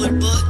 Blackboard book.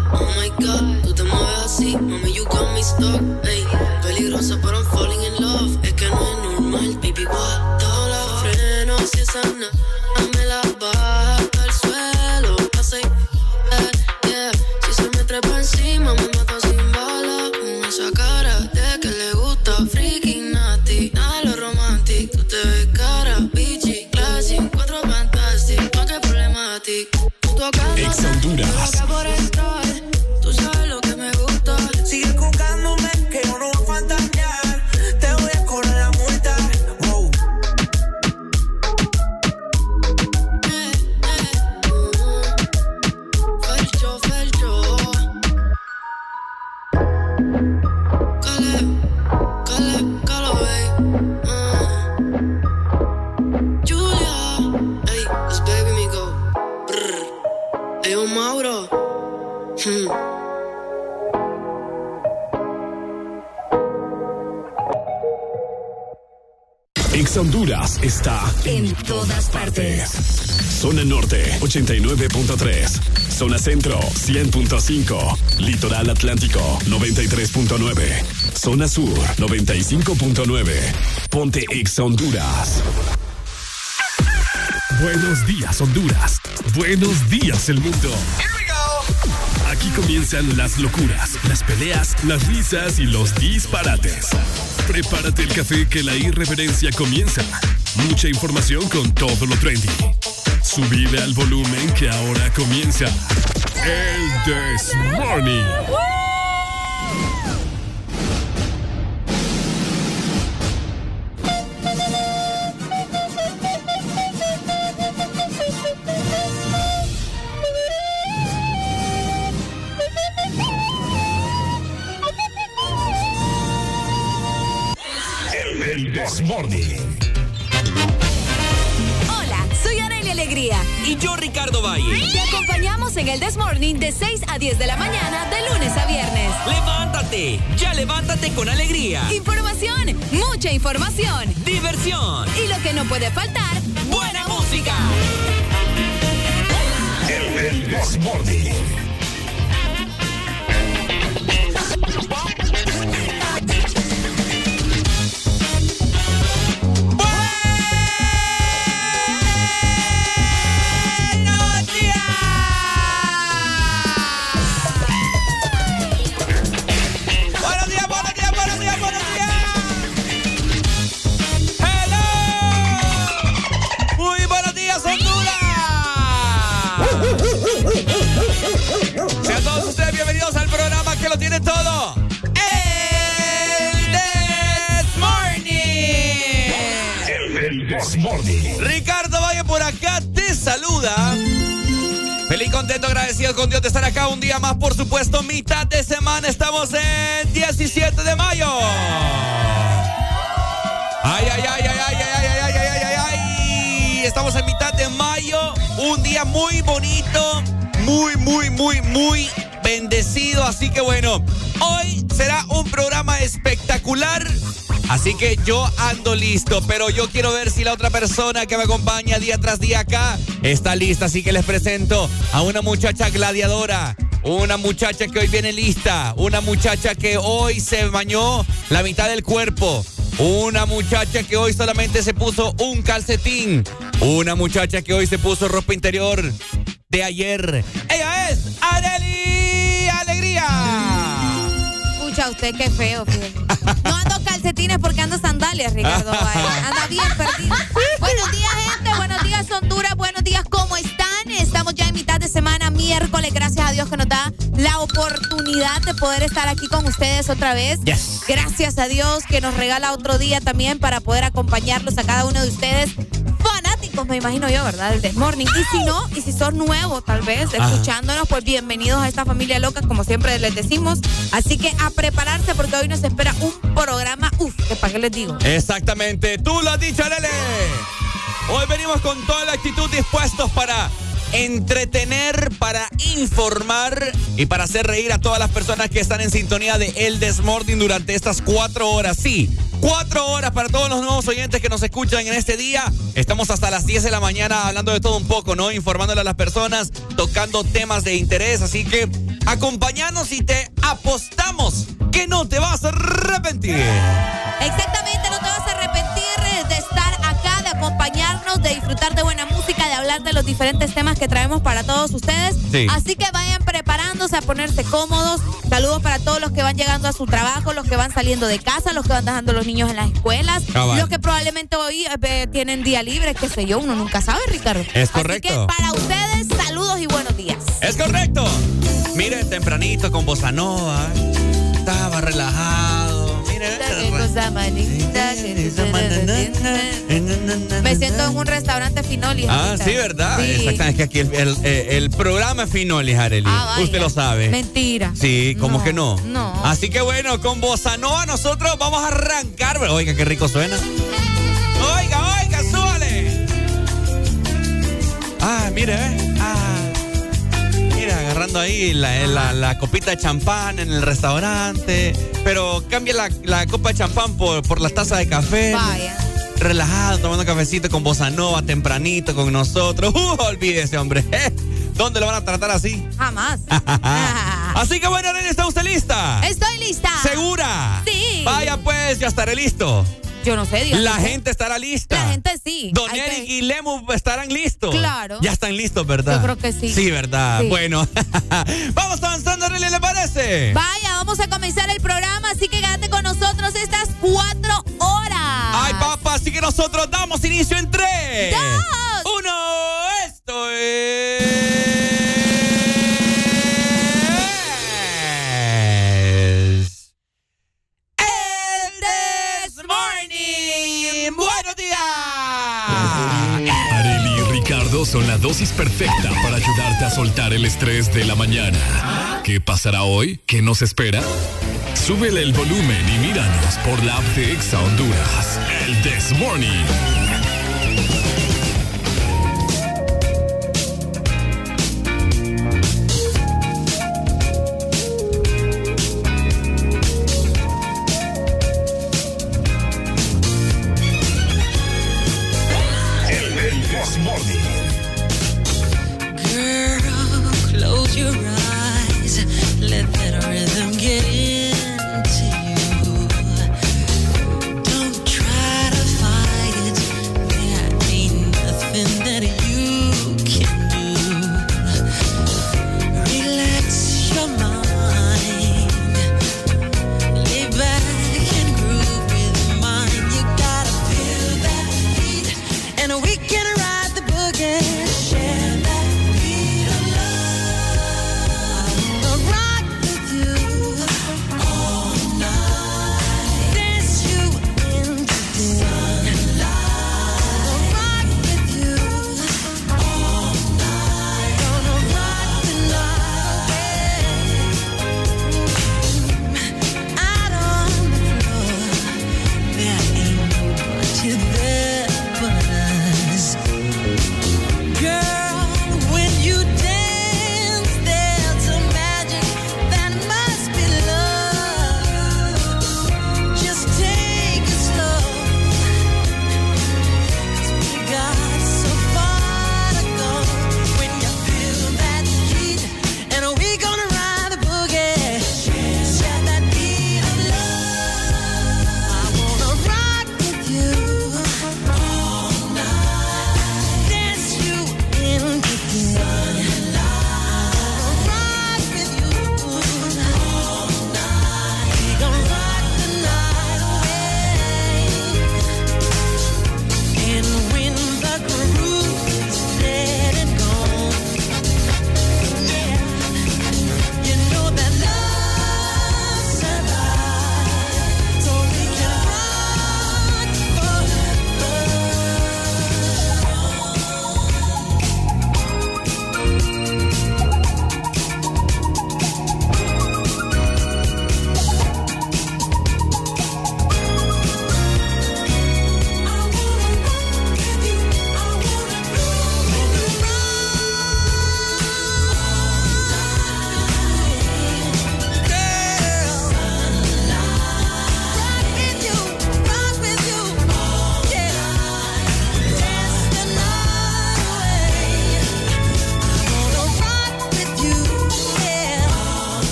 Zona Sur 95.9. Ponte Ex Honduras. Buenos días Honduras. Buenos días el mundo. Aquí comienzan las locuras, las peleas, las risas y los disparates. Prepárate el café que la irreverencia comienza. Mucha información con todo lo trendy. Subida al volumen que ahora comienza el This Morning. ¡Levántate! ¡Ya levántate con alegría! Información, mucha información. Diversión. Y lo que no puede faltar, buena, música. El, el Desmorning. Feliz, contento, agradecido con Dios de estar acá un día más, por supuesto, mitad de semana. Estamos en 17 de mayo. Ay, ay, ay, ay, ay, ay, ay, ay, ay, ay, ay, ay. Estamos en mitad de mayo. Un día muy bonito. Muy, muy, muy, muy bendecido. Así que bueno, hoy será un programa espectacular Así que yo ando listo, pero yo quiero ver si la otra persona que me acompaña día tras día acá está lista. Así que les presento a una muchacha gladiadora. Una muchacha que hoy viene lista. Una muchacha que hoy se bañó la mitad del cuerpo. Una muchacha que hoy solamente se puso un calcetín. Una muchacha que hoy se puso ropa interior de ayer. Ella es Adeli Alegría. Escucha usted qué feo. Calcetines porque ando sandalias, Ricardo. Anda bien perdido. Buenos días, gente. Buenos días, Honduras. Buenos días, ¿cómo están? Estamos ya en mitad de semana, miércoles. Gracias a Dios que nos da la oportunidad de poder estar aquí con ustedes otra vez. Gracias a Dios que nos regala otro día también para poder acompañarlos a cada uno de ustedes me imagino yo, ¿verdad? El Desmorning. Y si no, y si son nuevos, tal vez, escuchándonos, pues bienvenidos a esta familia loca, como siempre les decimos. Así que a prepararse porque hoy nos espera un programa, uff, que para qué les digo. Exactamente, tú lo has dicho, Lele. Hoy venimos con toda la actitud dispuestos para entretener, para informar y para hacer reír a todas las personas que están en sintonía de El Desmorning durante estas cuatro horas. Sí, Cuatro horas para todos los nuevos oyentes que nos escuchan en este día. Estamos hasta las 10 de la mañana hablando de todo un poco, ¿no? Informándole a las personas, tocando temas de interés. Así que acompañanos y te apostamos que no te vas a arrepentir. Exactamente, acompañarnos, de disfrutar de buena música, de hablar de los diferentes temas que traemos para todos ustedes. Así que vayan preparándose a ponerse cómodos. Saludos para todos los que van llegando a su trabajo, los que van saliendo de casa, los que van dejando a los niños en las escuelas, los que probablemente hoy eh, tienen día libre, qué sé yo, uno nunca sabe, Ricardo. Es correcto. Así que para ustedes, saludos y buenos días. Es correcto. Mire, tempranito con bossa nova, estaba relajado. Qué cosa Me siento en un restaurante Finoli. Ah, sí, ¿verdad? Sí. Exactamente. Es que aquí el, el, programa es Finoli, Arely. Ah, Usted lo sabe. Mentira. Sí, ¿cómo que no? No. Así que bueno, con Bossa Nova nosotros vamos a arrancar. Oiga, qué rico suena. Oiga, oiga, súbale. Ah, mire, ¿eh? Ah. Mira, agarrando ahí la, la, copita de champán en el restaurante. Pero cambia la, la copa de champán por, por las tazas de café. Vaya relajado, tomando cafecito con bossa nova tempranito con nosotros. Uh, olvídese, hombre. ¿Dónde lo van a tratar así? Jamás. así que bueno, Nene, ¿está usted lista? Estoy lista. ¿Segura? Sí. Vaya pues, ya estaré listo. Yo no sé, La gente estará lista. La gente sí. Don Eric y Lemu estarán listos. Claro. Ya están listos, ¿verdad? Yo creo que sí. Sí, ¿verdad? Bueno. vamos avanzando, Nelly, ¿le parece? Vaya, vamos a comenzar el programa, así que quédate con nosotros estas cuatro horas. Ay, papá, así que nosotros damos inicio en tres. Dos. Uno. Esto es... son la dosis perfecta para ayudarte a soltar el estrés de la mañana. ¿Qué pasará hoy? ¿Qué nos espera? Súbele el volumen y míranos por la app de Exa Honduras. El This Morning.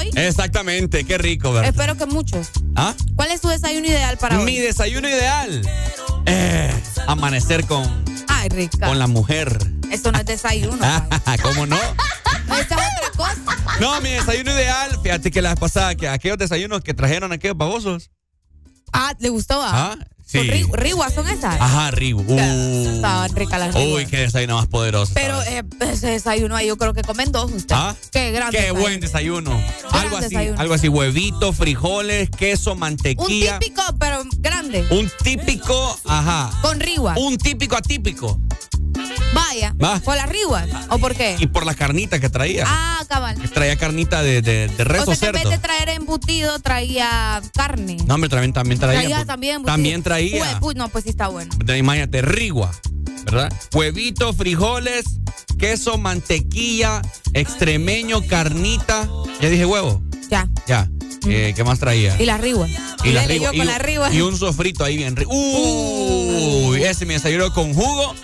Hoy? Exactamente, qué rico, ¿verdad? Espero que muchos. ¿Ah? ¿Cuál es tu desayuno ideal para Mi hoy? desayuno ideal. Eh, amanecer con, Ay, rica. con la mujer. Eso no es desayuno. pai. ¿Cómo no? Esa es otra cosa. No, mi desayuno ideal, fíjate que la vez pasada, que aquellos desayunos que trajeron aquellos babosos. Ah, ¿le gustó? Ah, sí. Ri- Riguas son esas. Ajá, Rigo. Uh. Estaban ricas las Uy, qué desayuno más poderoso. Pero ese desayuno ahí yo creo que comen dos ustedes. ¿Ah? Qué grande. Qué desayuno. buen desayuno. Algo así, desayuno. algo así, huevito, frijoles, queso, Un mantequilla. típico, pero grande. Un típico, ajá. Con riguas. Un típico atípico. Vaya. Va. ¿Por las riguas? ¿O por qué? Y por las carnitas que traía. Ah, cabal. Traía carnita de, de, de res o o sea, que en cerdo. vez de traer embutido, traía carne. No, hombre, también, también traía. traía también embutido. También traía. No, pues sí está bueno. Imagínate, rigua, ¿verdad? Huevito, frijoles, queso, mantequilla, extremeño, carnita. Ya dije huevo. Ya. Ya. Eh, ¿Qué más traía? Y las riguas. Y las y, las y un sofrito ahí bien rico. Uy, ese me desayunó con jugo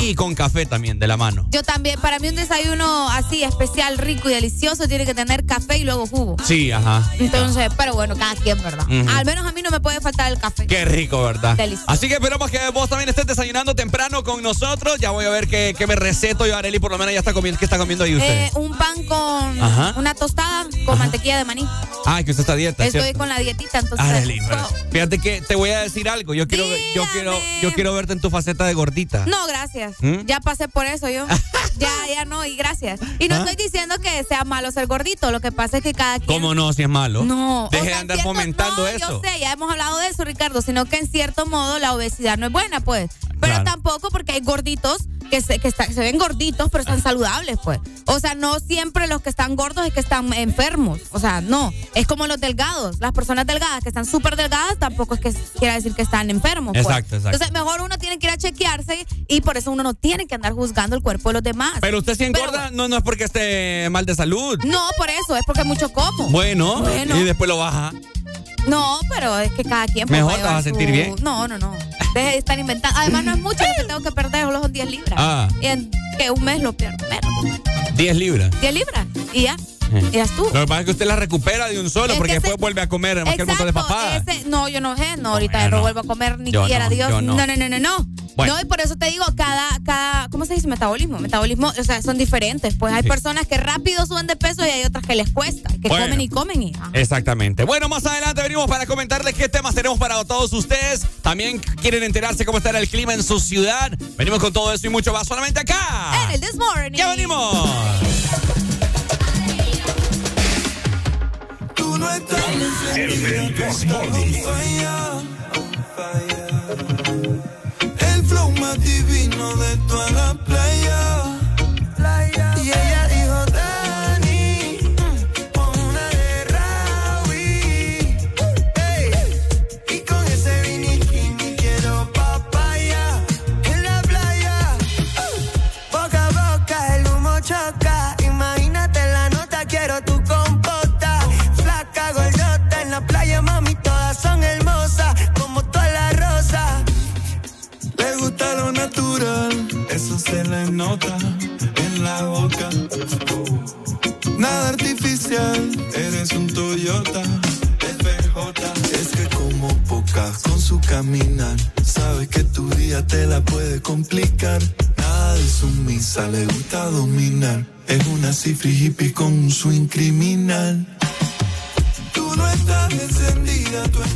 y con café también de la mano. Yo también, para mí un desayuno así especial, rico y delicioso tiene que tener café y luego jugo. Sí, ajá. Entonces, pero bueno, cada quien, ¿verdad? Al menos a mí no me puede faltar el café. Qué rico, ¿verdad? Delicioso. Así que esperamos que vos también estés desayunando temprano con nosotros. Ya voy a ver qué, qué me receto yo, Areli, por lo menos ya está comiendo. ¿Qué está comiendo ahí usted? Eh, un pan con Ajá. una tostada con mantequilla de maní. ah, que usted está dieta, Estoy ¿cierto? con la dietita, entonces. Pero fíjate que te voy a decir algo. Yo quiero, yo quiero, yo quiero verte en tu faceta de gordita. No, gracias. ¿Mm? Ya pasé por eso yo. ya, ya no, y gracias. Y no ¿Ah? estoy diciendo que sea malo ser gordito, lo que pasa es que cada quien. ¿Cómo no, si es malo? No, Deje o de andar cierto- fomentando no, eso. Yo sé, ya hemos hablado de eso, Ricardo, sino que en cierto modo la obesidad no es buena, pues. Pero Claro. tampoco porque hay gorditos que se, que está- se ven gorditos, pero están saludables, pues. O sea, no siempre los que están gordos es que están enfermos. O sea, no. Es como los delgados. Las personas delgadas que están súper delgadas tampoco es que quiera decir que están enfermos. pues. Exacto, exacto. Entonces, mejor uno tiene que ir a chequearse y por eso uno no tiene que andar juzgando el cuerpo de los demás. Pero usted si engorda, Pero- no, no es porque esté mal de salud. no, por eso, es porque mucho como. Bueno, Bueno. y después lo baja. No, pero es que cada quien. pues, Mejor te vas a sentir su- bien. No, no, no. Deje de estar inventando. Además, no es mucho lo que tengo que perder, solo son 10 libras. Ah. Y en que un mes lo pierdo. Menos. 10 libras. 10 libras. Y ya. Y ya estuvo. Lo que pasa es que usted la recupera de un solo Es porque que después vuelve a comer más que el montón de Exacto, papadas. ese- no, yo no sé, no, ahorita ya no vuelvo a comer ni Yo quiera no, Dios. no. No, no, no, no, no. Bueno. No, y por eso te digo, cada, cada, ¿cómo se dice? Metabolismo. Metabolismo, o sea, son diferentes. Pues hay Sí. personas que rápido suben de peso y hay otras que les cuesta, que Bueno. comen y comen y. ajá. Exactamente. Bueno, más adelante venimos para comentarles qué temas tenemos para todos ustedes. También quieren enterarse cómo está el clima en su ciudad. Venimos con todo eso y mucho más solamente acá. En el This Morning. ¡Ya venimos! Tú no estás El flow más divino de toda la playa. Y ella se le nota en la boca. Nada artificial, eres un Toyota. FJ, es que como pocas con su caminar, sabes que tu día te la puede complicar. Nada de sumisa, le gusta dominar. Es una cifra hippie con un swing criminal. Tú no estás encendida, tú estás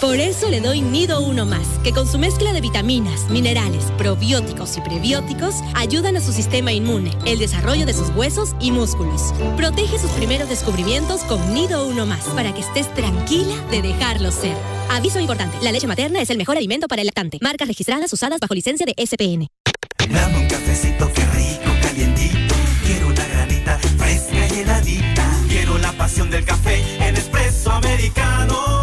Por eso le doy Nido Uno Más, que con su mezcla de vitaminas, minerales, probióticos y prebióticos ayudan a su sistema inmune, el desarrollo de sus huesos y músculos. Protege sus primeros descubrimientos con Nido Uno Más para que estés tranquila de dejarlo ser. Aviso importante, la leche materna es el mejor alimento para el lactante. Marcas registradas usadas bajo licencia de SPN. Dame un cafecito, qué rico, calientito. Quiero una granita fresca y heladita. Quiero la pasión del café en espresso americano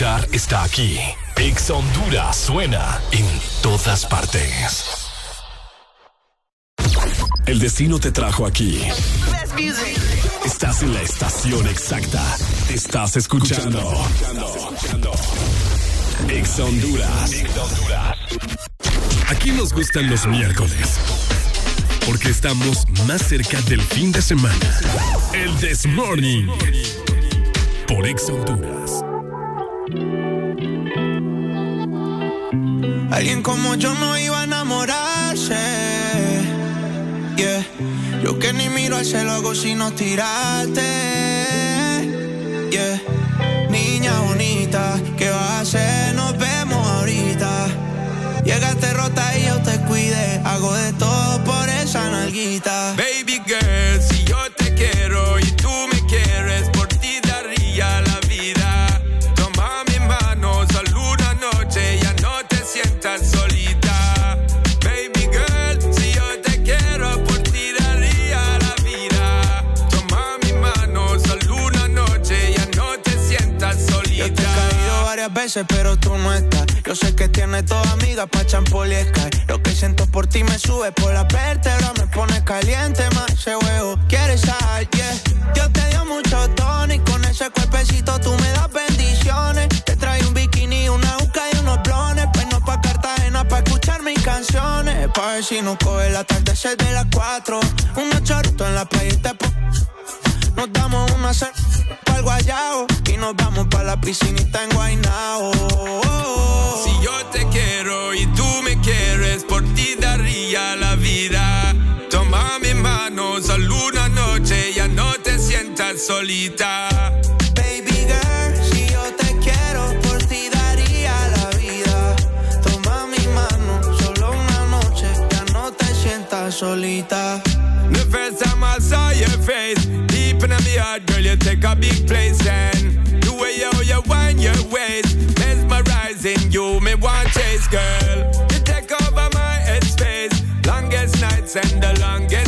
está aquí. Ex Honduras suena en todas partes. El destino te trajo aquí. Estás en la estación exacta. Estás escuchando. Ex Honduras. Aquí nos gustan los miércoles. Porque estamos más cerca del fin de semana. El This Morning. Por Ex Honduras. Alguien como yo no iba a enamorarse. Yeah. Yo que ni miro al cielo hago sino tirarte. Yeah. Niña bonita, ¿qué vas a hacer? Nos vemos ahorita. Llegaste rota y yo te cuide. Hago de todo por esa nalguita. Pero tú no estás. Yo sé que tienes toda amiga pa' champol Lo que siento por ti me sube por la vértebra, me pone caliente más ese huevo. ¿Quieres sal? Yeah. Yo te dio mucho tono y con ese cuerpecito tú me das bendiciones. Te trae un bikini, una uca y unos blones. Pues no pa' Cartagena pa' escuchar mis canciones. Pa' ver si no coge la tarde de las cuatro. Un chorritos en la playa y te nos damos una para el guayao y nos vamos para la piscinita en Guaynao. Si yo te quiero y tú me quieres, por ti daría la vida. Toma mi mano, solo una noche, ya no te sientas solita. Baby girl, si yo te quiero, por ti daría la vida. Toma mi mano, solo una noche, ya no te sientas solita. The first time I saw your face, heart, girl, you take a big place and the way you, you wind your ways. Mesmerizing you, me want chase, girl. You take over my headspace. Longest nights and the longest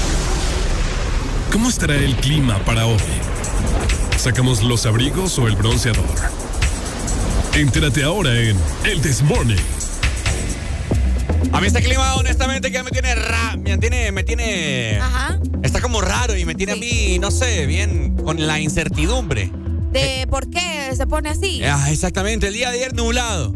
¿Cómo estará el clima para hoy? ¿Sacamos los abrigos o el bronceador? Entérate ahora en El This Morning. A mí este clima, honestamente, que me tiene ra me tiene, me tiene. Ajá. Está como raro y me tiene a mí, no sé, bien con la incertidumbre. ¿De por qué se pone así? Ah, exactamente, el día de ayer nublado.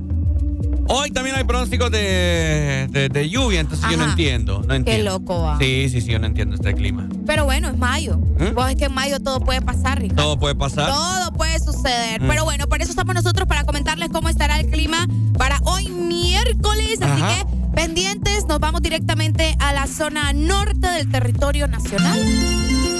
Hoy también hay pronósticos de, de, de lluvia, entonces yo no entiendo. No Qué entiendo. loco va. Sí, sí, sí, yo no entiendo este clima. Pero bueno, es mayo. ¿Eh? Vos es que en mayo todo puede pasar, Ricardo. Todo puede pasar. Todo puede suceder. Mm. Pero bueno, por eso estamos nosotros para comentarles cómo estará el clima para hoy miércoles. Así que pendientes, nos vamos directamente a la zona norte del territorio nacional.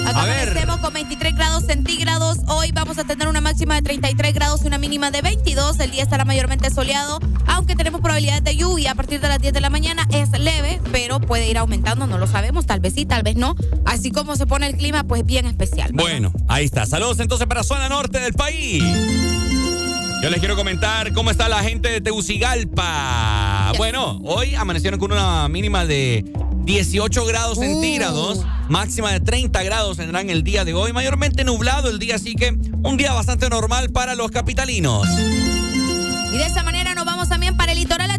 Acá amanecemos con 23 grados centígrados. Hoy vamos a tener una máxima de 33 grados y una mínima de 22. El día estará mayormente soleado, aunque tenemos probabilidades de lluvia a partir de las 10 de la mañana. Es leve, pero puede ir aumentando, no lo sabemos. Tal vez sí, tal vez no. Así como se pone el clima, pues bien especial. ¿verdad? Bueno, ahí está. Saludos entonces para zona norte del país. Yo les quiero comentar cómo está la gente de Tegucigalpa. Yes. Bueno, hoy amanecieron con una mínima de 18 grados Uh. centígrados, máxima de 30 grados tendrán el día de hoy, mayormente nublado el día, así que un día bastante normal para los capitalinos. Y de esa manera nos vamos también para el litoral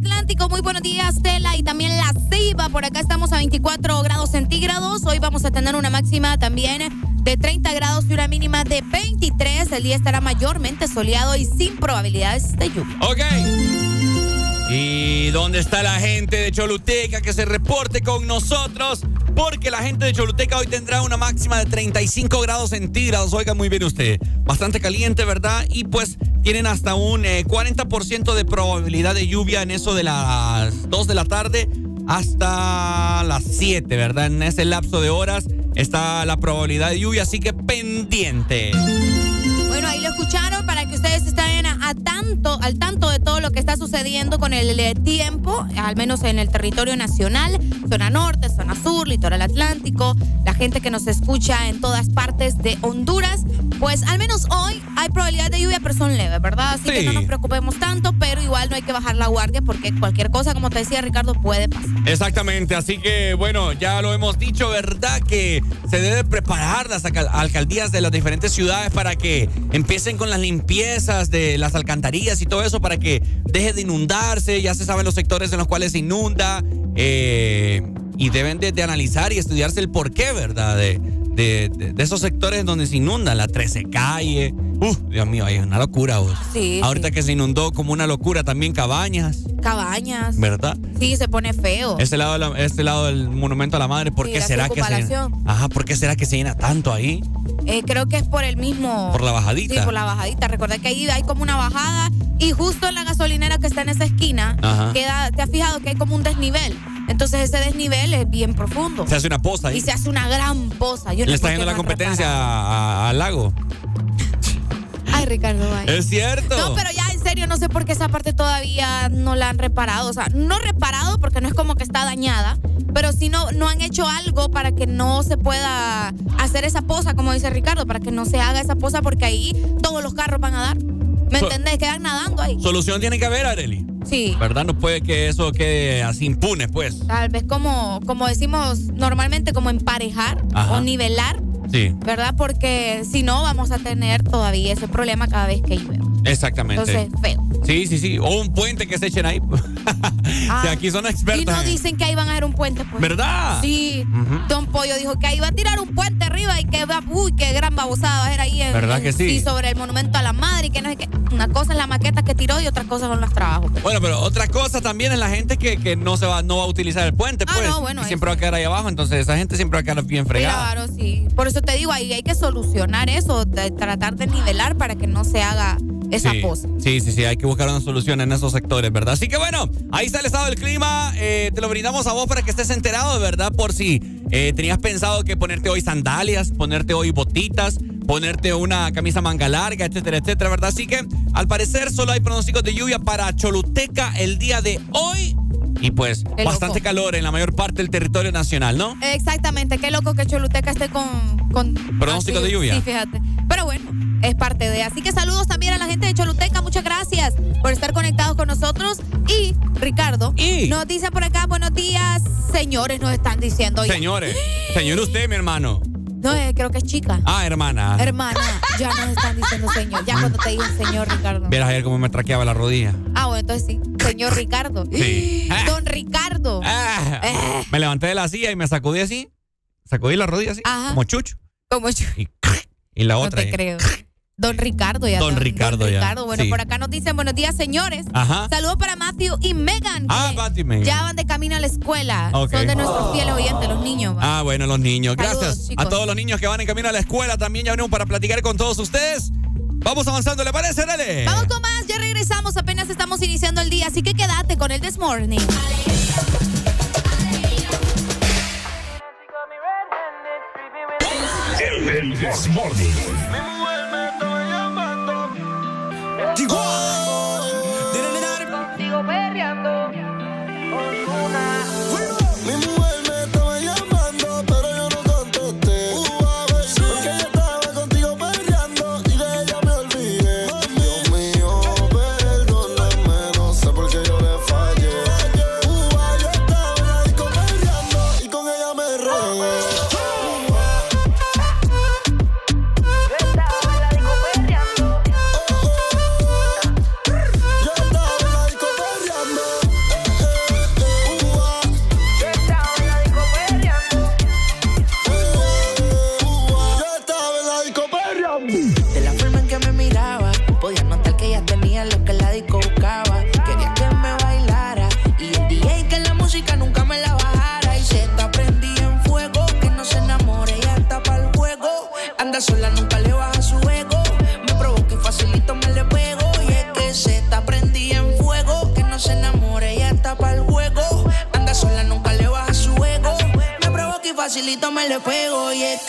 Muy buenos días, Tela, y también La Ceiba. Por acá estamos a 24 grados centígrados. Hoy vamos a tener una máxima también de 30 grados y una mínima de 23. El día estará mayormente soleado y sin probabilidades de lluvia. Ok. ¿Y dónde está la gente de Choluteca que se reporte con nosotros? Porque la gente de Choluteca hoy tendrá una máxima de 35 grados centígrados. Oiga muy bien usted. Bastante caliente, ¿verdad? Y pues tienen hasta un eh, 40% de probabilidad de lluvia en eso de las 2 de la tarde hasta las 7, ¿verdad? En ese lapso de horas está la probabilidad de lluvia, así que pendiente. Bueno, ahí lo escucharon para que ustedes estén a, tanto, al tanto de todo lo que está sucediendo con el tiempo, al menos en el territorio nacional, zona norte, zona sur, litoral atlántico, la gente que nos escucha en todas partes de Honduras, pues al menos hoy hay probabilidad de lluvia, pero son leves, ¿verdad? Así que no nos preocupemos tanto, pero igual no hay que bajar la guardia porque cualquier cosa, como te decía Ricardo, puede pasar. Exactamente, así que bueno, ya lo hemos dicho, ¿verdad? Que se debe preparar las alcal- alcaldías de las diferentes ciudades para que empiecen con las limpiezas de las alcantarillas y todo eso para que deje de inundarse, ya se saben los sectores en los cuales se inunda. Eh, y deben de, de analizar y estudiarse el porqué, ¿verdad? De, de- de- de esos sectores donde se inunda, la 13 calle. Uf, Dios mío, hay una locura vos. Sí, Ahorita sí. que se inundó como una locura también Cabañas, Cabañas. ¿verdad? Sí, se pone feo. Este lado, la- este lado del monumento a la madre, ¿por Sí, qué será que se circunvalación. Ajá, ¿por qué será que se llena tanto ahí? Eh, creo que es por el mismo. Por la bajadita. Sí, por la bajadita. Recuerda que ahí hay como una bajada y justo en la gasolinera que está en esa esquina, Ajá. queda, te has fijado que hay como un desnivel. Entonces ese desnivel es bien profundo. Se hace una poza ahí. Y se hace una gran poza. Yo no Le está yendo la competencia al lago. Ay, Ricardo, vaya. Es cierto. No, pero ya en serio no sé por qué esa parte todavía no la han reparado. O sea, no reparado porque no es como que está dañada, pero sí no, no han hecho algo para que no se pueda hacer esa poza, como dice Ricardo, para que no se haga esa poza porque ahí todos los carros van a dar. ¿Me So- entendés? Quedan nadando ahí. Solución tiene que haber, Areli. Sí. ¿Verdad? No puede que eso quede así impune, pues. Tal vez como, como decimos normalmente, como emparejar Ajá. o nivelar, Sí, ¿verdad? Porque si no, vamos a tener todavía ese problema cada vez que llueve. Exactamente. Entonces, feo. sí, sí, sí. O un puente que se echen ahí. Ah. o sea, aquí son expertos. Y no en- dicen que ahí van a hacer un puente, pues. ¿Verdad? Sí. Don Pollo dijo que ahí va a tirar un puente, arriba y que, uy, qué gran babosada va a ser ahí. En, ¿Verdad que sí? Y sobre el monumento a la madre y que no sé qué. Una cosa es la maqueta que tiró y otra cosa son los trabajos. Bueno, pero otra cosa también es la gente que, que no se va, no va a utilizar el puente, Ah, pues. no, bueno, y siempre va a quedar ahí abajo, entonces esa gente siempre va a quedar bien fregada. Claro, sí. Por eso te digo, ahí hay que solucionar eso, de tratar de nivelar para que no se haga esa sí, cosa. Sí, sí, sí, hay que buscar una solución en esos sectores, ¿verdad? Así que bueno, ahí está el estado del clima. eh, te lo brindamos a vos para que estés enterado, ¿verdad? Por si eh, tenías pensado que ponerte hoy sandalias, ponerte hoy botitas, ponerte una camisa manga larga, etcétera, etcétera, ¿verdad? Así que al parecer solo hay pronósticos de lluvia para Choluteca el día de hoy. Y pues Qué loco. bastante calor en la mayor parte del territorio nacional, ¿no? Exactamente, qué loco que Choluteca esté con... con Pronóstico de lluvia. Sí, fíjate. Pero bueno, es parte de. Así que saludos también a la gente de Choluteca, muchas gracias por estar conectados con nosotros. Y Ricardo, Y- nos dice por acá, buenos días, señores, nos están diciendo. ya. Señores, señor usted, mi hermano. No, eh, creo que es chica. Ah, hermana. Hermana, ya nos están diciendo señor. Ya cuando te dicen señor Ricardo. Vieras ayer cómo me traqueaba la rodilla. Ah, bueno, entonces sí. Señor Ricardo. Sí. Don Ricardo. Ah, Eh. Me levanté de la silla y me sacudí así. Sacudí la rodilla así. Ajá. Como chucho. Como yo. Y, y la No otra. te ahí. creo. Don Ricardo ya. Don Ricardo ya, Ricardo. Bueno, sí. por acá nos dicen buenos días, señores. Ajá. Saludos para Matthew y Megan. Ah, Matthew y Megan. Ya van de camino a la escuela. Son de nuestros fieles oyentes, los niños. va. Ah, bueno, los niños. Saludos, Gracias chicos. a todos los niños que van en camino a la escuela. También ya venimos para platicar con todos ustedes. Vamos avanzando, ¿le parece, Dale? Vamos con más, ya regresamos, apenas estamos iniciando el día, así que quédate con el This Morning. El, el This Morning. Contigo le pego. Y es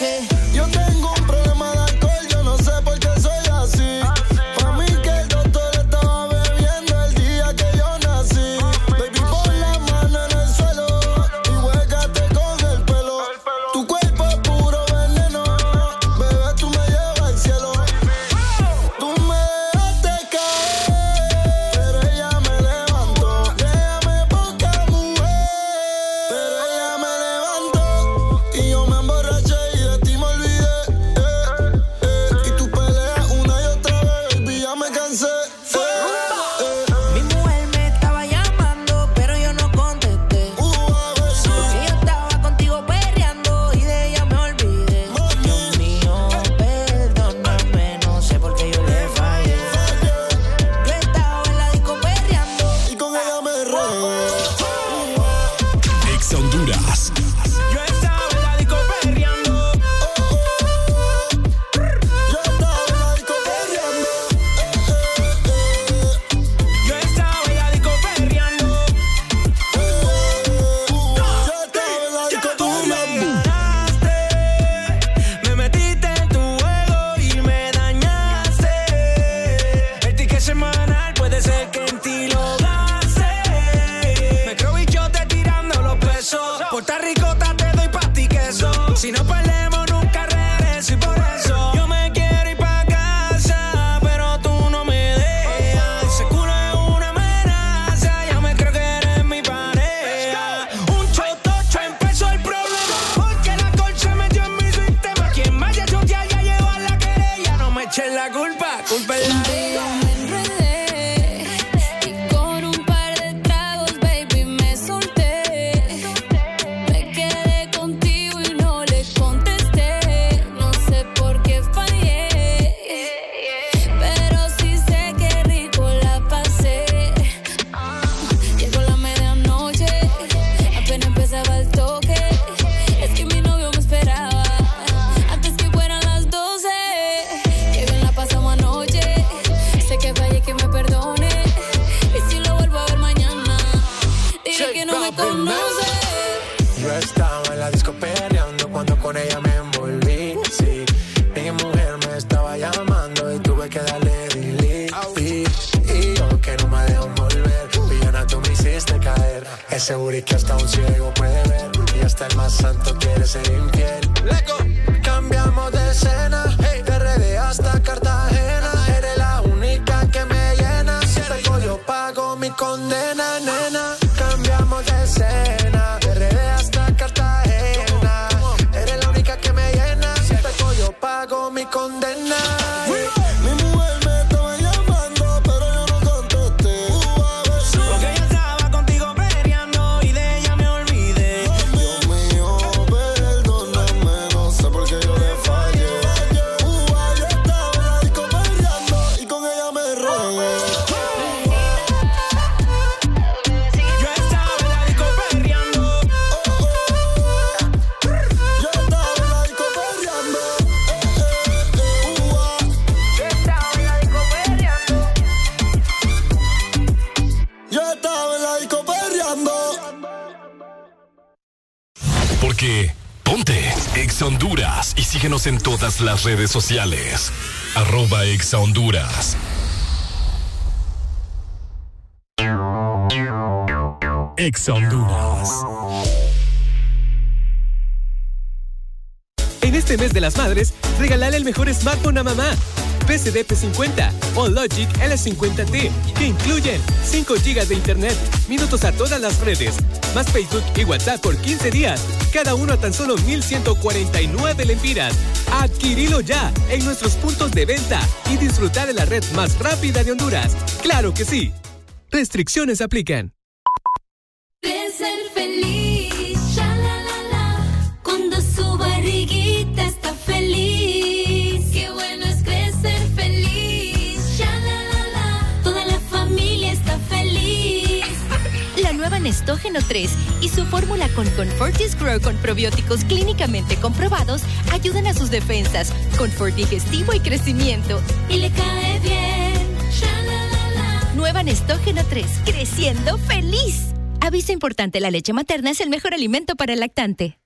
las redes sociales. Arroba Exa Honduras. Exa Honduras. En este mes de las madres, regalale el mejor smartphone a mamá. PCD P50 o Logic L50T, que incluyen 5 GB de internet, minutos a todas las redes, más Facebook y WhatsApp por 15 días, cada uno a tan solo 1,149 lempiras Adquirilo ya en nuestros puntos de venta y disfrutar de la red más rápida de Honduras. ¡Claro que sí! Restricciones aplican. Fortis Grow con probióticos clínicamente comprobados ayudan a sus defensas confort digestivo y crecimiento. Y le cae bien. Nueva Nestógeno 3, creciendo feliz. Aviso importante, la leche materna es el mejor alimento para el lactante.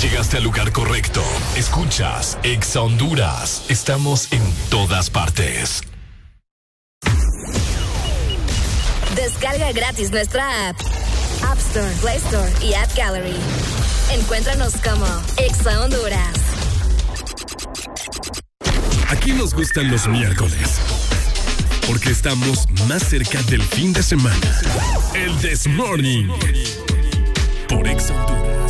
Llegaste al lugar correcto. Escuchas Exa Honduras. Estamos en todas partes. Descarga gratis nuestra app Play Store y App Gallery. Encuéntranos como Exa Honduras. Aquí nos gustan los miércoles. Porque estamos más cerca del fin de semana. El This Morning. Por Exa Honduras.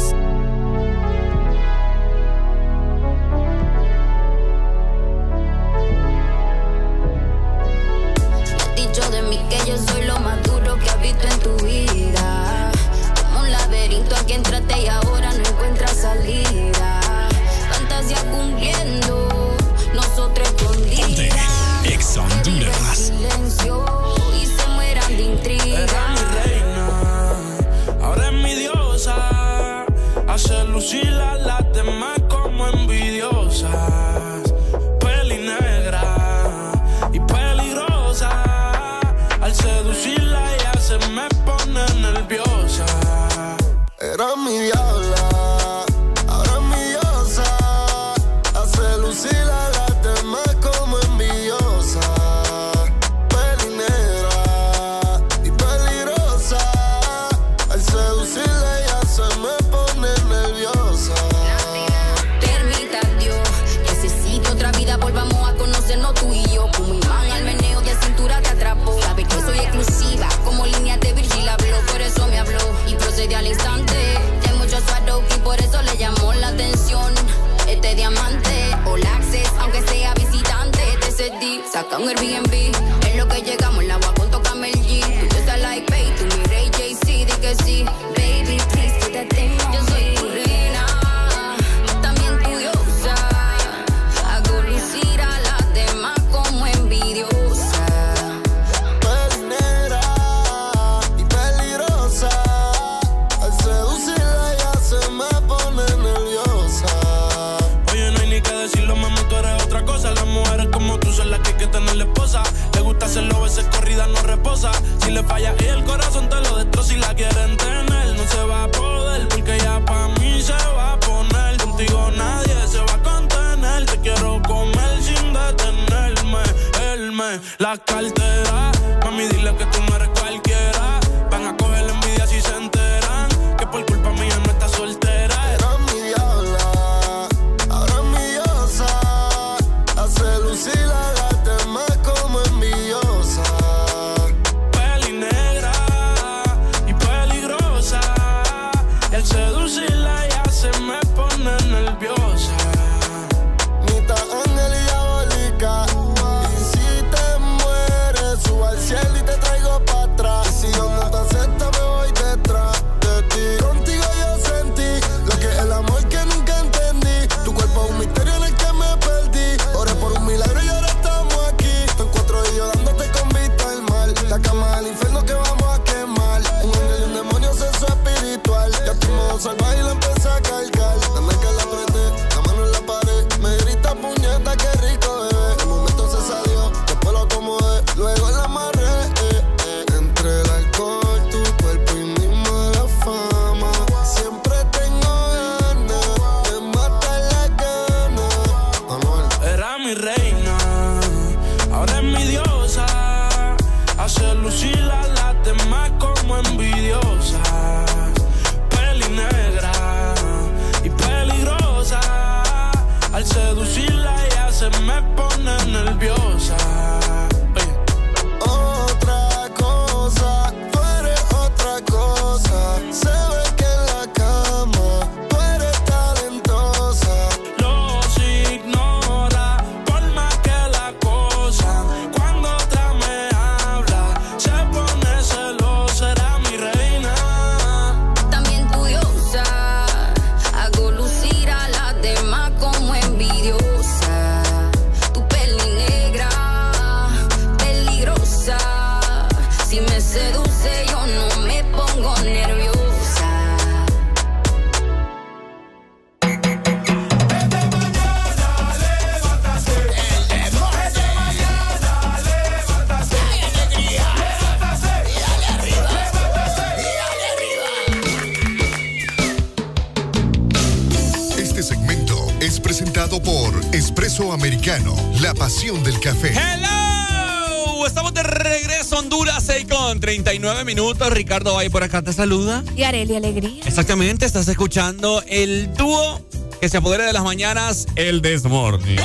39 minutos. Ricardo Valle por acá te saluda. Y Areli Alegría. Exactamente, estás escuchando el dúo que se apodera de las mañanas, el Desmorning.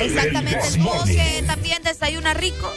Exactamente, el dúo que también desayuna rico.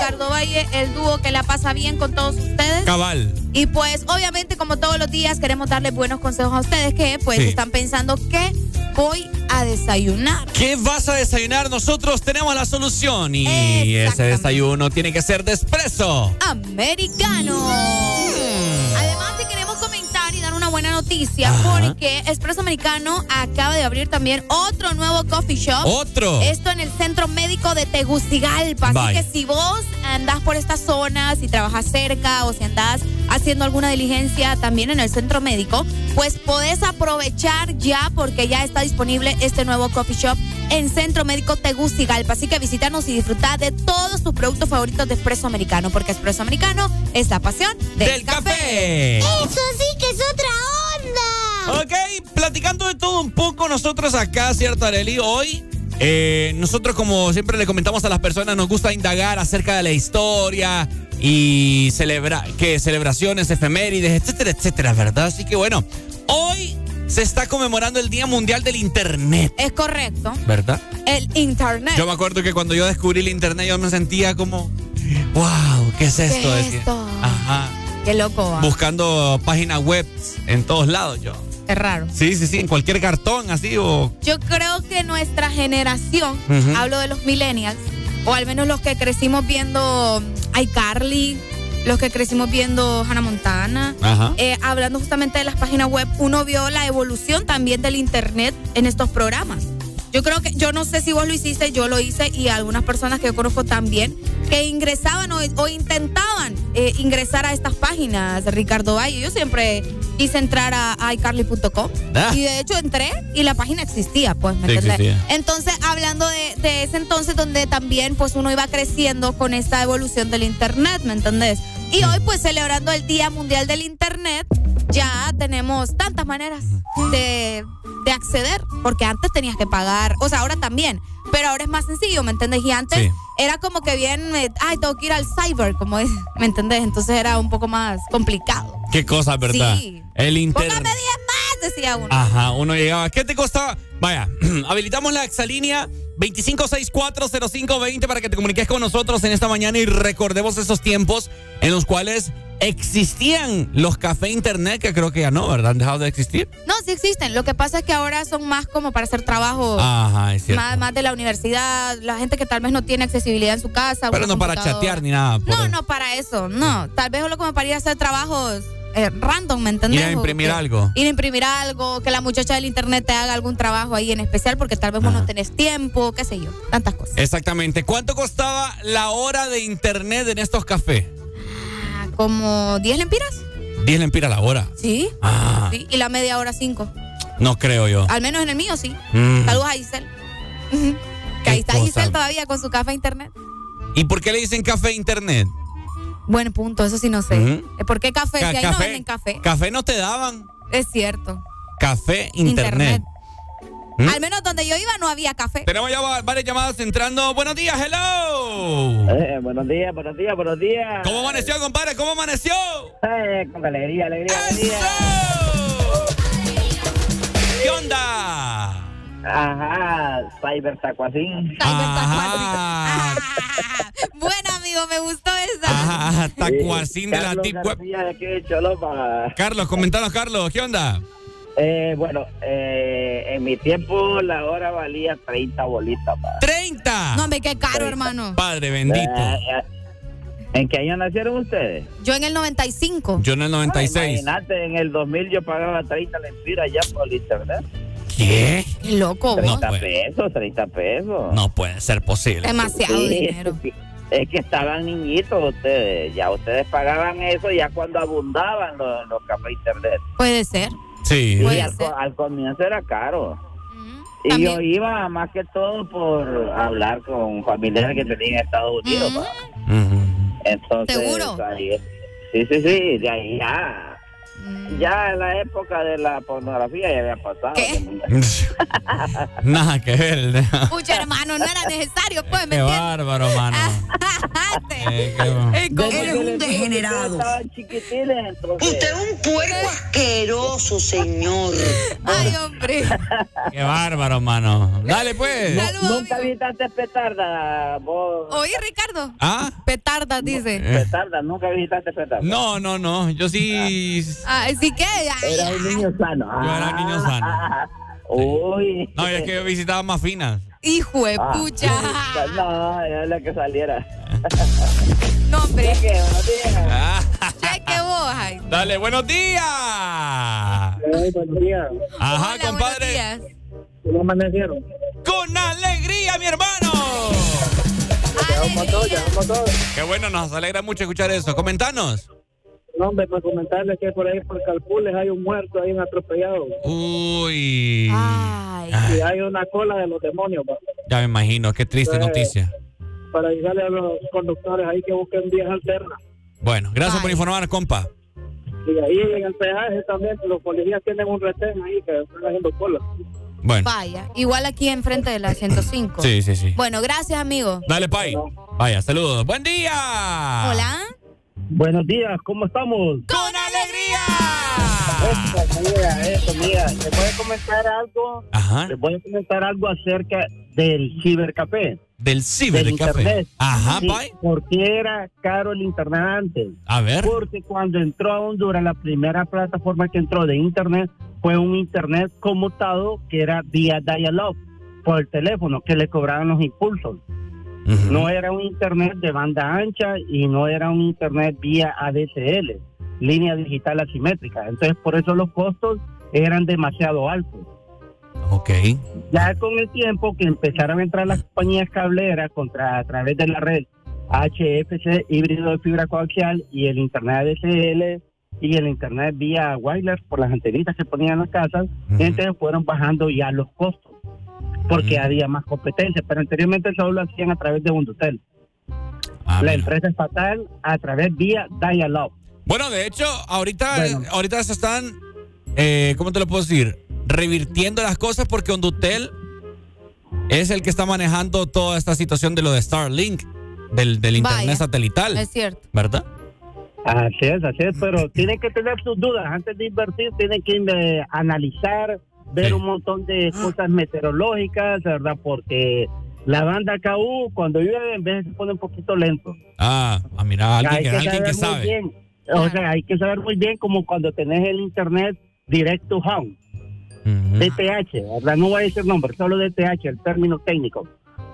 Ricardo Valle, el dúo que la pasa bien con todos ustedes. Cabal. Y pues, obviamente, como todos los días, queremos darles buenos consejos a ustedes que pues Sí. están pensando que voy a desayunar. ¿Qué vas a desayunar? Nosotros tenemos la solución y ese desayuno tiene que ser de espresso. Americano. Mm. Además, te queremos comentar y dar una buena noticia Ajá. porque Espresso Americano acaba de abrir también otro nuevo coffee shop. ¿Otro? Esto en el Centro Médico de Tegucigalpa. Así que si vos andás por esta zona, si trabajas cerca o si andás haciendo alguna diligencia también en el centro médico, pues podés aprovechar ya porque ya está disponible este nuevo coffee shop en Centro Médico Tegucigalpa. Así que visítanos y disfrutar de todos tus productos favoritos de Espresso Americano, porque Espresso Americano es la pasión del, Del café. Eso sí que es otra onda. Ok, platicando de todo un poco nosotros acá, ¿cierto, Areli? Hoy, eh, nosotros como siempre le comentamos a las personas, nos gusta indagar acerca de la historia y celebrar, que celebraciones, efemérides, etcétera, etcétera, ¿verdad? Así que bueno, se está conmemorando el Día Mundial del Internet, Es correcto. ¿verdad? El Internet. Yo me acuerdo que cuando yo descubrí el Internet yo me sentía como, wow, ¿qué es esto? ¿Qué es esto? Ajá. Qué loco. va. Buscando páginas web en todos lados yo. Es raro. Sí, sí, sí, en cualquier cartón así o... Yo creo que nuestra generación, hablo de los millennials, o al menos los que crecimos viendo iCarly, los que crecimos viendo Hannah Montana, Ajá. eh, hablando justamente de las páginas web, uno vio la evolución también del Internet en estos programas. Yo creo que, yo no sé si vos lo hiciste, yo lo hice y algunas personas que yo conozco también, que ingresaban o, o intentaban eh, ingresar a estas páginas, Ricardo Valle. Yo siempre quise entrar a, a iCarly.com Ah. y de hecho entré y la página existía, pues, ¿me Sí, entendés? existía. Entonces, hablando de, de ese entonces donde también pues uno iba creciendo con esta evolución del internet, ¿me entendés? Y hoy pues celebrando el Día Mundial del Internet, ya tenemos tantas maneras de, de acceder, porque antes tenías que pagar, o sea, ahora también, pero ahora es más sencillo, ¿me entendés? Y antes Sí. era como que bien, eh, ay, tengo que ir al cyber, como es, ¿me entendés? Entonces era un poco más complicado. Qué cosa, ¿verdad? Sí. El Póngame internet. 10 más, decía uno. Ajá, uno llegaba. ¿Qué te costaba? Vaya, habilitamos la exalínea 25640520 para que te comuniques con nosotros en esta mañana y recordemos esos tiempos en los cuales existían los cafés internet, que creo que ya no, ¿verdad? Han dejado de existir. No, sí existen. Lo que pasa es que ahora son más como para hacer trabajo Ajá, es cierto. más, más de la universidad, la gente que tal vez no tiene accesibilidad en su casa. Pero no para chatear ni nada. No, no para eso, no. Tal vez solo como para ir a hacer trabajos eh, random, ¿me entendés? Ir a imprimir que- algo. Ir a imprimir algo, que la muchacha del internet te haga algún trabajo ahí en especial porque tal vez vos no tenés tiempo, qué sé yo, tantas cosas. Exactamente. ¿Cuánto costaba la hora de internet en estos cafés? ¿Como 10 lempiras? 10 lempiras la hora. Sí. Ah. sí. Y la media hora 5. No creo yo. Al menos en el mío sí. Mm. Saludos a Giselle. que ahí está cosa. Giselle todavía con su café internet. ¿Y por qué le dicen café internet? Buen punto, eso sí no sé. Ujú. ¿Por qué café? Ca- Si ahí no venden café. Café no te daban. Es cierto. Café internet. ¿Mm? Al menos donde yo iba no había café. Tenemos ya va- varias llamadas entrando. Buenos días, hello. Eh, buenos días, buenos días, buenos días. ¿Cómo amaneció, compadre? ¿Cómo amaneció? Eh, con alegría, alegría, alegría. ¿Qué onda? Ajá, Cyber Tacuacín. Ajá. Bueno, amigo, me gustó esa. Ajá, tacuacín de la Carlos Deep Web. García de aquí de Cholopa. Carlos, comentanos, Carlos. ¿Qué onda? Eh, bueno, eh, en mi tiempo la hora valía 30 bolitas. pa. ¡30! No, hombre, qué caro, hermano. Padre bendito. Eh, eh, ¿En qué año nacieron ustedes? Yo en el 95. Yo en el 96. Imagínate, en el 2000 yo pagaba 30 lempiras ya por internet. ¿Qué? Qué loco, vos. 30 puede. pesos, 30 pesos. No puede ser posible. Demasiado Sí, dinero. sí. Es que estaban niñitos ustedes, ya ustedes pagaban eso ya cuando abundaban los, los cafés internet. Puede ser. Sí. Y al, comienzo era caro. Y También. yo iba más que todo por hablar con familiares que tenía en Estados Unidos. Entonces, ¿Seguro? ahí- sí, sí, sí, de ahí ya. Ya en la época de la pornografía ya había pasado. Nada que ver. Pucha, hermano, no era necesario, pues, ¿me Qué bárbaro, mano. Eh, qué- Eh, Eres un degenerado. Usted es un puerco asqueroso, señor. Ay, hombre. Qué bárbaro, mano. Dale, pues. Nu- Nunca visitaste petarda, vos. Oye, Ricardo. ¿Ah? Petarda, dice. Eh. Petarda, nunca visitaste petarda. No, no, no. Yo sí. Ay, sí que. ay, Era un niño sano. Yo era un niño sano. Uy. No, es que yo visitaba más finas. Hijo de Ah. pucha. No, era la que saliera. No, hombre. Cheque, buenos días. Ah, Cheque vos, ay. dale, buenos días. buenos días. Ajá, Hola, compadre. días. ¿Cómo amanecieron? Con alegría, mi hermano. Alegría. Qué bueno, nos alegra mucho escuchar eso. Comentanos. No, hombre, para comentarles que por ahí por Calpules hay un muerto, hay un atropellado. Uy. Ay. Y hay una cola de los demonios, pa. Ya me imagino, qué triste noticia. para avisarle a los conductores ahí que busquen vías alternas. Bueno, gracias por informar, compa. Y ahí en el peaje también los policías tienen un retén ahí que están haciendo cola. Bueno. Vaya, igual aquí enfrente de la 105. Sí, sí, sí. Bueno, gracias, amigo. Dale, Pai. Vaya, saludos. Buen día. Hola. Buenos días, ¿cómo estamos? ¡Con alegría! Eso, mira, eso, mira. ¿Le puede comentar algo? Ajá. ¿Le puede comentar algo acerca del cibercafé? Del ciber del. Ajá, Sí, Pai. ¿Por qué era caro el internet antes? A ver. Porque cuando entró a Honduras, la primera plataforma que entró de internet fue un internet conmutado que era vía dial-up por el teléfono, que le cobraban los impulsos. No era un internet de banda ancha y no era un internet vía ADSL, línea digital asimétrica. Entonces, por eso los costos eran demasiado altos. Ok. Ya con el tiempo que empezaron a entrar las compañías cableras contra, a través de la red HFC híbrido de fibra coaxial y el internet ADSL y el internet vía wireless por las antenitas que ponían en las casas, entonces fueron bajando ya los costos. Porque había más competencia, pero anteriormente solo lo hacían a través de Undutel. Ah, la empresa estatal a través vía Dialog. Bueno, de hecho, ahorita, ahorita se están, eh, ¿cómo te lo puedo decir? Revirtiendo las cosas porque Ondutel es el que está manejando toda esta situación de lo de Starlink, del, del internet Vaya. satelital. Es cierto. ¿Verdad? Así es, así es, pero tienen que tener sus dudas. Antes de invertir, tienen que eh, analizar, ver un montón de cosas meteorológicas, ¿verdad? Porque la banda KU, cuando llueve, en vez se pone un poquito lento. Ah, ah, mira, alguien, Hay que, alguien que saber muy sabe. bien. O sea, hay que saber muy bien como cuando tenés el internet direct to home. DTH, ¿verdad? No voy a decir nombre, solo DTH, el término técnico.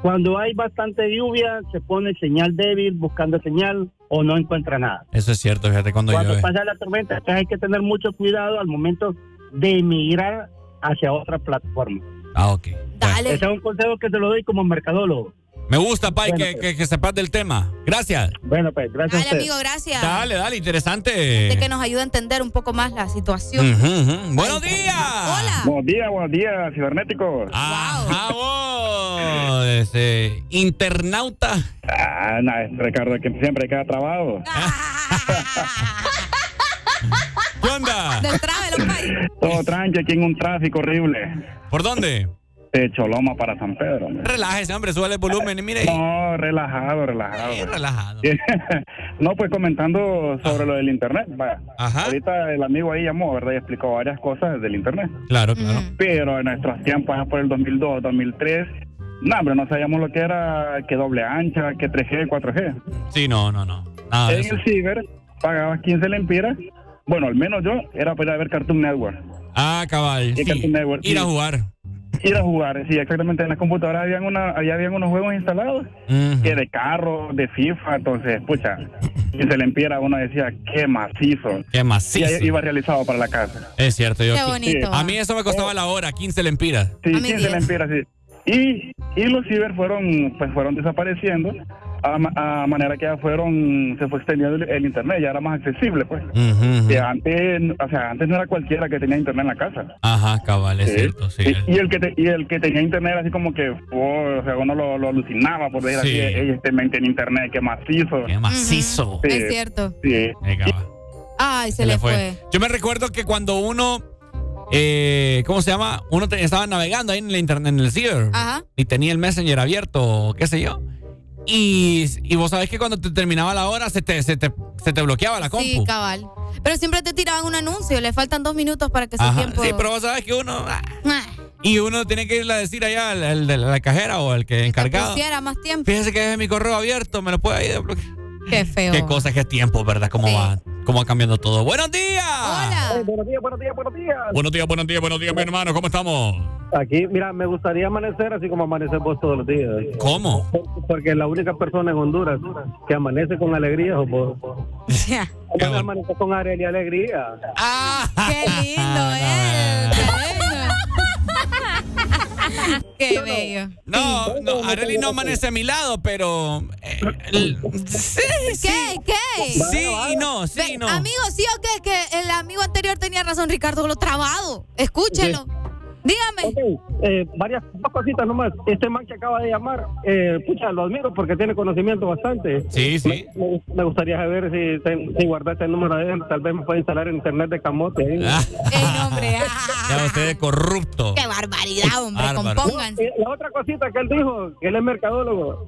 Cuando hay bastante lluvia, se pone señal débil, buscando señal o no encuentra nada. Eso es cierto, fíjate cuando, Cuando llueve. pasa la tormenta, entonces hay que tener mucho cuidado al momento de emigrar hacia otra plataforma. Ah, ok. Ese es un consejo que te lo doy como mercadólogo. Me gusta, Pai, Bueno, que, pues. que, que sepas del tema. Gracias. Bueno, pues, gracias Dale, amigo, gracias. Dale, dale, interesante. De que nos ayude a entender un poco más la situación. Buenos días. Hola. Buenos días, buenos días, cibernéticos. Ajá, vos, ese, internauta. Ah, no, es Ricardo que siempre queda trabado. ¿Qué onda? Del travel. Todo tranqui aquí en un tráfico horrible. ¿Por dónde? De Choloma para San Pedro. hombre. Relájese, hombre, súbale el volumen y mire. No, relajado, relajado. relajado. no, pues comentando sobre lo del internet. vaya. Ahorita el amigo ahí llamó, ¿verdad? Y explicó varias cosas del internet. Claro, claro. Pero en nuestros tiempos, allá por el 2002, 2003, no, hombre, no sabíamos lo que era que doble ancha, que 3G, 4G. Sí, no, no, no. Nada en el ciber pagabas 15 lempiras. Bueno, al menos yo era para ir a ver Cartoon Network. Ah, cabal. Y sí. Cartoon Network, Ir a sí. jugar. Ir a jugar, sí, exactamente. En la computadora habían, una, allá habían unos juegos instalados que de carro, de FIFA, entonces, pucha, y se le empiera uno decía, qué macizo. Qué macizo. Y iba realizado para la casa. Es cierto, yo. Qué bonito. A mí eso me costaba la hora, 15 lempiras. Sí, 15 lempiras, sí. Y, y los ciber fueron, pues fueron desapareciendo a, ma- a manera que ya fueron, se fue extendiendo el, el internet, ya era más accesible, pues. Antes, o sea, antes no era cualquiera que tenía internet en la casa. Ajá, cabal, es Sí. cierto, sí. Y, y el que te- y el que tenía internet así como que, oh, o sea, uno lo, lo alucinaba por decir Sí. así, "Ey, este tiene internet, qué macizo. Qué macizo. Sí. Es cierto. Sí. Ay, se, le fue. Yo me recuerdo que cuando uno, eh, ¿cómo se llama? Uno te- estaba navegando ahí en el internet, en el ciber, Ajá. y tenía el messenger abierto, qué sé yo. Y, y vos sabés que cuando te terminaba la hora se te, se te, se te bloqueaba la compu. Sí, cabal. Pero siempre te tiraban un anuncio. Le faltan dos minutos para que Ajá, tiempo. Sí, pero vos sabés que uno... ah, Ah, Y uno tiene que irle a decir allá al, de la cajera o al que encargado. pusiera más tiempo. Fíjese que es mi correo abierto, me lo puede ahí desbloquear. Qué feo. Qué cosa, qué tiempo, ¿verdad? Cómo va, cómo va cambiando todo. ¡Buenos días! Hola. buenos días, buenos días, buenos días. Buenos días, buenos días, buenos días, mi hermano. ¿Cómo estamos? Aquí, mira, me gustaría amanecer así como amanecer vos todos los días. ¿Cómo? Porque la única persona en Honduras que amanece con alegría es vos. ¿Cómo amanece con alegría y alegría? Qué lindo él. Qué bello. No, no, Arely no amanece a mi lado, pero. eh, el- sí, sí. ¿Qué? ¿Qué? Sí y no, sí y no. Amigo, sí o qué? Que el amigo anterior tenía razón, Ricardo, lo trabado. Escúchelo. Dígame. Eh, varias dos cositas nomás. Este man que acaba de llamar, eh, pucha, lo admiro porque tiene conocimiento bastante. Sí, sí. Me, gustaría saber si, si guardaste el número de él, tal vez me puede instalar en internet de camote. ahí. Ah. hombre. Ya usted es corrupto. Qué barbaridad, hombre. Bárbaro. Compónganse. Eh, La otra cosita que él dijo, que él es mercadólogo.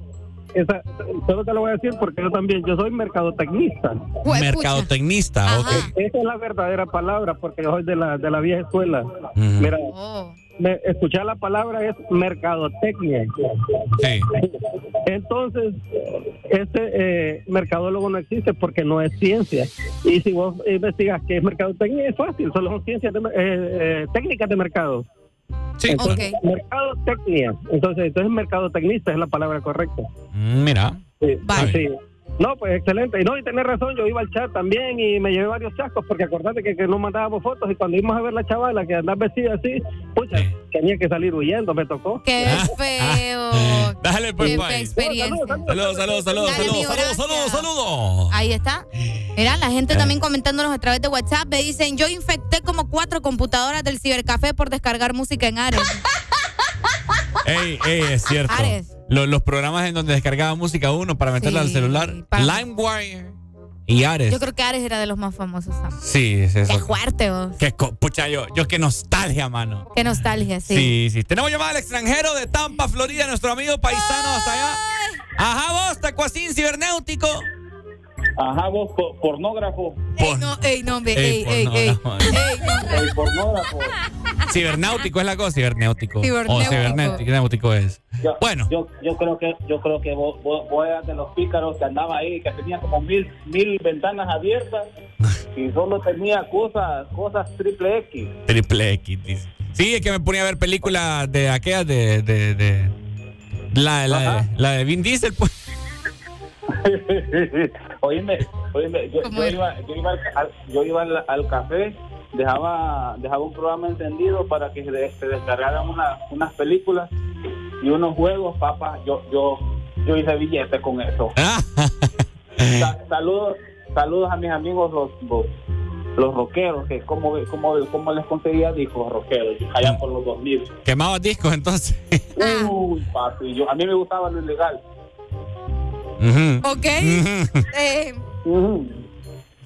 Esa, solo te lo voy a decir porque yo también, yo soy mercadotecnista. Mercadotecnista, ok. Esa es la verdadera palabra porque yo soy de la, de la vieja escuela. Mira, me- escuchar la palabra es mercadotecnia. Sí. Entonces, este eh, mercadólogo no existe porque no es ciencia. Y si vos investigas qué es mercadotecnia, es fácil, solo son ciencias de, eh, eh, técnicas de mercado. Sí. Entonces, mercadotecnia. Entonces, entonces mercadotecnista es la palabra correcta. Mm, Mira. Sí, Vale. sí. No, pues excelente. Y no, y tenés razón, yo iba al chat también y me llevé varios chascos porque acordate que, que no mandábamos fotos y cuando íbamos a ver la chavala que andaba vestida así, pucha, tenía que salir huyendo, me tocó. Qué feo. Dale, pues, Qué fea experiencia. Saludos, saludos, saludos, saludos, saludos, saludos, saludos. Ahí está. Mira, la gente también comentándonos a través de WhatsApp. Me dicen, yo infecté como cuatro computadoras del cibercafé por descargar música en Ares. Ey, ey, es cierto. Ares. Lo- los programas en donde descargaba música uno para meterla al celular. LimeWire y Ares. Yo creo que Ares era de los más famosos. Sam. Sí, es Qué eso. fuerte, vos. Qué pucha, yo, yo qué nostalgia, mano. Qué nostalgia, sí. Sí, sí. Tenemos llamada al extranjero de Tampa, Florida, nuestro amigo paisano hasta allá. Ajá, vos, tacuacín cibernéutico. Ajá, vos, po- pornógrafo. Ey, no, ey, no, hombre, Ey, ey, ey. El pornógrafo. Cibernáutico es la cosa, cibernéutico. Cibernéutico. O cibernéutico es. Yo, Bueno. Yo, yo creo que yo creo que vos, vos, vos eras de los pícaros que andaba ahí, que tenía como mil, mil ventanas abiertas y solo tenía cosas, cosas triple X. Triple X, dice. Sí, es que me ponía a ver películas de aquellas de. de, de- la, la, de, la de Vin Diesel, pues. oíme, oíme, yo, yo iba, yo iba, al, yo iba al, al café, dejaba, dejaba un programa encendido para que se, se descargaran una- unas películas y unos juegos, papá. Yo, yo, yo hice billete con eso. Sa- saludos, saludos a mis amigos los, los, los rockeros, que como, como, como les conseguía discos rockeros, allá por los 2000. Quemaba discos entonces. Uy, papi, yo, a mí me gustaba lo ilegal. Ok. Eh,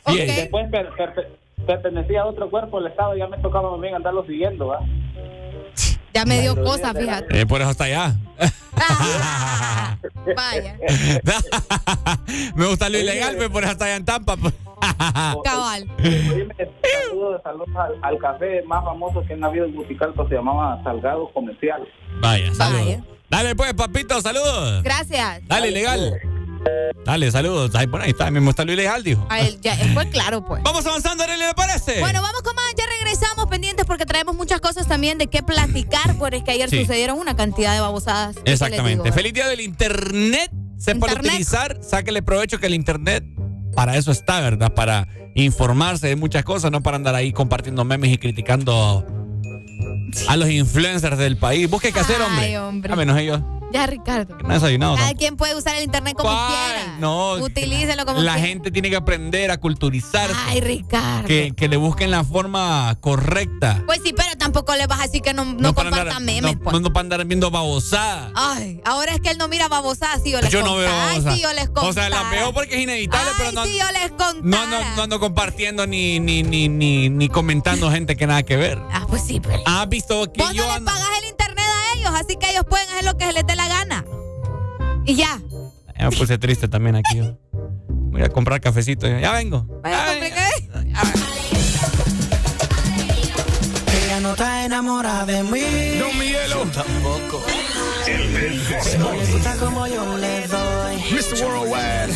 Y después per- per- pertenecía a otro cuerpo del Estado, ya me tocaba también andarlo siguiendo, ¿va? ya me dio cosas, fíjate. Eh, por eso está allá. Vaya. me gusta lo ilegal, pero por eso está allá en Tampa. pues. Cabal. Saludos, saludos al, al café más famoso que han habido en Musicalco, se llamaba Salgado Comercial. Vaya, saludos. Dale pues, papito, saludos. Gracias. Dale, ilegal. Dale, saludos. Ay, bueno, ahí está, me gusta lo ilegal, dijo. A él, ya, fue claro, pues. Vamos avanzando, Arely, ¿le parece? Bueno, vamos con más. Ya regresamos pendientes porque traemos muchas cosas también de qué platicar, porque es que ayer Sí. sucedieron una cantidad de babosadas. ¿Qué les Exactamente. digo? Feliz día del Internet. Sepa utilizar, sáquele provecho que el Internet para eso está, ¿verdad? Para informarse de muchas cosas, no para andar ahí compartiendo memes y criticando a los influencers del país. ¿Vos qué hacer, hombre. A menos ellos. Ya, Ricardo. No desayunado. Cada ¿no? quien puede usar el internet como quiera. No. Utilícelo como La quiera. gente tiene que aprender a culturizarse. Ay, Ricardo. Que, que le busquen la forma correcta. Pues sí, pero tampoco le vas a decir que no, no, para comparta andar, memes, no, pues. no para andar viendo babosadas. Ay, ahora es que él no mira babosadas, sí, yo les Yo no veo contara. Ay, babosadas. sí, yo les O sea, la contara. veo porque es inevitable, pero no, Sí, yo les contara. no, ando- no ando compartiendo ni, ni, ni, ni, ni comentando gente que nada que ver. Ah, pues sí, pero. ¿Has visto que Vos yo no ando? pagas el internet así que ellos pueden hacer lo que se les dé la gana. Y ya. Ya me puse triste también aquí. Voy a comprar cafecito. Ya vengo. Ella no está enamorada de mí. No, Miguelo. tampoco. El No le gusta como yo le doy. Mr. Worldwide.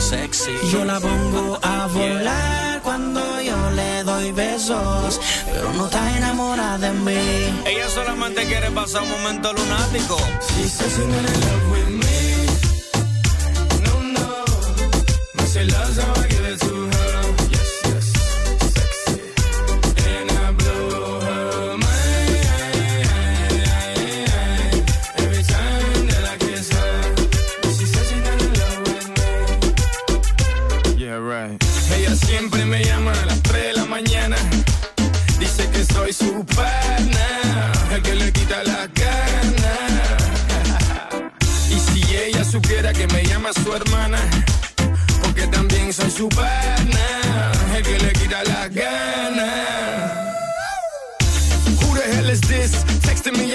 Sexy. Yo la pongo a volar cuando yo le doy besos. Pero no está enamorada de mí. Ella solamente quiere pasar un momento lunático. She says in love with me. No, no. But she loves Su pana, el que le quita la gana. Y si ella supiera que me llama su hermana, porque también soy su pana,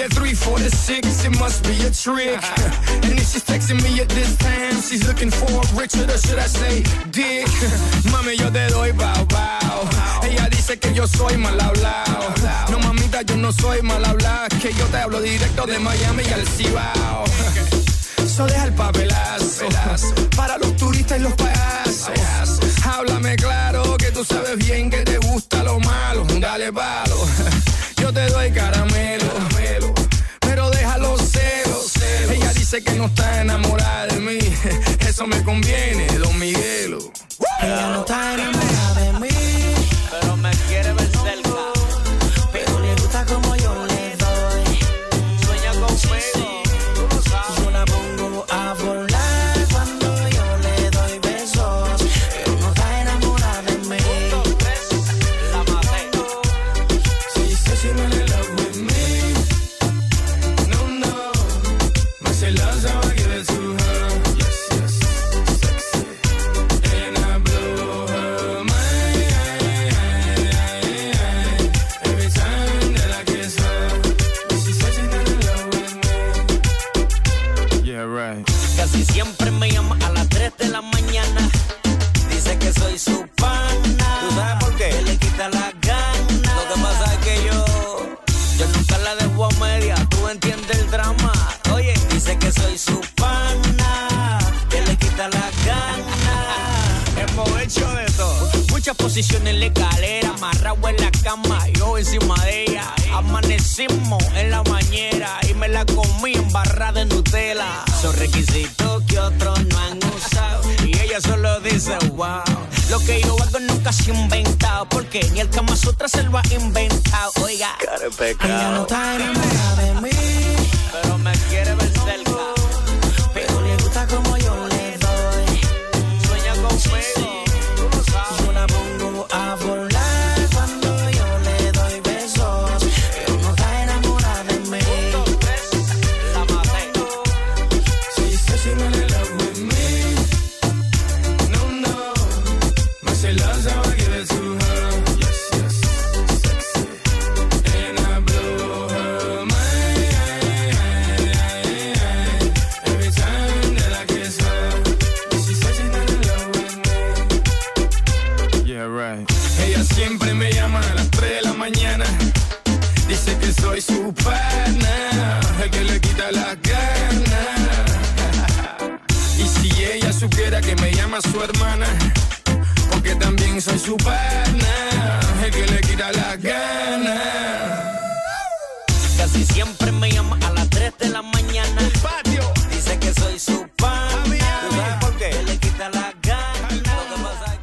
Texting me at 346, it must be a trick. And if she's texting me at this time, she's looking for Richard, or should I say Dick? Mami, yo te doy bow bow. Ella dice que yo soy mal hablado. No, mamita, yo no soy mal hablado. Que yo te hablo directo de Miami y al Cibao. So deja el papelazo para los turistas y los payasos. Háblame claro que tú sabes bien que te gusta lo malo. Dale palo, yo te doy caramelo, Dice que no está enamorada de mí, eso me conviene, Don Miguelo. Ella no está enamorada Muchas posiciones en la escalera, amarrado en la cama, yo encima de ella. Amanecimos en la bañera y me la comí en barra de Nutella. Son requisitos que otros no han usado y ella solo dice wow. Lo que yo hago nunca se ha inventado porque ni el Kama Sutra se lo ha inventado. Oiga, ella no está enamorada de mí, su hermana, porque también soy su pana, el que le quita la gana. Casi siempre me llama a las 3 de la mañana. patio. Dice que soy su pana. ¿Tú sabes por qué? Le quita la gana. Lo que pasa es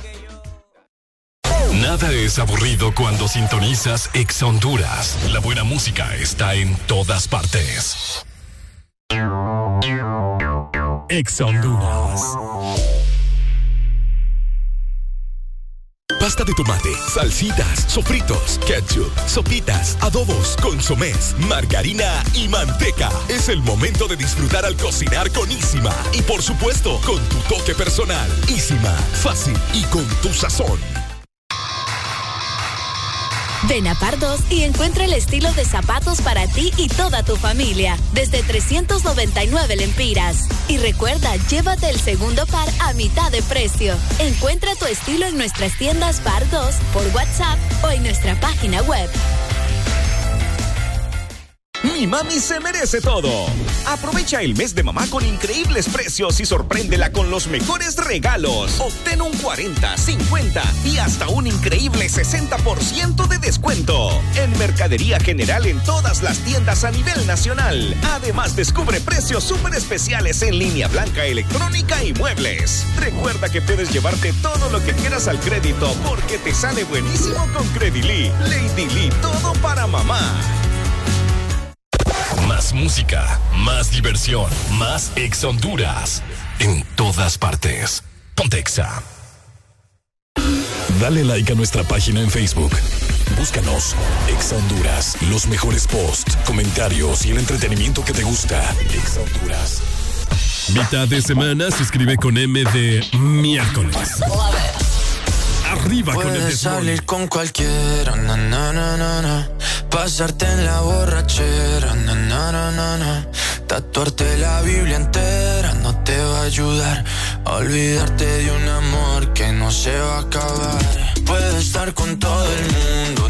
que Nada es aburrido cuando sintonizas Ex Honduras. La buena música está en todas partes. Ex Honduras. Pasta de tomate, salsitas, sofritos, ketchup, sopitas, adobos, consomés, margarina y manteca. Es el momento de disfrutar al cocinar con Isima. Y por supuesto, con tu toque personal. Isima, fácil y con tu sazón. Ven a Pardos y encuentra el estilo de zapatos para ti y toda tu familia, desde 399 lempiras. Y recuerda, llévate el segundo par a mitad de precio. Encuentra tu estilo en nuestras tiendas Pardos, por WhatsApp o en nuestra página web. Mi mami se merece todo. Aprovecha el mes de mamá con increíbles precios y sorpréndela con los mejores regalos. Obtén un 40, 50 y hasta un increíble 60% de descuento. En Mercadería General en todas las tiendas a nivel nacional. Además, descubre precios súper especiales en línea blanca, electrónica y muebles. Recuerda que puedes llevarte todo lo que quieras al crédito porque te sale buenísimo con Credily. Lady Lee, todo para mamá. Más música, más diversión, más Ex Honduras. En todas partes. Pontexa. Dale like a nuestra página en Facebook. Búscanos. Ex Honduras. Los mejores posts, comentarios y el entretenimiento que te gusta. Ex Honduras. Mitad de semana se escribe con M de miércoles. Arriba con el Puedes salir con cualquiera, na, pasarte en la borrachera, tatuarte la Biblia entera no te va a ayudar a olvidarte de un amor que no se va a acabar. Puedes estar con todo el mundo,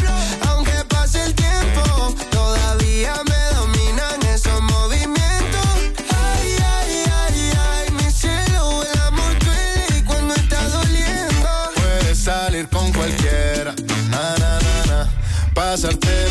Pasarte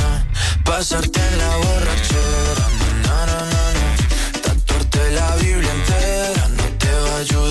Pasarte en la borrachera, na, na, na, na. Tatuarte la Biblia entera no te va a ayudar.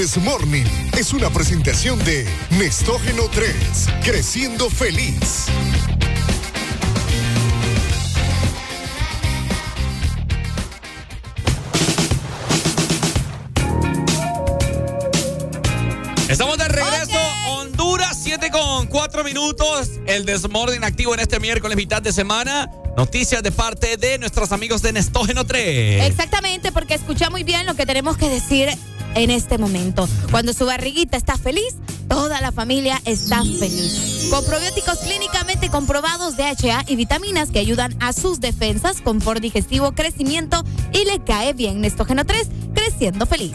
El Desmorning es una presentación de Nestógeno 3, Creciendo Feliz. Estamos de regreso, Honduras, 7 con 4 minutos. El Desmorden activo en este miércoles, mitad de semana. Noticias de parte de nuestros amigos de Nestógeno 3. Exactamente, porque escucha muy bien lo que tenemos que decir en este momento. Cuando su barriguita está feliz, toda la familia está feliz. Con probióticos clínicamente comprobados de HA y vitaminas que ayudan a sus defensas, confort digestivo, crecimiento y le cae bien Nestógeno 3, creciendo feliz.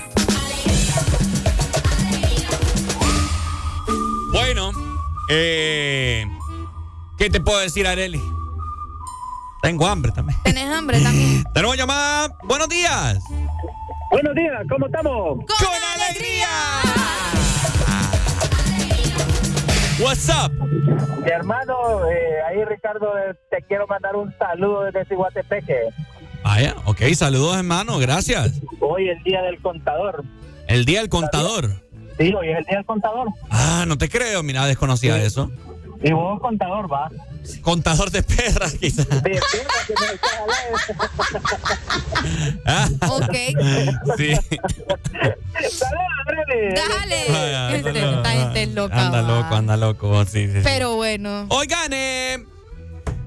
Bueno, eh, ¿qué te puedo decir, Areli? Tengo hambre también. ¿Tenés hambre también? Tenemos llamada. Buenos días. Buenos días, ¿cómo estamos? ¡Con, alegría! What's up? Mi hermano, eh, ahí Ricardo, eh, te quiero mandar un saludo desde Cihuatepeque. Vaya, ok, saludos hermano, gracias. Hoy es el día del contador. El día del contador. Sí, hoy es el día del contador. Ah, no te creo, mira, desconocía eso. Y vos contador, va. Contador de perras, quizás. De perras que me Ah, Ok. sí. Dale. Vaya, Este, anda esta gente es loca. Anda va. loco, anda loco, sí, sí, sí. Pero bueno. Oigan, eh,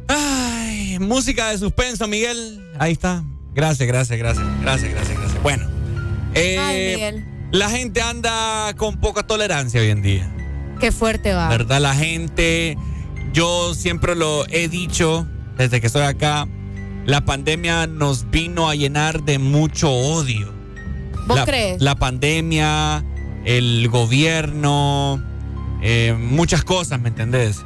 ay, música de suspenso, Miguel. Ahí está. Gracias, gracias, gracias. Gracias, gracias, gracias. Bueno. eh, Ay, Miguel. La gente anda con poca tolerancia hoy en día. Qué fuerte va. ¿Verdad? La gente, yo siempre lo he dicho desde que estoy acá, la pandemia nos vino a llenar de mucho odio. ¿Vos la, crees? La pandemia, el gobierno, eh, muchas cosas, ¿me entendés?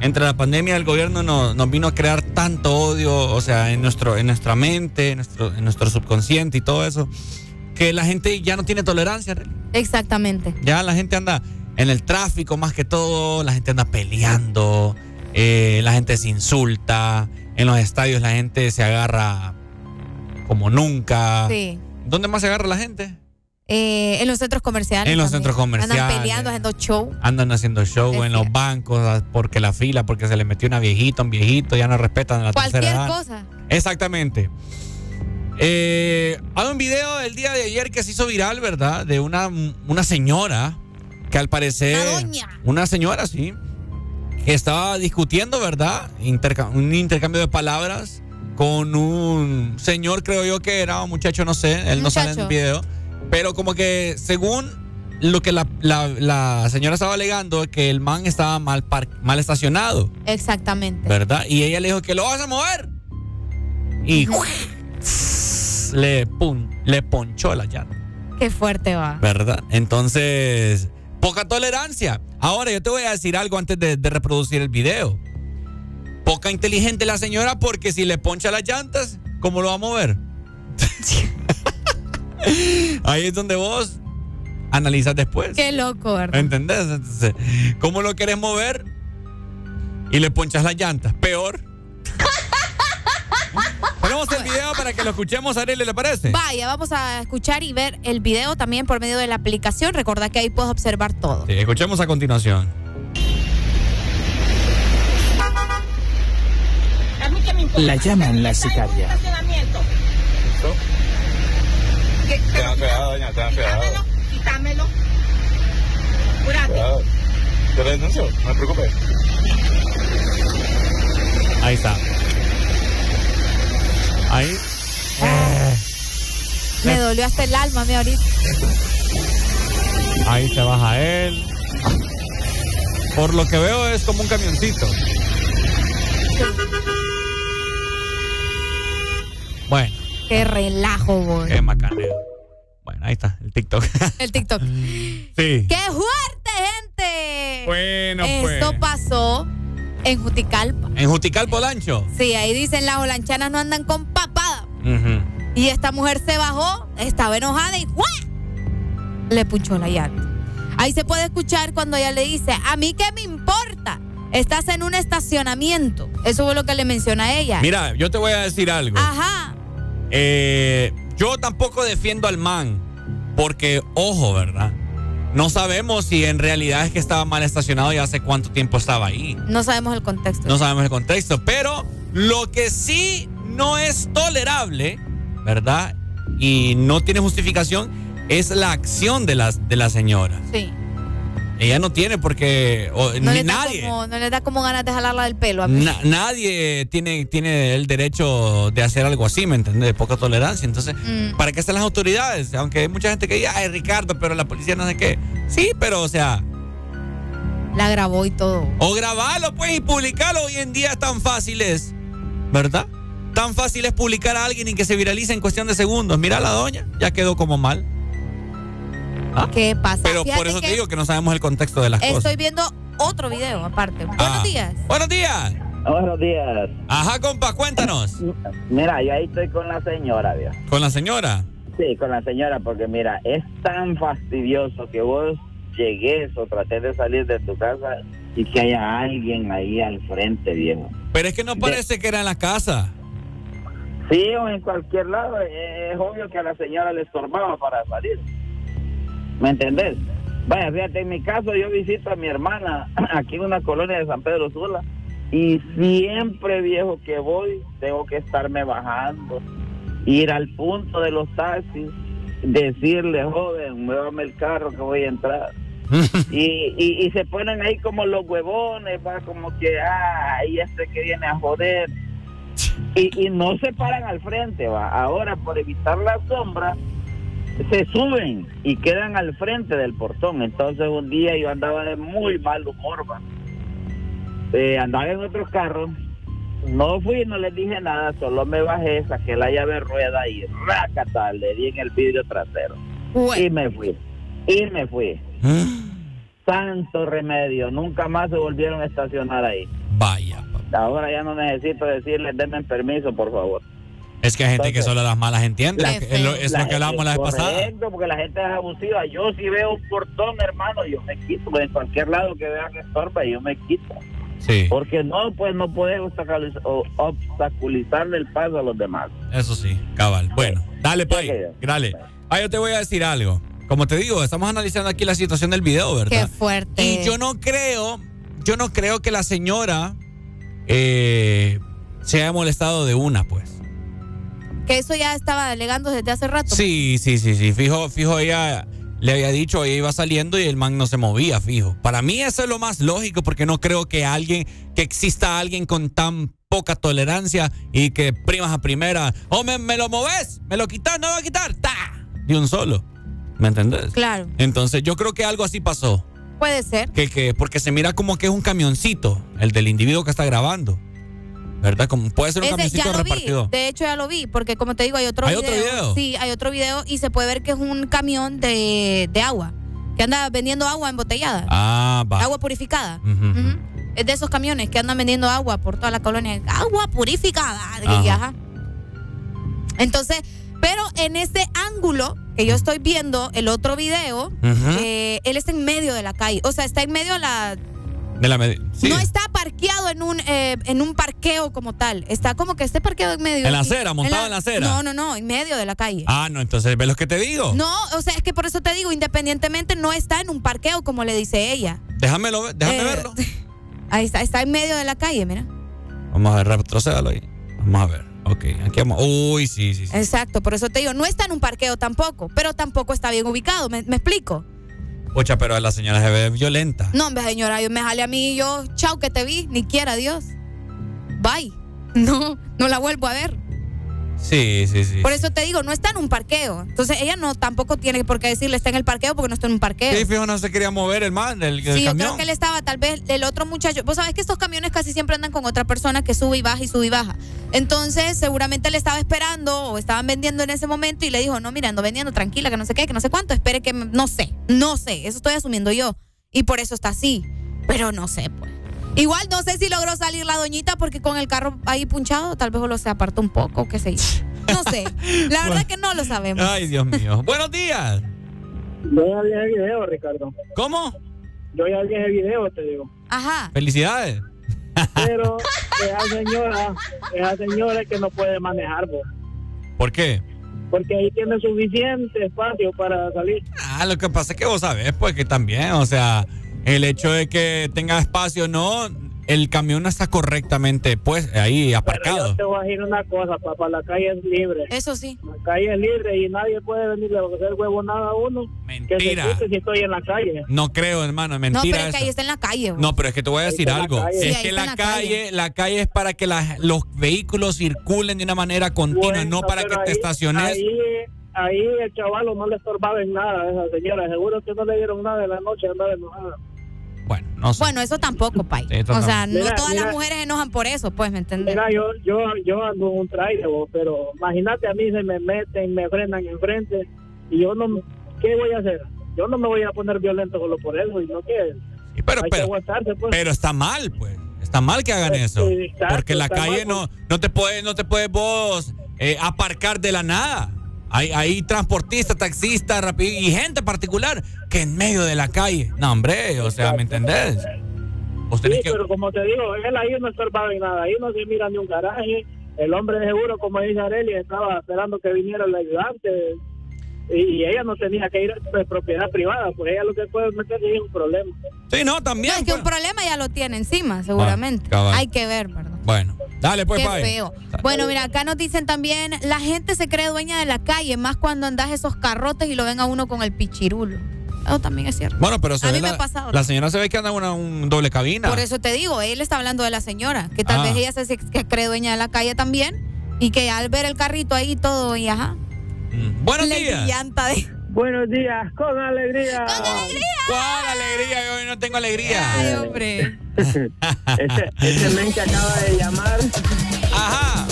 Entre la pandemia y el gobierno nos, nos vino a crear tanto odio, o sea, en, nuestro, en nuestra mente, en nuestro, en nuestro subconsciente y todo eso, que la gente ya no tiene tolerancia. Exactamente. Ya la gente anda en el tráfico más que todo, la gente anda peleando, eh, la gente se insulta, en los estadios la gente se agarra como nunca. Sí. ¿Dónde más se agarra la gente? Eh, en los centros comerciales. En los también. centros comerciales. Andan peleando, haciendo show. Andan haciendo show en los bancos ah, porque la fila, porque se le metió una viejita, un viejito, ya no respetan a la Cualquier tercera edad. cosa. Exactamente. Eh, hay un video el día de ayer que se hizo viral, ¿verdad? De una, una señora que al parecer... Una doña. Una señora, sí. Que estaba discutiendo, ¿verdad? Interca- un intercambio de palabras con un señor, creo yo que era, un muchacho, no sé, él no sale en el video, pero como que según lo que la, la, señora estaba alegando, que el man estaba mal, mal estacionado. Exactamente. ¿Verdad? Y ella le dijo que lo vas a mover. Y le, pum, le ponchó la llanta. Qué fuerte va. ¿Verdad? Entonces, poca tolerancia. Ahora yo te voy a decir algo antes de, de reproducir el video. Poca inteligente la señora porque si le poncha las llantas, ¿cómo lo va a mover? Ahí es donde vos analizas después. Qué loco, ¿verdad? ¿Entendés? Entonces, ¿cómo lo querés mover? Y le ponchas las llantas. Peor. Ponemos el video para que lo escuchemos, a Ariel, ¿le parece? Vaya, vamos a escuchar y ver el video también por medio de la aplicación. Recuerda que ahí puedes observar todo. Sí, escuchemos a continuación. La llaman la sicaria. Tengan cuidado, doña, tengan cuidado. Quítamelo. Cuidado. Yo le denuncio, no me preocupe. Ahí está. Ahí. Me dolió hasta el alma, mi ahorita. Ahí se baja él. Por lo que veo es como un camioncito. Bueno. Qué relajo, güey. Qué macaneo. Bueno, ahí está, el TikTok. El TikTok. sí. ¡Qué fuerte, gente! Bueno, Esto pues. pasó en Juticalpa. ¿En Juticalpa, Lancho? Sí, ahí dicen las olanchanas no andan con Y esta mujer se bajó, estaba enojada y ¡guau! le puchó la llanta. Ahí se puede escuchar cuando ella le dice, a mí qué me importa, estás en un estacionamiento. Eso fue lo que le menciona a ella. Mira, yo te voy a decir algo. Ajá. Eh, yo tampoco defiendo al man, porque, ojo, ¿verdad? No sabemos si en realidad es que estaba mal estacionado y hace cuánto tiempo estaba ahí. No sabemos el contexto. No sabemos el contexto, pero lo que sí no es tolerable, ¿verdad? Y no tiene justificación es la acción de la, de la señora. Sí. Ella no tiene porque o, No, ni le nadie. como, no le da como ganas de jalarla del pelo. A mí. Na- nadie tiene, tiene el derecho de hacer algo así, ¿me entiendes? De poca tolerancia. Entonces, Mm. ¿para qué están las autoridades? Aunque hay mucha gente que dice, ay, Ricardo, pero la policía no sé qué. Sí, pero, o sea, La grabó y todo. o grabarlo, pues, y publicarlo. Hoy en día es tan fácil es, ¿verdad? Tan fácil es publicar a alguien y que se viralice en cuestión de segundos. Mira a la doña, ya quedó como mal. ¿Qué pasa? Pero Fíjate por eso te digo que no sabemos el contexto de las Estoy cosas. viendo otro video aparte. Ah. Buenos días. Buenos días. Buenos días. Ajá, compa, cuéntanos. Mira, yo ahí estoy con la señora, Dios. Con la señora. Sí, con la señora, porque mira, es tan fastidioso que vos llegues o trates de salir de tu casa y que haya alguien ahí al frente, viejo. Pero es que no parece que era en la casa. Sí, o en cualquier lado, eh, es obvio que a la señora le estorbaba para salir. ¿Me entendés? Vaya, fíjate, en mi caso yo visito a mi hermana aquí en una colonia de San Pedro Sula y siempre, viejo, que voy, tengo que estarme bajando, ir al punto de los taxis, decirle, joven, muévame el carro que voy a entrar. y, y, y se ponen ahí como los huevones, va como que, ah, ahí este que viene a joder. Y, y no se paran al frente, va. Ahora, por evitar la sombra, se suben y quedan al frente del portón. Entonces, un día yo andaba de muy mal humor, va. Eh, andaba en otro carro. No fui, no les dije nada, solo me bajé, saqué la llave rueda y rácata, le di en el vidrio trasero. Y me fui. Y me fui. Santo remedio, nunca más se volvieron a estacionar ahí. Vaya. Ahora ya no necesito decirles, denme permiso, por favor. Es que hay gente que solo las malas entiende. La- Es lo, es lo que hablábamos la vez pasada. Correcto, porque la gente es abusiva. Yo si veo un portón, hermano, yo me quito. En cualquier lado que vean que estorba, yo me quito. Sí. Porque no, pues no puedes obstaculizarle el paso a los demás. Eso sí, cabal. Bueno, dale, Pai. Dale. Ah, yo te voy a decir algo. Como te digo, estamos analizando aquí la situación del video, Qué ¿verdad? fuerte. Y yo no creo, yo no creo que la señora eh, se haya molestado de una, pues. Que eso ya estaba alegando desde hace rato. Sí, sí, sí, sí. Fijo, fijo, ella le había dicho, ella iba saliendo y el man no se movía, fijo. Para mí eso es lo más lógico porque no creo que alguien, que exista alguien con tan poca tolerancia y que primas a primera. O me, me lo moves, me lo quitas, no voy a quitar. ¡Ta! De un solo. ¿Me entendés? Claro. Entonces yo creo que algo así pasó. Puede ser. Que, que, porque se mira como que es un camioncito, el del individuo que está grabando. ¿Verdad? Como puede ser un Ese camioncito vi. repartido. De hecho, ya lo vi, porque como te digo, hay otro ¿Hay video. otro video? Sí, hay otro video y se puede ver que es un camión de, de agua. Que anda vendiendo agua embotellada. Ah, va. Agua purificada. Es de esos camiones que andan vendiendo agua por toda la colonia. Agua purificada. Ajá. ajá. Entonces, pero en ese ángulo que yo estoy viendo, el otro video, eh, él está en medio de la calle. O sea, está en medio de la. De la sí. No está parqueado en un, eh, en un parqueo como tal. Está como que esté parqueado en medio. ¿En la acera, montado en la acera? No, no, no, en medio de la calle. Ah, no, entonces ve lo que te digo. No, o sea, es que por eso te digo, independientemente no está en un parqueo como le dice ella. Déjamelo, déjame Eh, verlo. Ahí está, está en medio de la calle, mira. Vamos a ver, retrocédalo ahí. Vamos a ver. Ok, aquí vamos. Uy, sí, sí, sí. Exacto, por eso te digo, no está en un parqueo tampoco, pero tampoco está bien ubicado, ¿me, me explico? Pucha, pero la señora se ve violenta. No, hombre, señora, yo me jale a mí y yo, chao que te vi, ni quiera Dios. Bye. No, no la vuelvo a ver. Sí, sí, sí. Por eso te digo, no está en un parqueo. Entonces ella no tampoco tiene por qué decirle está en el parqueo porque no está en un parqueo. Sí, fijo, no se quería mover el man del, del Sí, yo creo que él estaba, tal vez el otro muchacho. Vos sabés que estos camiones casi siempre andan con otra persona que sube y baja y sube y baja. Entonces, seguramente le estaba esperando o estaban vendiendo en ese momento y le dijo, no, mira, ando vendiendo, tranquila, que no sé qué, que no sé cuánto, espere que. me-". No sé, no sé, eso estoy asumiendo yo. Y por eso está así. Pero no sé, pues. Igual no sé si logró salir la doñita porque con el carro ahí punchado, tal vez lo se apartó un poco, qué sé yo. No sé. La verdad que no lo sabemos. Ay, Dios mío. Buenos días. Yo ya vi el video, Ricardo. ¿Cómo? Yo ya vi el video, te digo. Ajá. Felicidades. Pero esa señora, esa señora es que no puede manejar, vos. ¿Por qué? porque ahí tiene suficiente espacio para salir. Ah, lo que pasa es que vos sabés, pues que también, o sea, el hecho de que tenga espacio, no, el camión no está correctamente, pues, ahí Pero aparcado. yo te voy a decir una cosa, papá, la calle es libre. Eso sí. La calle es libre y nadie puede venirle a hacer huevo nada a uno. Que se Mentira. si estoy en la calle. No creo, hermano, es No, mentira pero es que ahí está en la calle. No, pero es que te voy a decir algo. Sí, Es ahí que la calle, calle. la calle es para que la- los vehículos circulen de una manera continua, Bueno, no para que pero te ahí- estaciones. Ahí, ahí el chavalo no le estorbaba en nada a esa señora. Seguro que no le dieron nada en la noche, andaba enojada. Bueno, no sé. Bueno, eso tampoco, Pai. esto o sea, no Mira, todas mira. las mujeres enojan por eso, pues, ¿me entiendes? Mira, yo, yo, yo ando en un trailer, vos, pero imagínate a mí se me meten, me frenan enfrente y yo no, ¿qué voy a hacer? Yo no me voy a poner violento solo por eso, y no que Sí, pero, hay que pero, aguantarse, pues. pero está mal, pues. Está mal que hagan Sí, eso. exacto, Porque la está calle mal, no, no te puedes, no te puedes vos eh, aparcar de la nada. Hay, hay transportistas, taxistas, y gente particular que en medio de la calle. No, hombre, o sea, ¿me entendés? Vos tenés Sí, que. pero como te digo, él ahí no estorbaba en nada, ahí no se mira ni un garaje. El hombre de seguro, como dice Areli, estaba esperando que viniera el ayudante y, ella no tenía que ir de propiedad privada, pues ella lo que puede meterse es un problema. Sí, no, también. No, es que pues. un problema ya lo tiene encima, seguramente. Ah. Hay que ver, ¿verdad? Bueno, dale, pues, Qué feo. Bueno, mira, acá nos dicen también, la gente se cree dueña de la calle, más cuando andas esos carrotes y lo ven a uno con el pichirulo. Eso también es cierto. Bueno, pero se A ve mí me ha pasado. la señora se ve que anda en una un doble cabina. Por eso te digo, él está hablando de la señora, que tal Ah. vez ella se, que cree dueña de la calle también y que al ver el carrito ahí todo y ajá. Mm. Buenos días. llanta de... Buenos días, con alegría. ¿Cuál alegría? Yo hoy no tengo alegría. Ay, hombre. ese, ese men que acaba de llamar, Ajá.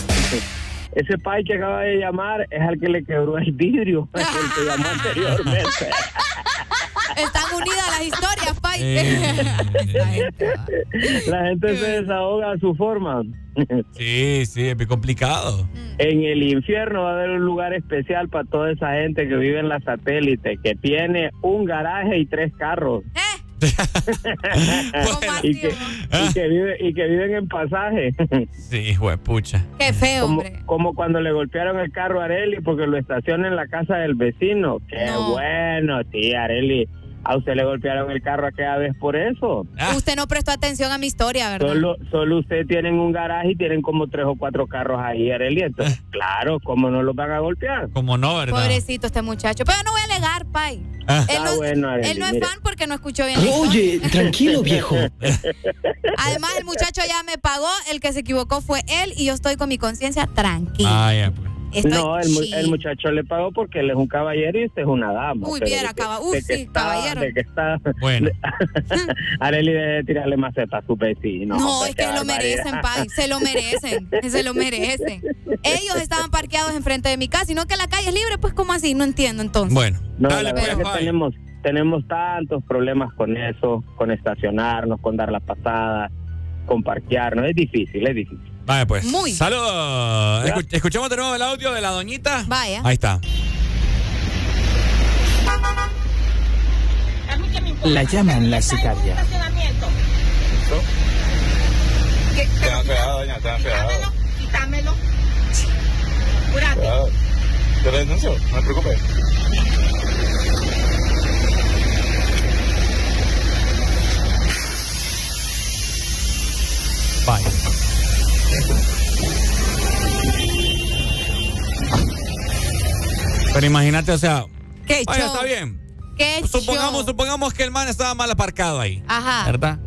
ese pai que acaba de llamar es al que le quebró el vidrio, el que llamó anteriormente. Están unidas las historias, Pai. Eh, La gente se desahoga a su forma. Sí, sí, es muy complicado. En el infierno va a haber un lugar especial para toda esa gente que vive en la satélite, que tiene un garaje y tres carros. Y, que, y, que vive, y que viven en pasaje. Sí, pucha. Qué feo, como, hombre. como cuando le golpearon el carro a Areli porque lo estaciona en la casa del vecino. Qué No. bueno, sí, Areli. A usted le golpearon el carro aquella vez por eso. Usted no prestó atención a mi historia, ¿verdad? Solo, solo usted tienen un garaje y tienen como tres o cuatro carros ahí, Arely. Entonces, claro, ¿cómo no los van a golpear? Como no, ¿verdad? Pobrecito este muchacho. Pero no voy a alegar, Pai. Ah. Él no, Ah, bueno, Arely, él no es fan porque no escuchó bien Oye, historia. tranquilo, viejo. Además, el muchacho ya me pagó. El que se equivocó fue él y yo estoy con mi conciencia tranquila. Ah, ya, pues. Estoy no, el, el muchacho le pagó porque él es un caballero y usted es una dama. Uy, pero viera, de que- caba- de uy, sí, está- caballero. de que está. Bueno. Arely debe tirarle maceta a su vecino. No, hombre, es que lo merecen, Pai. Se lo merecen. Se lo merecen. Ellos estaban parqueados enfrente de mi casa, y no que la calle es libre, pues, ¿cómo así? No entiendo entonces. Bueno, No, dale, la pues, verdad que tenemos, tenemos tantos problemas con eso, con estacionarnos, con dar la pasada, con parquearnos. Es difícil, es difícil. Vaya, pues. Muy. Saludos. Escu- escuchemos de nuevo el audio de la doñita. Vaya. Ahí está. La llaman la sicaria. Tengan cuidado, doña, tengan cuidado. Quítamelo. Cuidado. Yo le denuncio, no se preocupe. Vaya. Pero imagínate, o sea. Qué Vaya, show. está bien. Qué Supongamos, show. supongamos que el man estaba mal aparcado ahí. Ajá. ¿Verdad?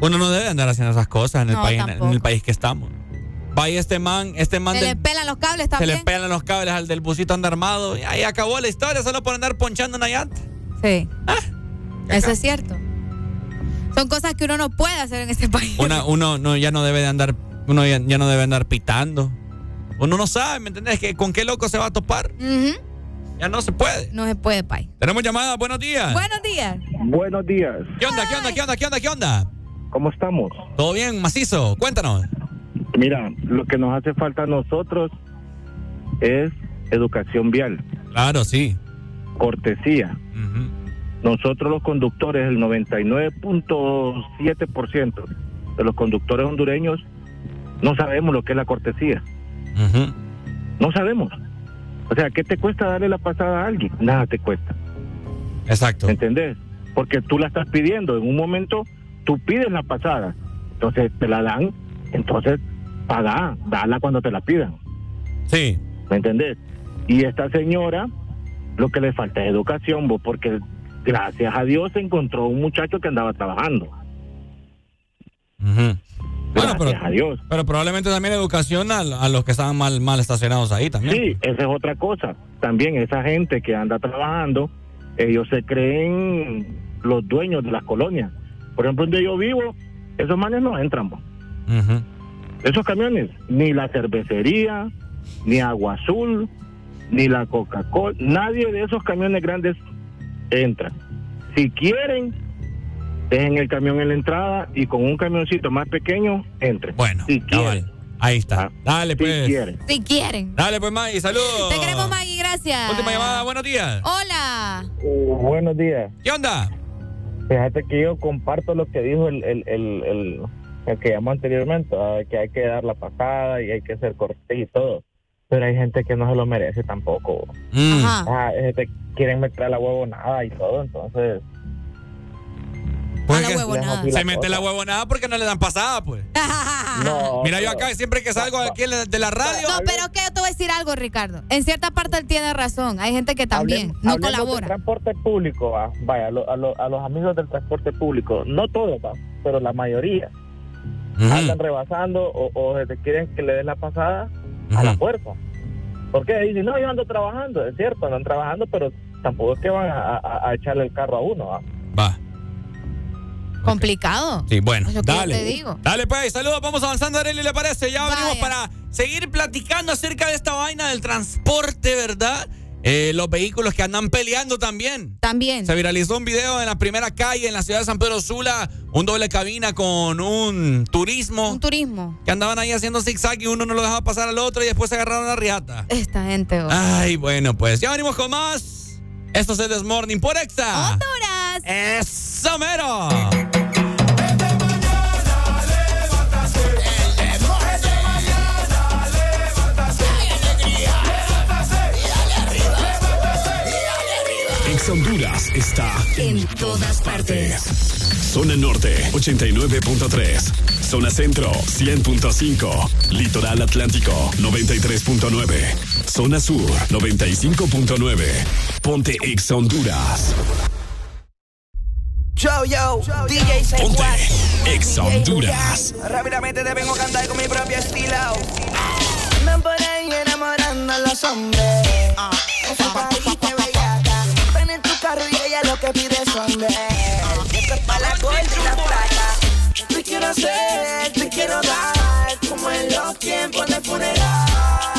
Uno no debe andar haciendo esas cosas en el, país, en, el país que estamos. Vaya este man, este man Se del- le pelan los cables se también. le pelan los cables al del busito anda armado. Y ahí acabó la historia, solo por andar ponchando una llanta. Sí. Ah, Eso es cierto. Son cosas que uno no puede hacer en este país. Una, uno no, ya no debe de andar, uno ya, ya no debe andar pitando. Uno no sabe, ¿me entendés? Que con qué loco se va a topar. Ya no se puede. No se puede, Pai. Tenemos llamada, buenos días. Buenos días. Buenos días. ¿Qué onda, qué onda, qué onda, qué onda, qué onda? ¿Cómo estamos? ¿Todo bien, macizo? Cuéntanos. Mira, lo que nos hace falta a nosotros es educación vial, Claro, sí. cortesía. Nosotros los conductores, el 99.7% de los conductores hondureños, no sabemos lo que es la cortesía. No sabemos. O sea, ¿qué te cuesta darle la pasada a alguien? Nada te cuesta. Exacto. ¿Me entendés? Porque tú la estás pidiendo. En un momento tú pides la pasada. Entonces te la dan. Entonces paga, dala cuando te la pidan. Sí. ¿Me entendés? Y esta señora, lo que le falta es educación, vos, porque gracias a Dios se encontró un muchacho que andaba trabajando. Bueno, Gracias pero, a Dios. pero probablemente también educación a, a los que estaban mal, mal estacionados ahí también. Sí, esa es otra cosa. También esa gente que anda trabajando, ellos se creen los dueños de las colonias. Por ejemplo, donde yo vivo, esos manes no entran. Esos camiones, ni la cervecería, ni Agua Azul, ni la Coca-Cola, nadie de esos camiones grandes entra. Si quieren, dejen el camión en la entrada y con un camioncito más pequeño, entren. Bueno, si quieren. Ahí está. Dale, pues. quieren. Si quieren. Dale, pues, Maggie, saludos. Te queremos, Maggie, gracias. Última llamada, buenos días. Hola. buenos días. ¿Qué onda? Fíjate que yo comparto lo que dijo el, el, el, el- el que llamó anteriormente, ¿verdad? que hay que dar la pasada y hay que ser cortés y todo. Pero hay gente que no se lo merece tampoco. Mm. Ah, hay gente que quieren meter la huevonada y todo, entonces... Pues la que huevonada. Se mete la huevonada porque no le dan pasada, pues. No, Mira, yo acá siempre que salgo aquí de la radio. No, pero que yo te voy a decir algo, Ricardo. En cierta parte él tiene razón. Hay gente que también no hablemos del colabora. transporte público, va. vaya, a, lo- a lo- a los amigos del transporte público, no todos, va, pero la mayoría, andan rebasando o, o te quieren que le den la pasada a la fuerza. ¿Por qué? Dicen, no, yo ando trabajando, es cierto, andan trabajando, pero tampoco es que van a, a- a echarle el carro a uno. ¿va? Va. Complicado. Sí, bueno, Es lo que yo dale. te digo. Dale, pues, saludos, vamos avanzando, Arely, ¿le parece? Ya venimos para seguir platicando acerca de esta vaina del transporte, ¿verdad? Eh, los vehículos que andan peleando también. También. Se viralizó un video en la primera calle en la ciudad de San Pedro Sula, un doble cabina con un turismo. Un turismo. Que andaban ahí haciendo zigzag y uno no lo dejaba pasar al otro y después se agarraron a riata. Esta gente. oh. Ay, bueno, pues ya venimos con más. Esto es el This Morning por Exa. Honduras. ¡Eso mero! Honduras está en todas partes. Zona Norte, 89.3. Zona Centro, 100.5. Litoral Atlántico, 93.9. Zona Sur, 95.9. Ponte Exa Honduras. Yo, yo, DJ Ponte Exa Honduras. Rápidamente te vengo a cantar con mi propio estilo. Andan por ahí enamorando a los hombres. Ah carro y ella lo que pide son de él. Esto es para la gorda y la plata. Te quiero hacer, te quiero dar, como en los tiempos de funeral.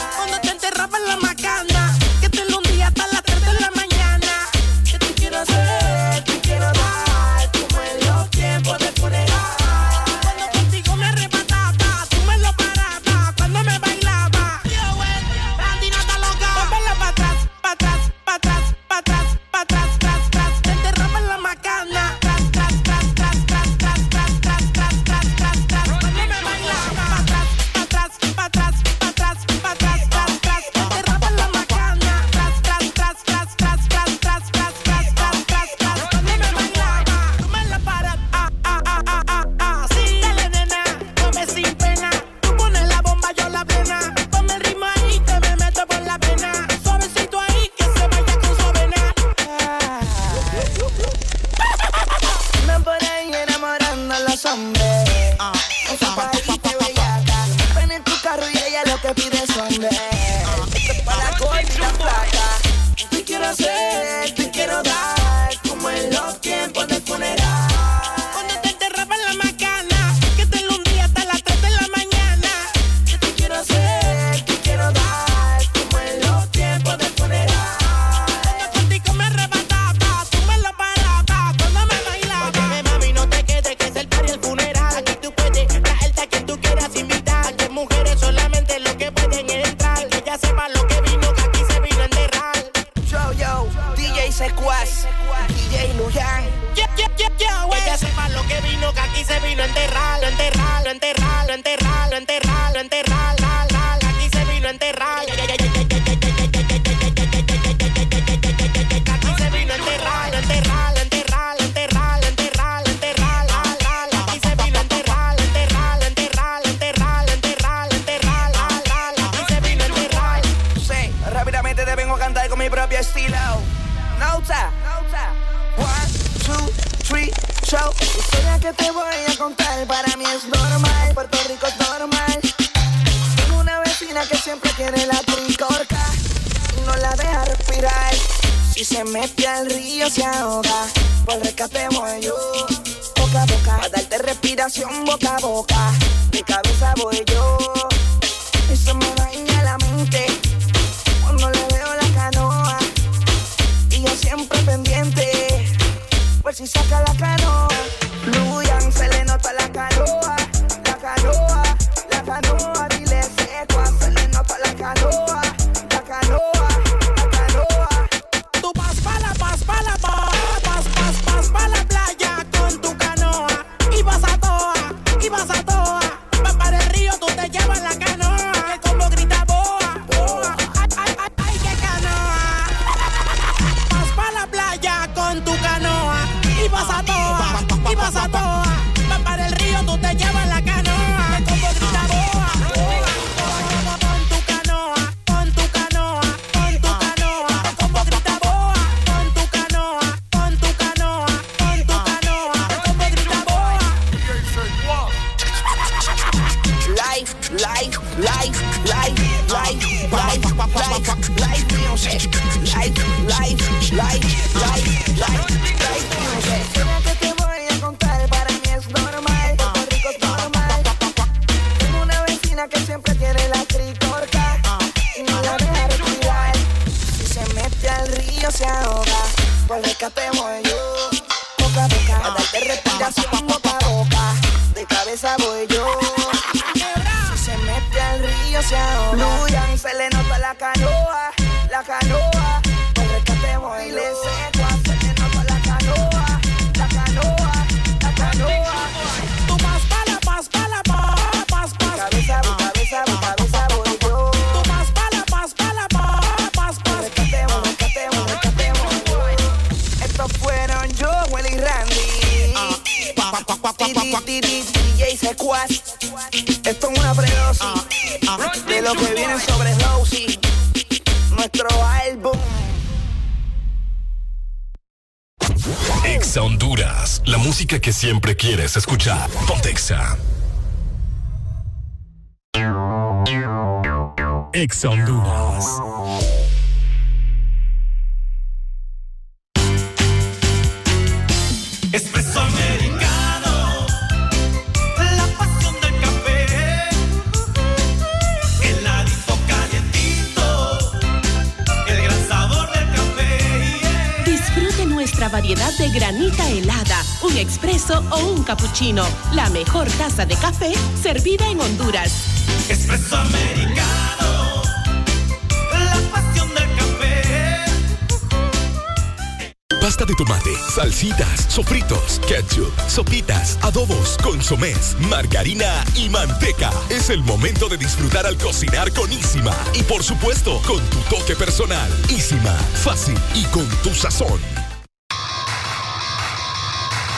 Adobos, consomés, margarina y manteca. Es el momento de disfrutar al cocinar con Isima. Y por supuesto, con tu toque personal. Isima, fácil y con tu sazón.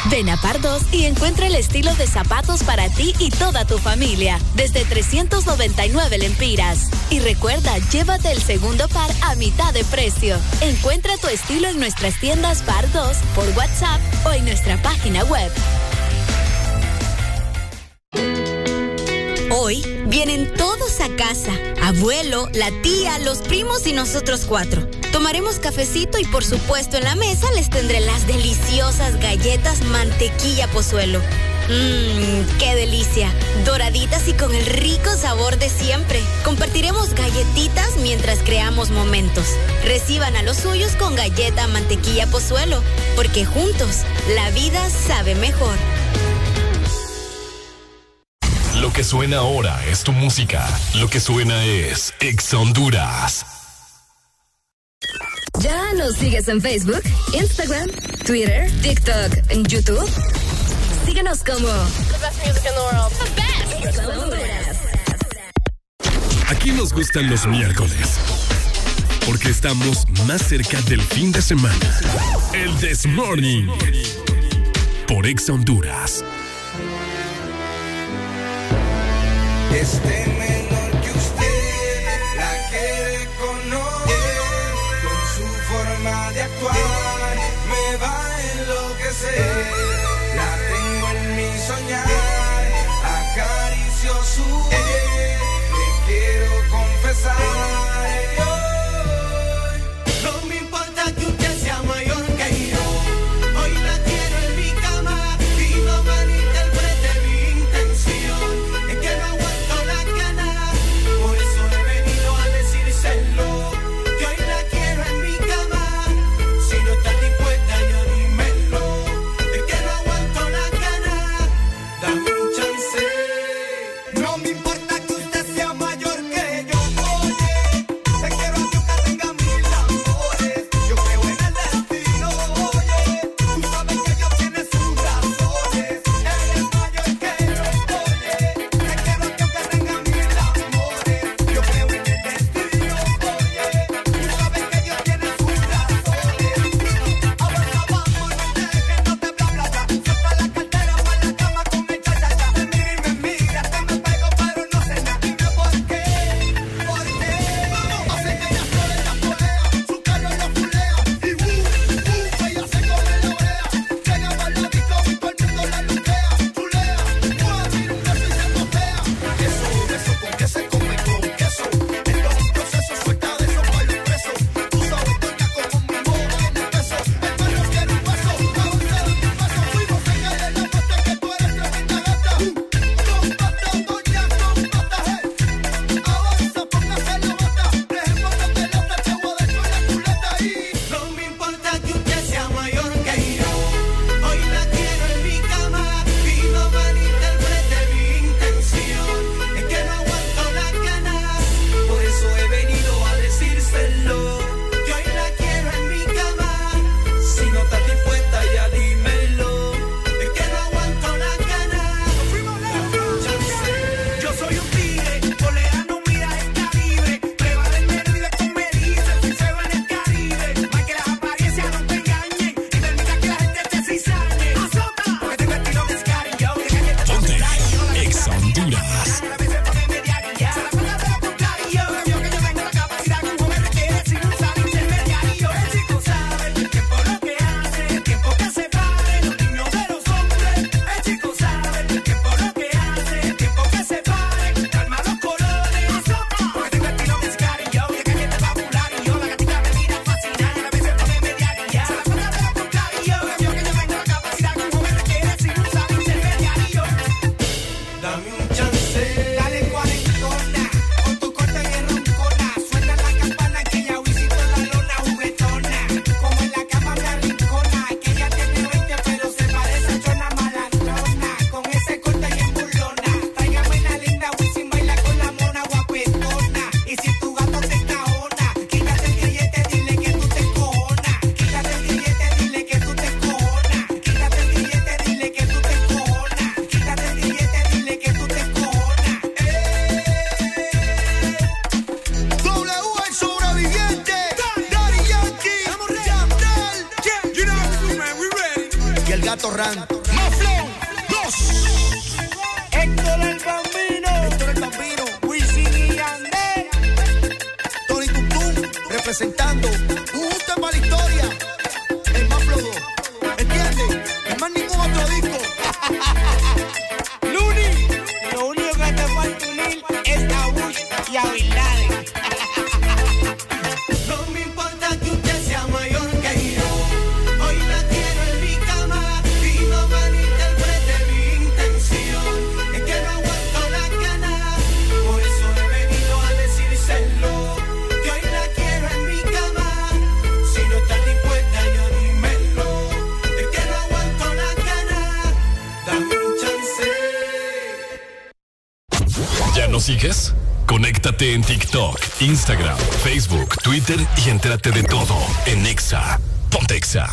Ven a Pardos y encuentra el estilo de zapatos para ti y toda tu familia, desde 399 lempiras. Y recuerda, llévate el segundo par a mitad de precio. Encuentra tu estilo en nuestras tiendas Pardos, por WhatsApp o en nuestra página web. Vienen todos a casa. Abuelo, la tía, los primos y nosotros cuatro. Tomaremos cafecito y por supuesto en la mesa les tendré las deliciosas galletas mantequilla pozuelo. Mmm, qué delicia. Doraditas y con el rico sabor de siempre. Compartiremos galletitas mientras creamos momentos. Reciban a los suyos con galleta mantequilla pozuelo, porque juntos la vida sabe mejor. Que suena ahora es tu música. Lo que suena es Exa Honduras. ¿Ya nos sigues en Facebook, Instagram, Twitter, TikTok, en YouTube? Síguenos como Aquí nos gustan los miércoles. Porque estamos más cerca del fin de semana. El This Morning. Por Exa Honduras. Este menor que usted la quiere conocer con su forma de actuar me va a enloquecer. La tengo en mi soñar, acaricio su piel, le quiero confesar. En TikTok, Instagram, Facebook, Twitter y entérate de todo en Exa. Ponte Exa.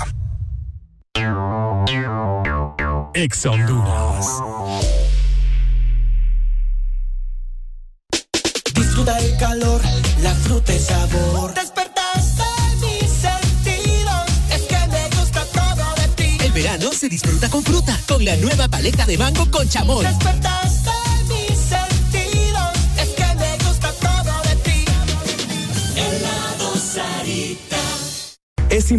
Exa Honduras. Disfruta el calor, la fruta y sabor. Despertaste mis sentidos, es que me gusta todo de ti. El verano se disfruta con fruta, con la nueva paleta de mango con chamoy. Despertaste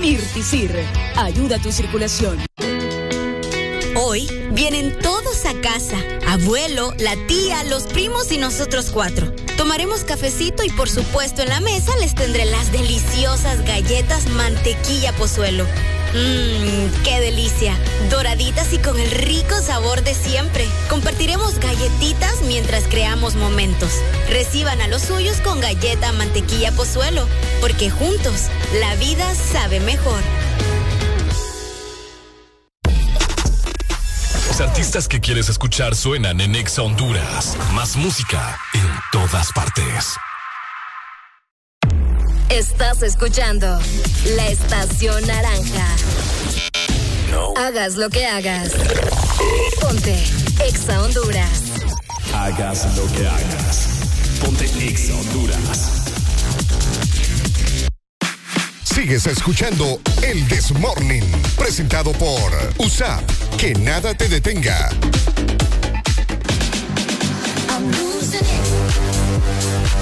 Mirticir ayuda a tu circulación. Hoy vienen todos a casa. Abuelo, la tía, los primos y nosotros cuatro. Tomaremos cafecito y por supuesto en la mesa les tendré las deliciosas galletas mantequilla pozuelo. Mmm, qué delicia. Doraditas y con el rico sabor de siempre. Compartiremos galletitas mientras creamos momentos. Reciban a los suyos con galleta mantequilla pozuelo, porque juntos la vida sabe mejor. Los artistas que quieres escuchar suenan en Exa Honduras. Más música en todas partes. Estás escuchando la estación naranja. Hagas lo que hagas. Ponte Exa Honduras. Hagas lo que hagas. Ponte Exa Honduras. Sigues escuchando El Desmorning, presentado por USAP. Que nada te detenga.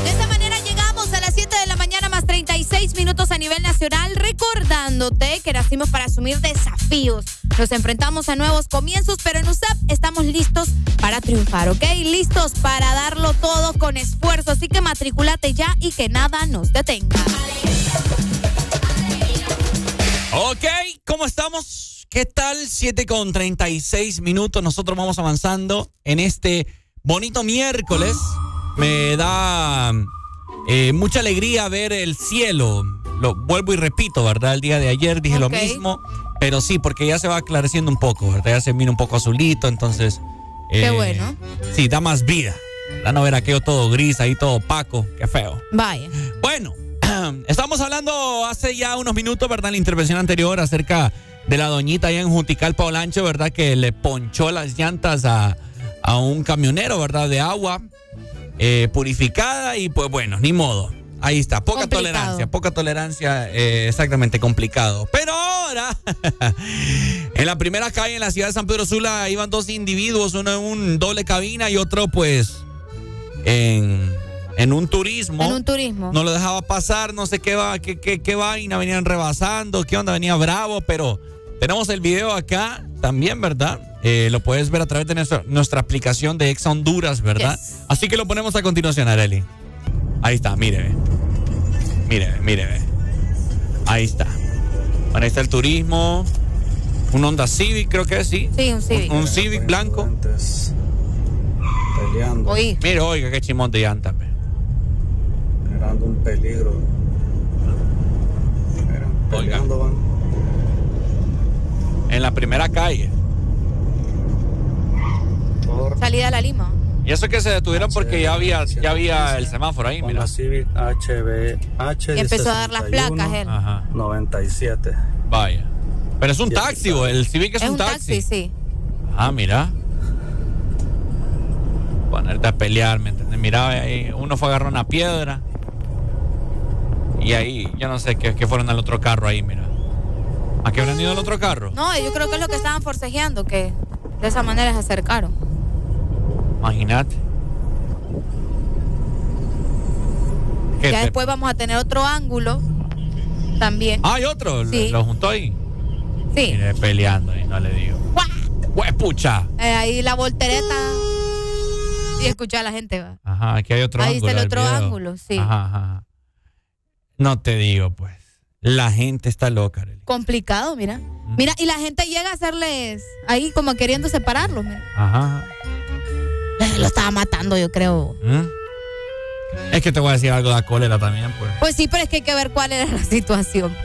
De esta manera llegamos a las 7 de la mañana más 36 minutos a nivel nacional, recordándote que nacimos para asumir desafíos. Nos enfrentamos a nuevos comienzos, pero en USAP estamos listos para triunfar, ¿ok? Listos para darlo todo con esfuerzo. Así que matricúlate ya y que nada nos detenga. Ok, ¿cómo estamos? ¿Qué tal? 7 con 36 minutos. Nosotros vamos avanzando en este bonito miércoles. Me da eh, mucha alegría ver el cielo. Lo vuelvo y repito, ¿verdad? El día de ayer dije lo mismo. Pero sí, porque ya se va aclareciendo un poco, ¿verdad? Ya se mira un poco azulito, entonces. Qué eh, bueno. Sí, da más vida. La no ver aquello todo gris, ahí todo opaco. Qué feo. Vaya. Bueno, estamos hablando hace ya unos minutos, ¿verdad? En la intervención anterior acerca de la doñita allá en Juticalpa Olancho, ¿verdad? Que le ponchó las llantas a, a un camionero, ¿verdad? De agua eh, purificada y pues bueno, ni modo. Ahí está, poca Complicado. tolerancia, poca tolerancia, eh, exactamente complicado. Pero ahora, en la primera calle en la ciudad de San Pedro Sula iban dos individuos, uno en un doble cabina y otro pues en, en un turismo. En un turismo. No lo dejaba pasar, no sé qué, va, qué, qué, qué vaina, venían rebasando, qué onda, venía bravo, pero tenemos el video acá también, ¿verdad? Eh, lo puedes ver a través de nuestra, nuestra aplicación de Exa Honduras, ¿verdad? Así que lo ponemos a continuación, Areli. Ahí está, mire, ve. Mire, ve, mire, ve. Ahí está. Bueno, ahí está el turismo. Un Honda Civic, creo que es, sí. Sí, un Civic. Un, un Civic blanco. Peleando. Oí. Mira, oiga, qué chimón de llanta. pe. Un peligro. Mira, peleando van. En la primera calle. Salida a la Lima. Y eso que se detuvieron porque ya había, ya había el semáforo ahí, mira. Civic HB, H Y empezó a dar las placas él. Ajá. 97. Vaya. Pero es un taxi, bo, el Civic es, Es un un taxi. taxi, sí. Ah, mira. Ponerte a pelear, ¿me entiendes? Mira, ahí uno fue a agarrar una piedra. Y ahí, yo no sé qué, qué fueron al otro carro ahí, mira. ¿A qué habrán ido al otro carro? No, yo creo que es lo que estaban forcejeando, que de esa manera se acercaron. Imagínate. ¿Qué Ya te- después vamos a tener otro ángulo también. Ah, hay otro, Sí. lo juntó ahí. Sí. Mire, peleando y no le digo. ¡Huepucha! Eh, ahí la voltereta. Y escucha a la gente, va. Ajá, aquí hay otro Ahí ángulo. está el otro video. ángulo, sí. Ajá, ajá. No te digo, pues. La gente está loca. Arely. Complicado, mira. Mira, y la gente llega a hacerles ahí como queriendo separarlos, mira. Ajá. Eh, Lo estaba matando, yo creo. ¿Mm? Es que te voy a decir algo de la cólera también, pues. Pues sí, pero es que hay que ver cuál era la situación.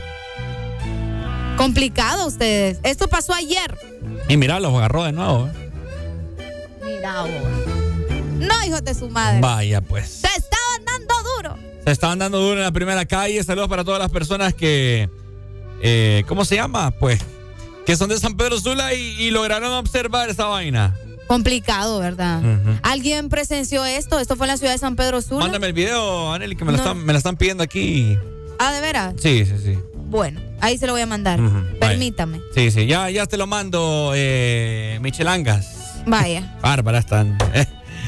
Complicado ustedes. Esto pasó ayer. Y mira, los agarró de nuevo. ¿eh? Mira vos. No, hijos de su madre. Vaya, pues. Se estaban dando duro. Se estaban dando duro en la primera calle. Saludos para todas las personas que. eh, ¿Cómo se llama? Pues. Que son de San Pedro Sula y, y lograron observar esa vaina. Complicado, ¿verdad? ¿Alguien presenció esto? Esto fue en la ciudad de San Pedro Sula. Mándame el video, Aneli, que me lo, están, me la están pidiendo aquí. Ah, ¿de veras? Sí, sí, sí. Bueno, ahí se lo voy a mandar. Permítame. Sí, sí, ya, ya te lo mando, eh, Michelangas. Vaya. Bárbara están.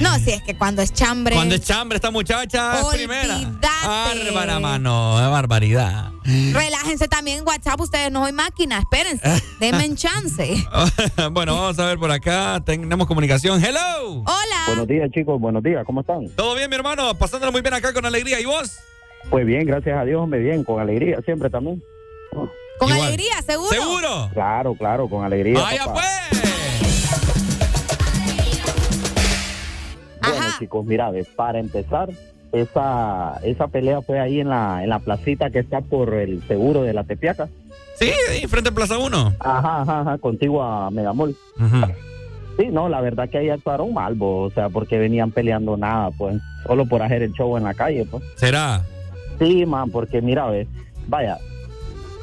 No, si es que cuando es chambre. Cuando es chambre esta muchacha, es primera. Bárbara, mano, barbaridad. Relájense también en WhatsApp, ustedes no soy máquina, espérense. Denme en chance. bueno, vamos a ver por acá. Tenemos comunicación. Hello. Hola. Buenos días, chicos. Buenos días. ¿Cómo están? ¿Todo bien, mi hermano? Pasándolo muy bien acá con alegría. ¿Y vos? Pues bien, gracias a Dios, hombre, bien. Con alegría siempre también. Con Igual. alegría, seguro. ¿Seguro? Claro, claro, con alegría. Vaya, papá. pues. Chicos, mira, ves, para empezar, esa, esa pelea fue ahí en la, en la placita que está por el seguro de la Tepiaca. Sí, ahí frente a Plaza 1. Ajá, ajá, ajá, contigo a Megamol. Sí, no, la verdad que ahí actuaron mal, bo, o sea, porque venían peleando nada, pues, solo por hacer el show en la calle, pues. ¿Será? Sí, man, porque mira, ves, vaya,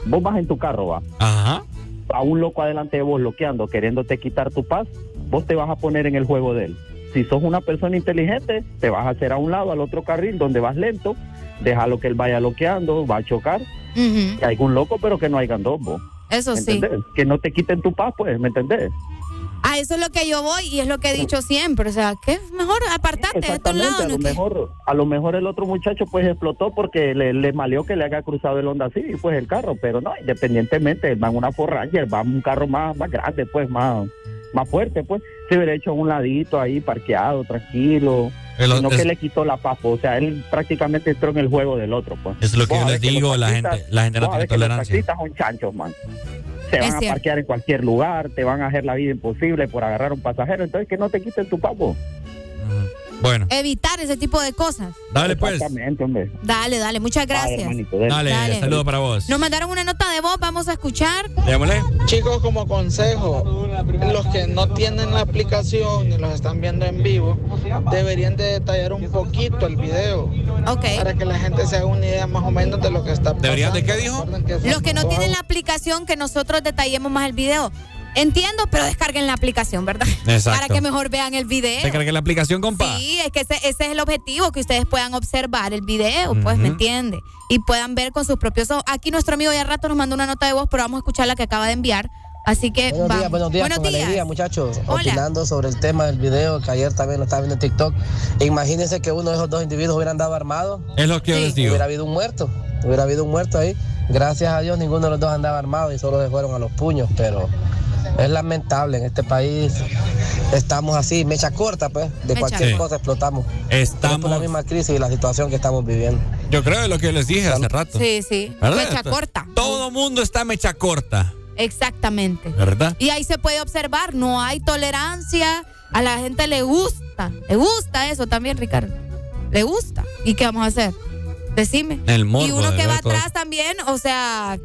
vos vas en tu carro, va. Ajá. A un loco adelante de vos bloqueando, queriéndote quitar tu paz, vos te vas a poner en el juego de él. Si sos una persona inteligente, te vas a hacer a un lado, al otro carril, donde vas lento, déjalo que él vaya bloqueando, va a chocar. Que hay un loco, pero que no hayan dos, vos. Eso ¿Me sí. entendés? Que no te quiten tu paz, pues, ¿me entendés? A eso es lo que yo voy y es lo que he dicho siempre. O sea, que mejor apartate de estos lados. a lo mejor, a lo mejor el otro muchacho pues explotó porque le, le malió que le haya cruzado el Honda Civic, pues el carro, pero no, independientemente, van una Ford Ranger, va un carro más, más grande, pues más, más fuerte, pues, se hubiera hecho a un ladito ahí parqueado, tranquilo, El- sino es- que le quitó la pues, o sea, él prácticamente entró en el juego del otro, pues. Es lo que Vos yo a les digo, los la gente, la gente no a tiene los tolerancia. taxistas son chanchos, man. Se Es van a cierto. parquear en cualquier lugar, te van a hacer la vida imposible por agarrar un pasajero, entonces que no te quiten tu papo. Bueno, Evitar ese tipo de cosas. dale pues. Exactamente, hombre. Dale, dale, muchas gracias. Dale, saludo para vos. Nos mandaron una nota de voz, vamos a escuchar. Démosle. Chicos, como consejo, los que no tienen la aplicación ni los están viendo en vivo, deberían de detallar un poquito el video. Para que la gente se haga una idea más o menos de lo que está pasando. ¿Deberían de qué dijo? Los que no tienen la aplicación, que nosotros detallemos más el video. Entiendo, pero descarguen la aplicación, ¿verdad? Exacto. Para que mejor vean el video. ¿Te cargué la aplicación, compa? Sí, es que ese, ese es el objetivo, que ustedes puedan observar el video, pues, ¿me entiende? Y puedan ver con sus propios ojos. Aquí nuestro amigo ya rato nos mandó una nota de voz, pero vamos a escuchar la que acaba de enviar. Así que Buenos vamos. días, buenos días, con alegría, muchachos. Hola. Opinando sobre el tema del video que ayer también lo estaba viendo en TikTok. Imagínense que uno de esos dos individuos hubiera andado armado. Es lo que yo les digo. Hubiera habido un muerto. Hubiera habido un muerto ahí. Gracias a Dios ninguno de los dos andaba armado y solo se fueron a los puños, pero Es lamentable, en este país estamos así, mecha corta, pues, de Mecha cualquier cosa explotamos. Estamos- Es por la misma crisis y la situación que estamos viviendo. Yo creo que lo que les dije hace rato. Sí, sí. ¿Verdad? Mecha corta. Todo mundo está mecha corta, Exactamente. ¿verdad? Y ahí se puede observar, no hay tolerancia, a la gente le gusta, le gusta eso también, Ricardo. Le gusta. ¿Y qué vamos a hacer? Decime. El morbo y uno que va atrás también, o sea,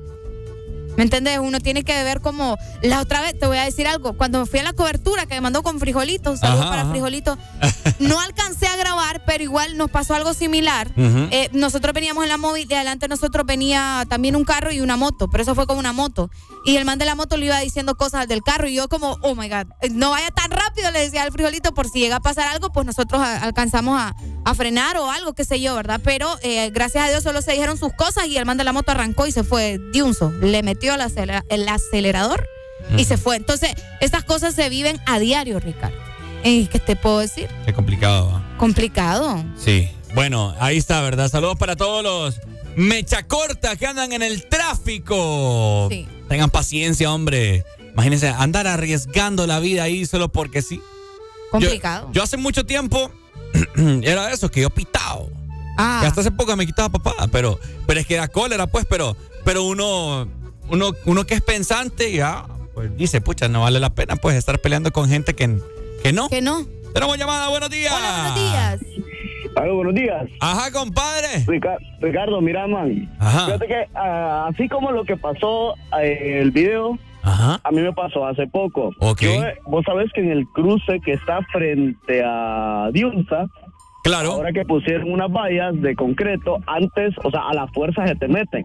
¿me entiendes? Uno tiene que ver como la otra vez, te voy a decir algo, cuando fui a la cobertura que me mandó con frijolito, saludos para ajá. frijolito, no alcancé a grabar, pero igual nos pasó algo similar. Eh, nosotros veníamos en la móvil y adelante de nosotros venía también un carro y una moto, pero eso fue con una moto. Y el man de la moto le iba diciendo cosas del carro y yo como, oh my God, eh, no vaya tan rápido, le decía al frijolito, por si llega a pasar algo, pues nosotros a- alcanzamos a, a frenar o algo, qué sé yo, ¿verdad? Pero eh, gracias a Dios solo se dijeron sus cosas y el man de la moto arrancó y se fue de un so. Le metió el, acelera- el acelerador y se fue. Entonces, estas cosas se viven a diario, Ricardo. ¿Y qué te puedo decir? Qué complicado. Complicado. Sí. Bueno, ahí está, ¿verdad? Saludos para todos los mecha corta que andan en el tráfico. Sí. Tengan paciencia, hombre. Imagínense, andar arriesgando la vida ahí solo porque sí. Complicado. Yo, yo hace mucho tiempo era eso, que yo pitado. Ah. Que hasta hace poco me quitaba papá, pero, pero es que da cólera, pues, pero, pero uno, uno, uno que es pensante, ya, pues dice, pucha, no vale la pena, pues, estar peleando con gente que, que no. Que no. Tenemos llamada, buenos días. Hola, buenos días. Aló, buenos días. Ajá, compadre. Ricardo, mira, man. Ajá. Fíjate que ah, así como lo que pasó eh, el video, Ajá. a mí me pasó hace poco. Ok. Yo, eh, vos sabés que en el cruce que está frente a Diunza, claro. ahora que pusieron unas vallas de concreto, antes, o sea, a la fuerza se te meten.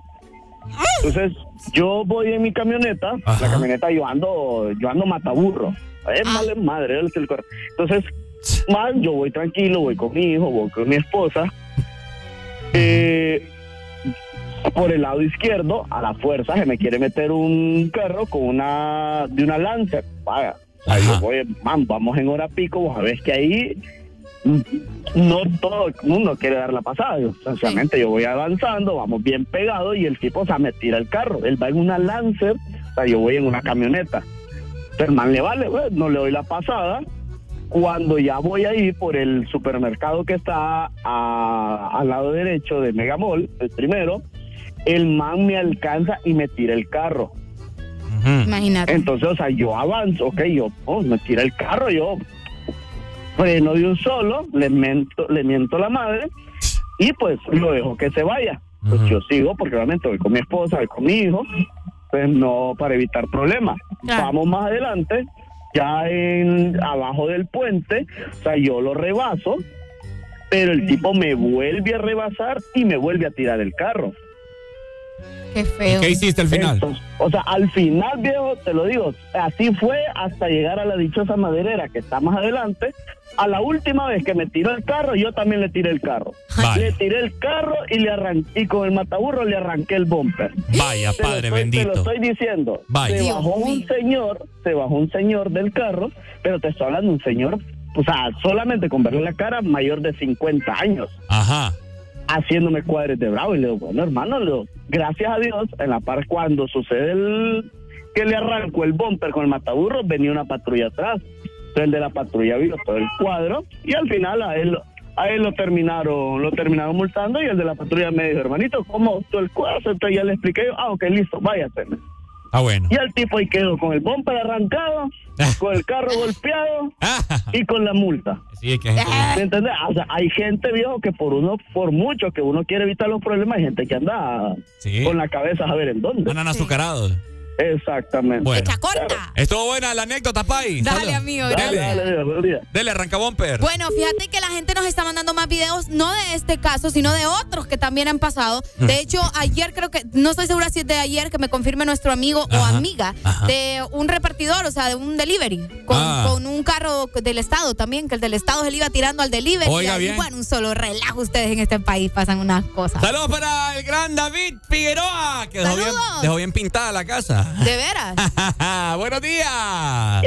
Entonces, yo voy en mi camioneta, la camioneta yo ando, yo ando mataburro. Es madre, es el cor- Entonces, man, yo voy tranquilo, voy con mi hijo, voy con mi esposa. Eh, por el lado izquierdo, a la fuerza, se me quiere meter un carro con una, de una Lancer. Vaya, ahí yo voy, man, vamos en hora pico, vos sabés que ahí no todo el mundo quiere dar la pasada. Yo, sencillamente yo voy avanzando, vamos bien pegados y el tipo, o sea, me tira el carro. Él va en una Lancer, o sea, yo voy en una camioneta. Pero el man le vale, pues, no le doy la pasada. Cuando ya voy ahí por el supermercado que está a- al lado derecho de Megamall, el primero, el man me alcanza y me tira el carro. Imagínate. Entonces, o sea, yo avanzo, ok, yo oh, me tira el carro, yo freno de un solo, le miento, le miento la madre y pues lo dejo que se vaya. Pues yo sigo porque obviamente voy con mi esposa, voy con mi hijo, pues no para evitar problemas. Vamos más adelante, ya en abajo del puente, o sea, yo lo rebaso, pero el tipo me vuelve a rebasar y me vuelve a tirar el carro. Qué feo. ¿Qué hiciste al final? Entonces, o sea, al final, viejo, te lo digo, así fue hasta llegar a la dichosa maderera que está más adelante. A la última vez que me tiró el carro, yo también le tiré el carro. Vale. Le tiré el carro y le arranqué, y con el mataburro le arranqué el bumper. Vaya, Te padre estoy- Te lo bendito. estoy diciendo. Vaya. Se bajó un señor, se bajó un señor del carro, pero te estoy hablando de un señor, o sea, solamente con verle la cara, mayor de 50 años Ajá. Haciéndome cuadres de bravo. Y le digo, bueno, hermano, le digo, gracias a Dios, en la par cuando sucede el que le arrancó el bumper con el mataburro, venía una patrulla atrás. Entonces el de la patrulla vio todo el cuadro y al final a él a él lo terminaron lo terminaron multando y el de la patrulla me dijo, hermanito, ¿cómo todo el cuadro? Entonces ya le expliqué, yo, ah, ok, listo, váyase. Ah, bueno. Y el tipo ahí quedó con el bumper arrancado, con el carro golpeado y con la multa. Sí, es que hay gente- ¿Me entendés? O sea, hay gente, viejo, que por uno, por mucho que uno quiere evitar los problemas, hay gente que anda Sí. con la cabeza a ver en dónde. Andan azucarados. Exactamente. Bueno. corta. Estuvo buena la anécdota, Pai. Dale, Salud. amigo, Dale, gracias. Dele, arranca bumper. Bueno, fíjate que la gente nos está mandando más videos, no de este caso, sino de otros que también han pasado. Mm. De hecho, ayer creo que, no estoy segura si es de ayer, que me confirme nuestro amigo o amiga, ajá. de un repartidor, o sea, de un delivery, con, Ah. con un carro del Estado también, que el del Estado se le iba tirando al delivery. Oiga y bien. bueno, un solo relajo ustedes en este país, pasan unas cosas. Saludos para el gran David Figueroa, que dejó bien, dejó bien pintada la casa. ¿De veras? Buenos días.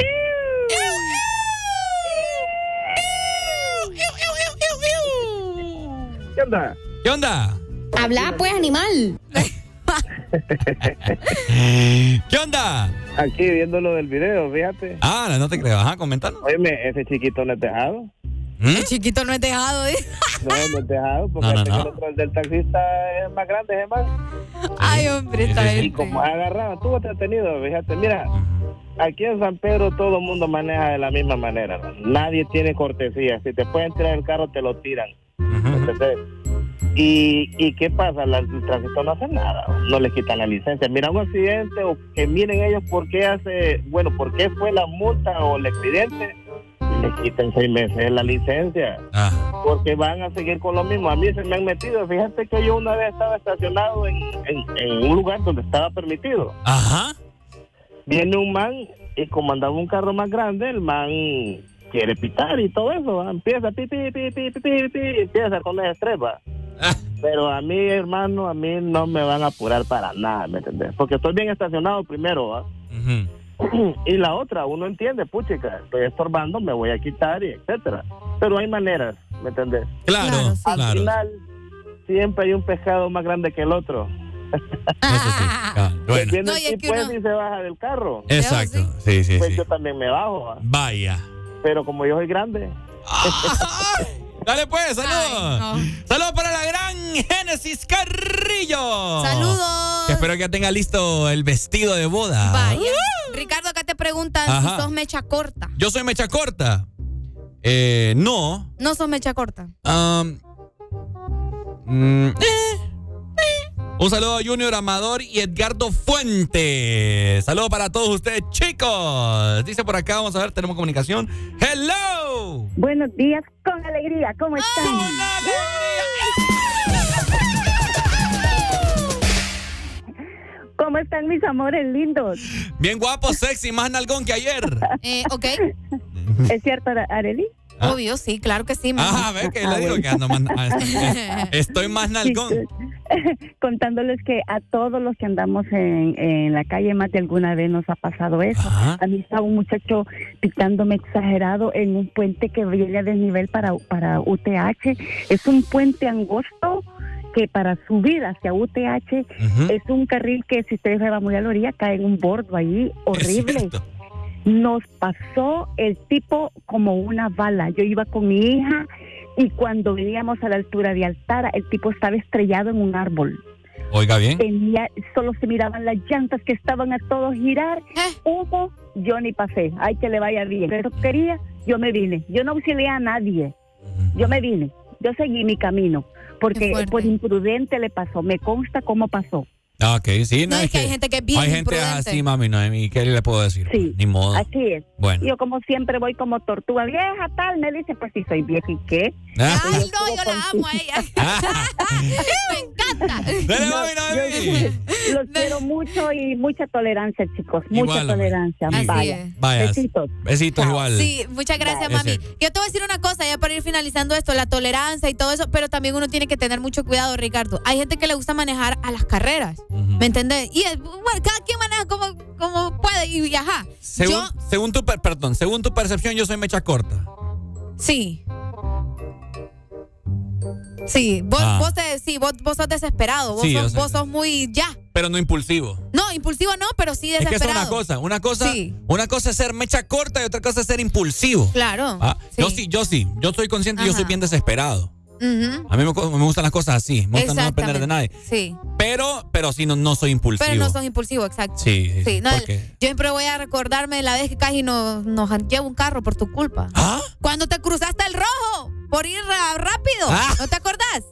¿Qué onda? ¿Qué onda? Habla pues, animal. ¿Qué onda? Aquí viendo lo del video, fíjate. Ah, no te creo. Ajá, comentando. Oye, ese chiquito no es dejado. ¿Mm? El chiquito no es dejado, ¿eh? No, no es dejado, porque No, no, este no. que el otro, el del taxista es más grande, es más. Ay, hombre, está Y bien. como ha agarrado, estuvo entretenido, fíjate, mira, aquí en San Pedro todo el mundo maneja de la misma manera, ¿no? nadie tiene cortesía, si te pueden tirar el carro te lo tiran, ¿entendés? Y, ¿Y qué pasa? La- el tránsito no hace nada, no le quitan la licencia. Mira un accidente o que miren ellos por qué hace, bueno, por qué fue la multa o el expediente, le quitan seis meses la licencia. Porque van a seguir con lo mismo. A mí se me han metido. Fíjate que yo una vez estaba estacionado en, en- en un lugar donde estaba permitido. Ajá. Viene un man y como andaba un carro más grande, el man quiere pitar y todo eso. Empieza pi, pi, pi, pi, pi, pi, pi, empieza con el estrés, va. Pero a mí, hermano, a mí no me van a apurar para nada, ¿me entendés? Porque estoy bien estacionado primero, ¿va? y la otra, uno entiende, puchica, estoy estorbando, me voy a quitar y etcétera. Pero hay maneras, ¿me entendés? Claro, Al claro. final, siempre hay un pescado más grande que el otro. Ah, bueno. Viene No, el y tipo y se baja del carro. Exacto. Sí, sí, Pues sí. yo también me bajo, ¿va? Vaya. pero como yo soy grande. Dale pues, saludos. Saludos para la gran Génesis Carrillo. Saludos. Que espero que ya tenga listo el vestido de boda. Vaya. Ricardo, acá te preguntan Ajá. si sos mecha corta. Yo soy mecha corta. Eh, no. No sos mecha corta. Am, mm, eh. Un saludo a Junior Amador y Edgardo Fuentes. Saludos para todos ustedes, chicos. Dice por acá, vamos a ver, tenemos comunicación. ¡Hello! Buenos días con alegría, ¿cómo están? ¿Cómo están mis amores lindos? Bien guapo, sexy, más nalgón que ayer. Eh, ok. ¿Es cierto, Ara- Areli? Obvio, sí, claro que sí. Ah, a ver, que le digo que ando más, ah, estoy, estoy más nalgón. Contándoles que a todos los que andamos en, en la calle más de alguna vez nos ha pasado eso. A mí estaba un muchacho pitándome exagerado en un puente que viene a desnivel para, para UTH. Es un puente angosto que para subir hacia UTH es un carril que si ustedes se van muy a la orilla cae en un bordo ahí horrible. Nos pasó el tipo como una bala. Yo iba con mi hija y cuando veníamos a la altura de Altara, el tipo estaba estrellado en un árbol. Oiga bien. Tenía, solo se miraban las llantas que estaban a todo girar. Hubo, yo ni pasé. Ay, que le vaya bien. Pero quería, yo me vine. Yo no auxilié a nadie. Yo me vine. Yo seguí mi camino. Porque por imprudente le pasó. Me consta cómo pasó. Ah, ok, sí, no, No, es que hay gente que es bien Hay gente imprudente. así, mami, no, ¿y qué le puedo decir? Sí, Ni modo. Así es. Bueno. Yo como siempre voy como tortuga vieja, tal, me dice, pues si soy vieja y qué. Ah. Ay, no, yo la amo a ella. Me encanta. Dale, mami, Yo- Los quiero mucho y mucha tolerancia, chicos. Mucha Igual, hombre. tolerancia. Así Vaya. es. Vaya. Besitos. Besitos igual. Sí, muchas gracias, Es mami. Yo te voy a decir una cosa, ya para ir finalizando esto, la tolerancia y todo eso, pero también uno tiene que tener mucho cuidado, Ricardo. Hay gente que le gusta manejar a las carreras, ¿me entendés? Y eh, bueno, cada quien maneja como, como puede y, ajá. Según, Yo, según tu, per- perdón, según tu percepción, yo soy mecha corta. sí. Sí, vos, Ah. vos, te- sí, vos, vos sos desesperado, vos, Sí, sos, vos sos muy ya. Pero no impulsivo. No, impulsivo no, pero sí Es que desesperado. es una cosa, una cosa, Sí. una cosa es ser mecha corta y otra cosa es ser impulsivo. Claro. Ah, Yo sí, yo sí, yo soy consciente y yo soy Ajá. bien desesperado. A mí me, me gustan las cosas así, me gusta no depender de nadie. Sí. Pero, pero sí, no, no soy impulsivo. Pero no sos impulsivo, exacto. Sí, sí, sí, no, Yo siempre voy a recordarme la vez que casi nos, nos lleva un carro por tu culpa. ¿Ah? Cuando te cruzaste el rojo por ir rápido. Ah. ¿No te acordás?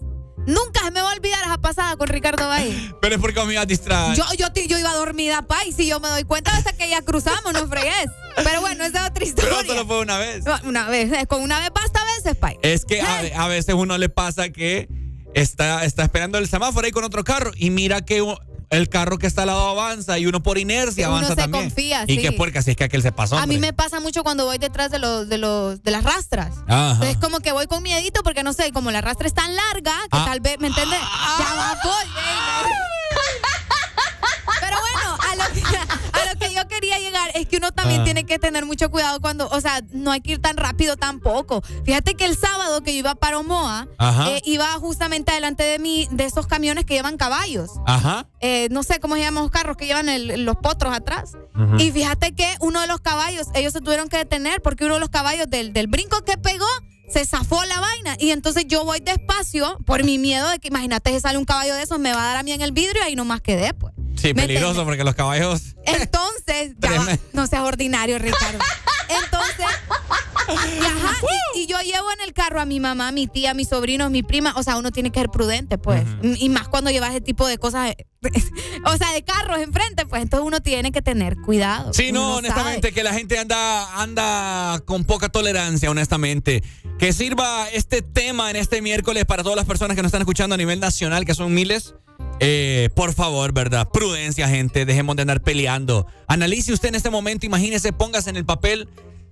Nunca se me va a olvidar esa pasada con Ricardo Valle. Pero es porque me iba a distraer. Yo, yo, yo iba dormida, pa, y si yo me doy cuenta hasta que ya cruzamos, no fregues. Pero bueno, esa es otra Pero historia. solo fue una vez. Una vez, eh, con una vez basta a veces, pa. Es que a, ve- a veces uno le pasa que está, está esperando el semáforo ahí con otro carro y mira que el carro que está al lado avanza y uno por inercia Uno avanza se también. confía, y sí. qué puerca, si es que aquel se pasó. A mí me pasa mucho cuando voy detrás de los, de los, de las rastras. Ajá. Entonces como que voy con miedito porque no sé, como la rastra es tan larga que Ah. tal vez, ¿me entiendes? Ya va, voy, baby. Pero bueno, a lo, que, a quería llegar es que uno también Ah. tiene que tener mucho cuidado cuando, o sea, no hay que ir tan rápido tampoco. Fíjate que el sábado que yo iba para Omoa, eh, iba justamente delante de mí de esos camiones que llevan caballos. Ajá. Eh, no sé cómo se llaman los carros que llevan el- los potros atrás. Y fíjate que uno de los caballos, ellos se tuvieron que detener porque uno de los caballos del, del brinco que pegó se zafó la vaina. Y entonces yo voy despacio por mi miedo de que imagínate si sale un caballo de esos, me va a dar a mí en el vidrio y ahí nomás quedé, pues. Sí, ¿Me peligroso porque los caballos. Entonces, ya va, no seas ordinario, Ricardo. Entonces, y, ajá, y, y yo llevo en el carro a mi mamá, mi tía, mis sobrinos, mi prima. O sea, uno tiene que ser prudente, pues. Y más cuando llevas ese tipo de cosas, o sea, de carros enfrente, pues. Entonces uno tiene que tener cuidado. Sí, no, sabe. honestamente, que la gente anda, anda con poca tolerancia, honestamente. Que sirva este tema en este miércoles para todas las personas que nos están escuchando a nivel nacional, que son miles. Eh, por favor, ¿verdad? Prudencia, gente. Dejemos de andar peleando. Analice usted en este momento, imagínese, póngase en el papel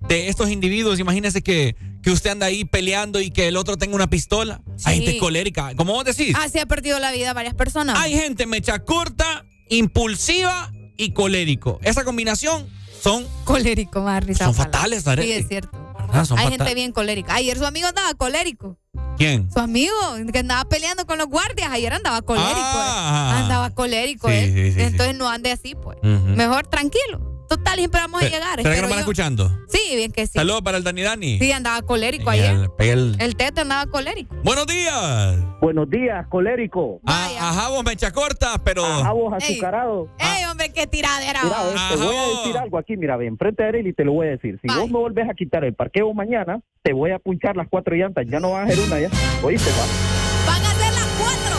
de estos individuos. Imagínese que, que usted anda ahí peleando y que el otro tenga una pistola. Hay Sí. gente colérica. ¿Cómo vos decís? Así ha perdido la vida varias personas. Hay gente mecha corta, impulsiva y colérico. Esa combinación son colérico, risa. Son fatales, Arely. Sí, es cierto. ¿Verdad? Son Hay gente bien colérica. Ayer su amigo andaba colérico. ¿Quién? Su amigo que andaba peleando con los guardias, ayer andaba colérico. Ah. eh. Andaba colérico, Sí, eh. sí, sí, Entonces no ande así, pues. Mejor tranquilo. Total, siempre vamos a ¿Será llegar. que nos van yo. escuchando? Sí, bien que sí. Saludos para el Dani Dani. Sí, andaba colérico ayer. el- el- El tete andaba colérico. Buenos días. Buenos días, colérico. Ah, ajá, vos mecha corta, pero. Ajá, vos Ey. azucarado. ¡Ey, hombre, qué tiradera! Mira, ves, te voy a decir algo aquí, mira, ve, enfrente de Arely te lo voy a decir. Si vos me volvés a quitar el parqueo mañana, te voy a punchar las cuatro llantas. Ya no van a ser una ya. Oíste, va. Van a ser las cuatro.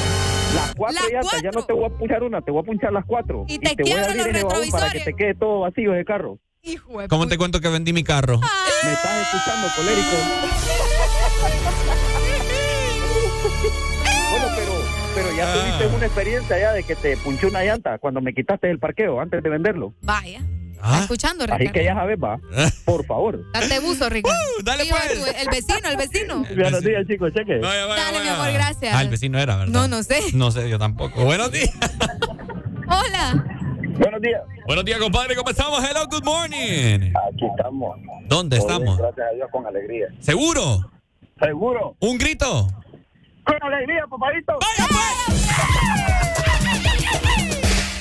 Las cuatro Las llantas, ya no te voy a punchar una, te voy a punchar las cuatro. Y te voy a abrir los ese baúl para que te quede todo vacío ese carro. Hijo de ¿Cómo te cuento que vendí mi carro? Me estás escuchando, colérico. bueno, pero, pero ya Ah. tuviste una experiencia ya de que te punché una llanta cuando me quitaste el parqueo antes de venderlo. Vaya. Ah. ¿Está escuchando, Así Ricardo? que ya sabes, va. Por favor. Date buzo, Ricardo. dale, Digo, pues. tu- El vecino, el vecino. Buenos días, chicos, cheque. Vaya, vaya, Dale, mi vaya. amor, gracias. Ah, el vecino era, ¿verdad? No, no sé. No sé, yo tampoco. Buenos días. Hola. Buenos días. Buenos días, compadre. ¿Cómo estamos? Hello, good morning. Aquí estamos. ¿Dónde estamos? Gracias a Dios, con alegría. ¿Seguro? ¿Seguro? ¿Un grito? Con alegría, papadito. ¡Vaya,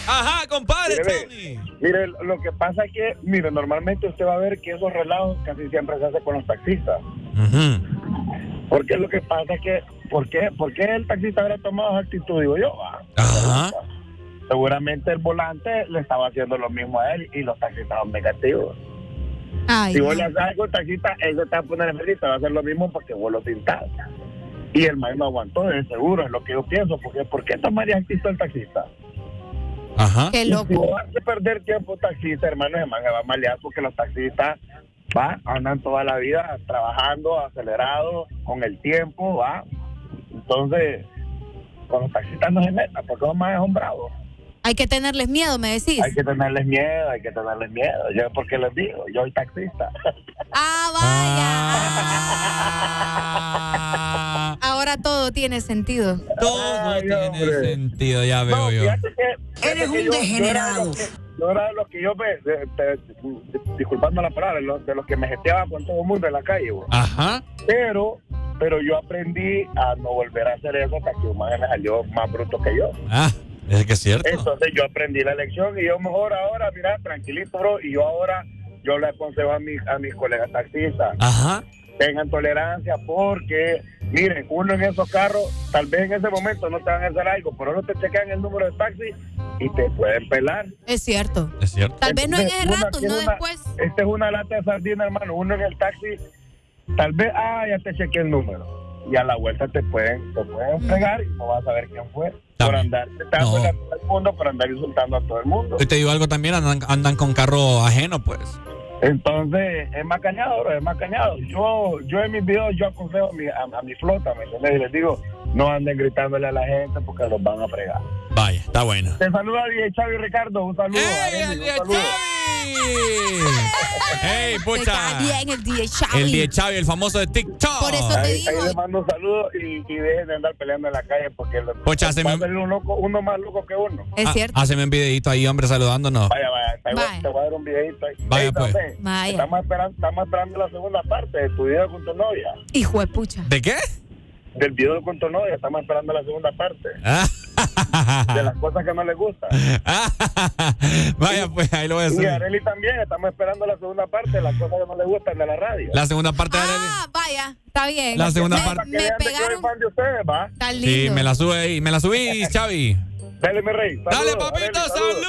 Ajá, compadre, Tony. Mire, lo que pasa es que, mire, normalmente usted va a ver que esos relatos casi siempre se hacen con los taxistas. Porque lo que pasa es que, ¿por qué, por qué el taxista habrá tomado esa actitud? Digo yo, Ajá. seguramente el volante le estaba haciendo lo mismo a él y los taxistas son negativos. Ay, si vos no. le haces algo al taxista, él se te va a poner en te va a hacer lo mismo porque vos lo tintás. Y el maestro no aguantó, de seguro, es lo que yo pienso. Porque, ¿Por qué tomaría actitud el taxista? Ajá. Qué loco. vas a perder tiempo taxista, hermano, se van a malear porque los taxistas va, andan toda la vida trabajando, acelerados, con el tiempo, va. Entonces, con los taxistas no se meta, porque son más bravos. Hay que tenerles miedo, me decís. Hay que tenerles miedo, hay que tenerles miedo. Yo, porque les digo, yo soy taxista. Ah, vaya. Ahora todo tiene sentido. Todo tiene sentido, ya veo No, yo. que- Eres un yo- degenerado. Yo era de los que yo me, de- de- disculpando la palabra, de los, de los que me gesteaba con todo el mundo en la calle. güey. Ajá. Pero, pero yo aprendí a no volver a hacer eso hasta que un man me salió más bruto que yo. Ah, es que es cierto. Entonces yo aprendí la lección y yo mejor ahora, mira, tranquilito, bro, y yo ahora, yo le aconsejo a mis, a mis colegas taxistas, Ajá. tengan tolerancia porque, miren, uno en esos carros, tal vez en ese momento no te van a hacer algo, pero no te chequean el número de taxi y te pueden pelar. Es cierto. Es cierto. Tal vez no en ese rato, no una- después. Esta es una lata de sardina, hermano. Uno en el taxi, tal vez, ah, ya te chequeé el número. Y a la vuelta te pueden, te pueden pegar y no vas a saber quién fue. Por andar, No. el mundo, por andar insultando a todo el mundo. Hoy te digo algo también, andan, andan con carro ajeno, pues. Entonces, es más cañado, es más cañado. Yo, yo en mis videos, yo aconsejo a mi, a mi flota, ¿me entiendes? Y les digo, no anden gritándole a la gente porque los van a fregar. Vaya, está bueno. Te saluda DJ Chavi Ricardo, un saludo. Arely, un saludo. ¡Ey, Te pucha! bien el DJ Chavi. El de Chavi, el famoso de TikTok. Por eso te Ahí, digo. ahí les mando un saludo y, y dejen de andar peleando en la calle porque se a me- un loco, uno más loco que uno. Es Ah, cierto. Haceme un videito ahí, hombre, saludándonos. Vaya, vaya, te, voy, te voy a dar un videito ahí. Vaya, pues. Vaya. Estamos esperando, estamos esperando la segunda parte de tu video con tu novia. Hijo de pucha. ¿De qué? Del video con tu novia, estamos esperando la segunda parte. Ah. De las cosas que no le gustan. Vaya, pues ahí lo voy a Y subir. Areli también, estamos esperando la segunda parte de las cosas que no le gustan de la radio. La segunda parte de Arely. Ah, vaya. Está bien. La segunda me, parte. Me pegaron. fan de ustedes, va. Está Sí, lindo. me la sube ahí. Me la subí, Xavi. Dale, mi rey. Dale, papito, saludos.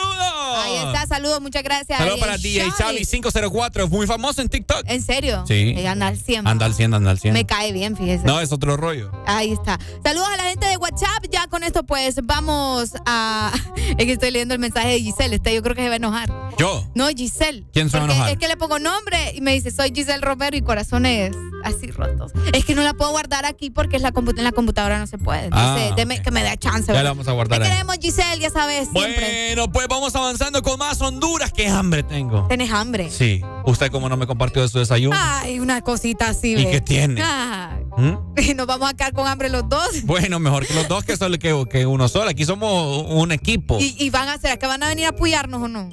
Ahí está, saludos, muchas gracias. Saludos para DJ Xavi. Xavi 504, es muy famoso en TikTok. ¿En serio? Sí. Eh, anda al 100. Anda al 100, anda al 100. Me cae bien, fíjese. No, es otro rollo. Ahí está. Saludos a la gente de WhatsApp. Ya con esto, pues vamos a. Es que estoy leyendo el mensaje de Giselle. Este yo creo que se va a enojar. ¿Yo? No, Giselle. ¿Quién se va a enojar? Es que le pongo nombre y me dice, soy Giselle Romero y corazones así rotos. Es que no la puedo guardar aquí porque es la en la computadora no se puede. Entonces, Ah, deme- que me dé chance. Ya la vamos a guardar Te queremos, Giselle, ya sabes, siempre. Bueno, pues vamos avanzando con más Honduras. ¡Qué hambre tengo! ¿Tenés hambre? Sí. ¿Usted cómo no me compartió de su desayuno? Ay, una cosita así, ¿Y qué tiene? Ay, ¿Mm? nos vamos a quedar con hambre los dos. Bueno, mejor que los dos que, solo, que, que uno solo. Aquí somos un equipo. ¿Y, y van a hacer, que van a venir a apoyarnos o no?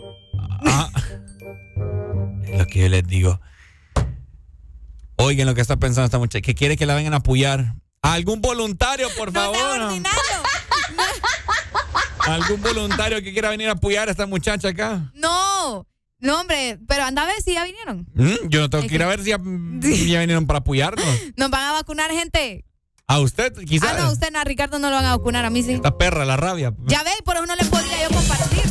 Es lo que yo les digo. Oigan lo que está pensando esta muchacha. Que quiere que la vengan a apoyar. ¿Algún voluntario, por favor? ¿Algún voluntario que quiera venir a apoyar a esta muchacha acá? No, no, hombre, pero anda a ver si ya vinieron. ¿Mm? Yo no tengo Es que ir a ver si ya, si ya vinieron para apoyarnos. Nos van a vacunar, gente. A usted, quizás. Ah, no, usted, no, a Ricardo no lo van a vacunar, a mí sí. Esta perra, la rabia. Ya ve, por eso no le podría yo compartir.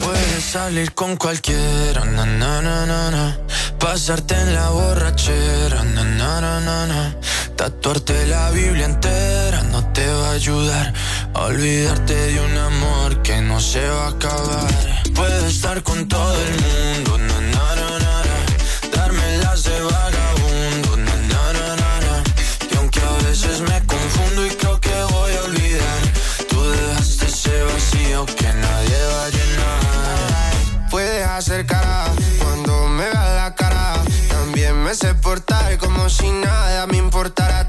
Puedes salir con cualquiera, na, na, na, na, na. Pasarte en la borrachera, na, na, na, na, na. Tatuarte la Biblia entera no te va a ayudar a olvidarte de un amor que no se va a acabar. Puedes estar con todo el mundo, na, na, na, na. Darme las de vagabundo, na, na, na, na, na. Y aunque a veces me confundo y creo que voy a olvidar, tú dejaste ese vacío que nadie va a llenar. Puedes hacer cara cuando me veas la cara. También me sé portar como si nada me importara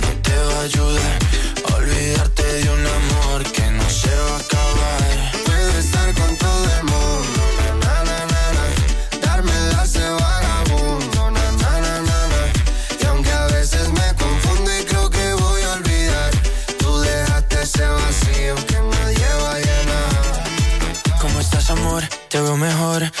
no te va a ayudar a olvidarte de un amor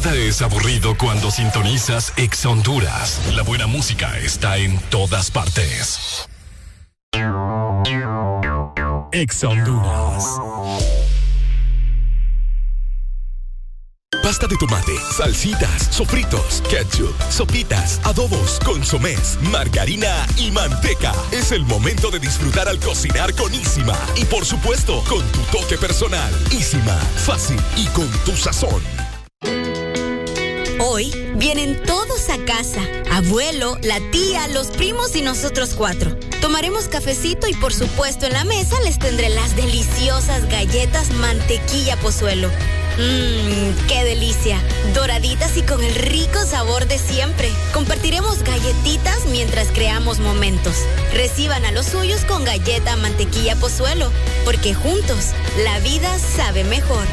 vuelves aburrido cuando sintonizas Ex Honduras. La buena música está en todas partes. Ex Honduras. Pasta de tomate, salsitas, sofritos, ketchup, sopitas, adobos, consomés, margarina y manteca. Es el momento de disfrutar al cocinar con Isima. Y por supuesto, con tu toque personal. Isima, fácil y con tu sazón. Hoy vienen todos a casa. Abuelo, la tía, los primos y nosotros cuatro. Tomaremos cafecito y por supuesto en la mesa les tendré las deliciosas galletas mantequilla pozuelo Mmm, qué delicia. Doraditas y con el rico sabor de siempre. Compartiremos galletitas mientras creamos momentos. Reciban a los suyos con galleta mantequilla pozuelo, porque juntos la vida sabe mejor.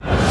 you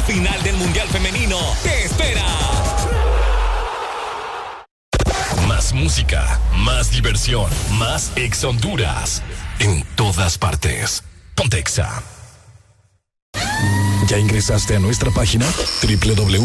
final del Mundial Femenino te espera. Más música, más diversión, más Ex Honduras. En todas partes. Pontexa. ¿Ya ingresaste a nuestra página? www.exafm.hn.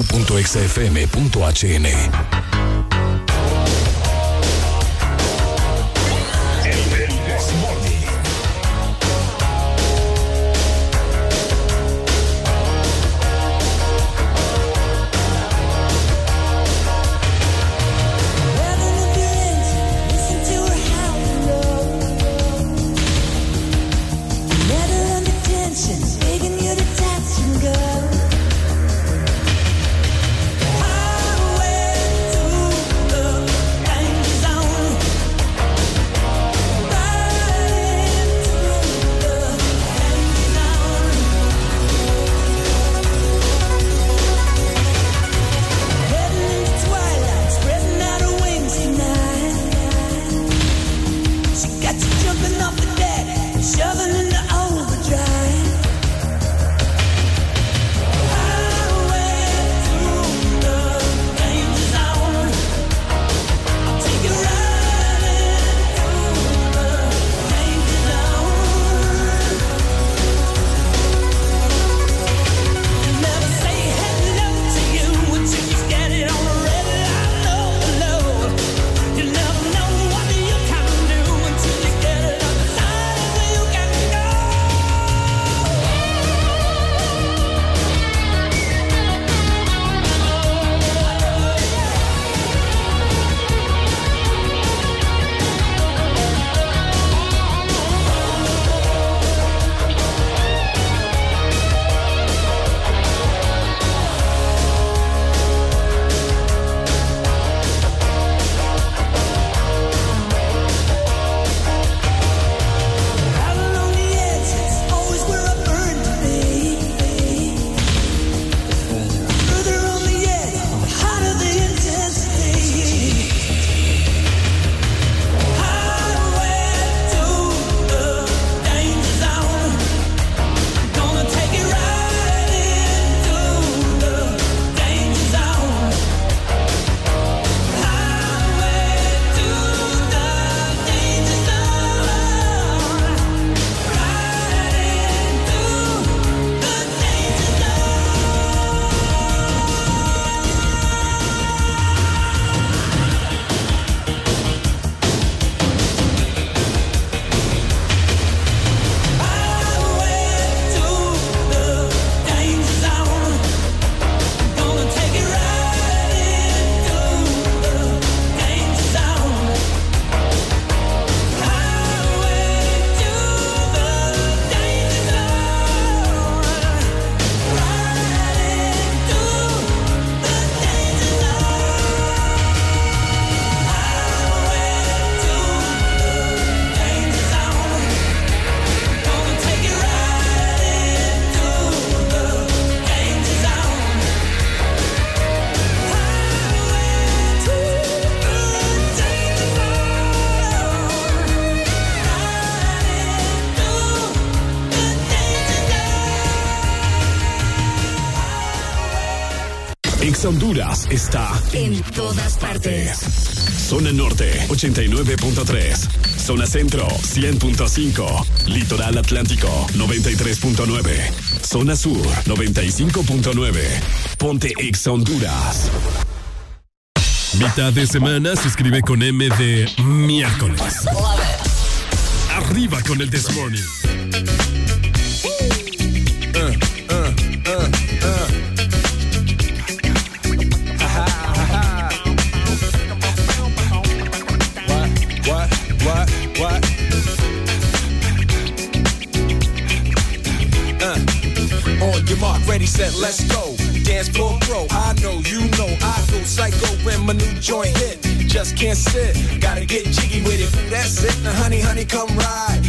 Honduras está en todas partes. Zona Norte 89.3. Zona Centro 100.5. Litoral Atlántico 93.9. Zona Sur 95.9. Ponte Ex Honduras. Mitad de semana se escribe con M de miércoles. Arriba con el This Morning. Ready, set, let's go. Dance floor pro, I know, you know, I go psycho when my new joint hit. Just can't sit, gotta get jiggy with it. That's it, now honey, honey, come ride.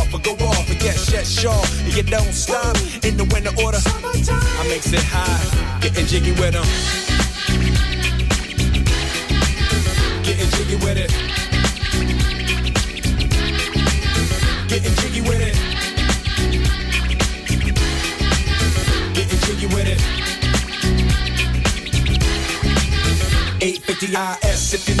or go off. And yes, yes, sure. And you don't stop in the winter order. I makes it high, getting jiggy with them. Getting jiggy with it. Getting jiggy with it. Getting jiggy with it. 850 IS if you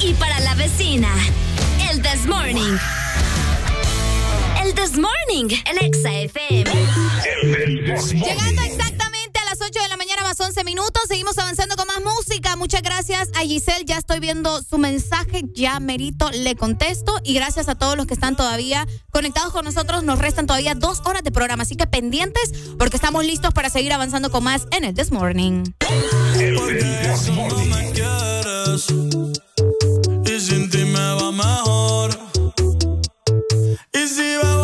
Y para la vecina. El This Morning. El This Morning, el Exa FM. Llegando exactamente a las 8 de la mañana más 11 minutos, seguimos avanzando con más música. Muchas gracias a Giselle, ya estoy viendo su mensaje, ya merito le contesto y gracias a todos los que están todavía conectados con nosotros. Nos restan todavía dos horas de programa, así que pendientes porque estamos listos para seguir avanzando con más en el This Morning. me quieres y mejor. Y si veo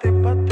siempre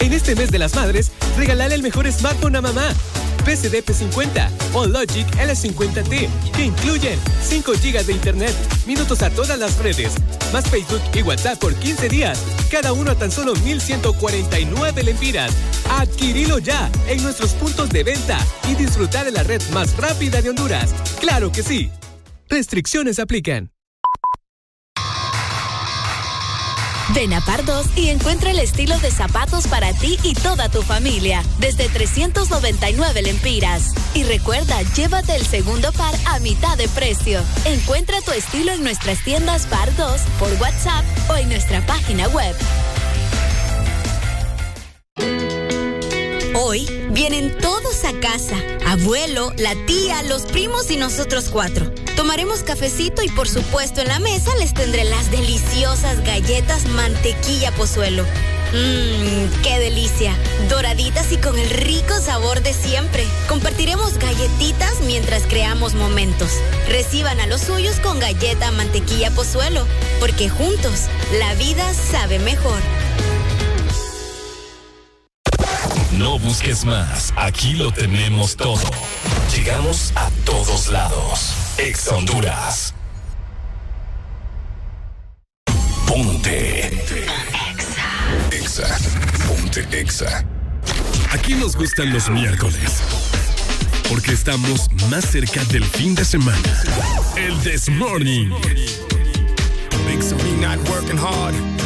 En este mes de las madres, regalale el mejor smartphone a mamá. PCD P50 o Logic L50T, que incluyen 5 GB de internet, minutos a todas las redes, más Facebook y WhatsApp por 15 días, cada uno a tan solo 1.149 lempiras. Adquirilo ya en nuestros puntos de venta y disfrutar de la red más rápida de Honduras. ¡Claro que sí! Restricciones aplican. Ven a Pardos y encuentra el estilo de zapatos para ti y toda tu familia, desde 399 lempiras. Y recuerda, llévate el segundo par a mitad de precio. Encuentra tu estilo en nuestras tiendas Pardos, por WhatsApp o en nuestra página web. Hoy vienen todos a casa. Abuelo, la tía, los primos y nosotros cuatro. Tomaremos cafecito y por supuesto en la mesa les tendré las deliciosas galletas mantequilla pozuelo. Mmm, qué delicia. Doraditas y con el rico sabor de siempre. Compartiremos galletitas mientras creamos momentos. Reciban a los suyos con galleta mantequilla pozuelo, porque juntos la vida sabe mejor. No busques más, aquí lo tenemos todo. Llegamos a todos lados. Ex Honduras. Ponte. Exa. Ponte Exa. Aquí nos gustan los miércoles. Porque estamos más cerca del fin de semana. El This Morning. Working hard.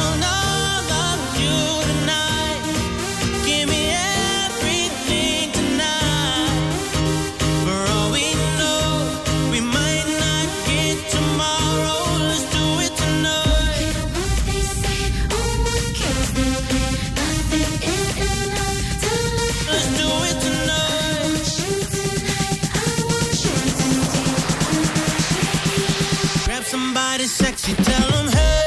Somebody sexy, tell them hey.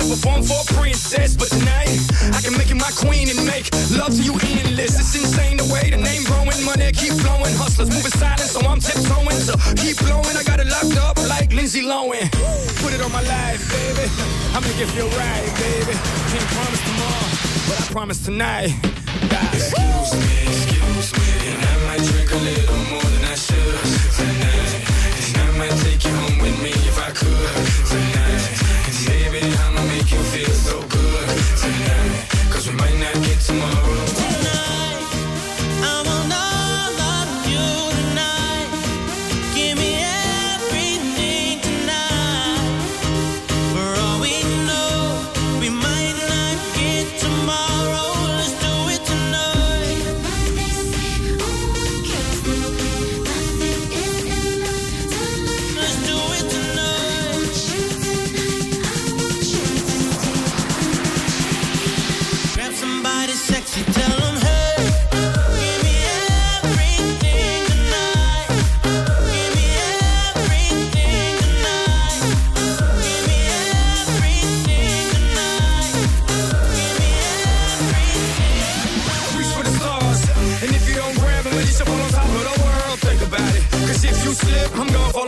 perform for a princess, but tonight I can make you my queen and make love to you endless. It's insane the way the name money keep flowing, hustlers moving silent, so I'm tiptoeing. So keep blowing, I got it locked up like Lindsay Lohan. Put it on my life, baby. I'm gonna give you a ride, baby. Can't promise tomorrow, but I promise tonight. God. Excuse me, excuse me, and I might drink a little more than I should tonight. And I might take you home with me if I could tonight. And Baby, I'ma make you feel so good tonight. Cause we might not get tomorrow.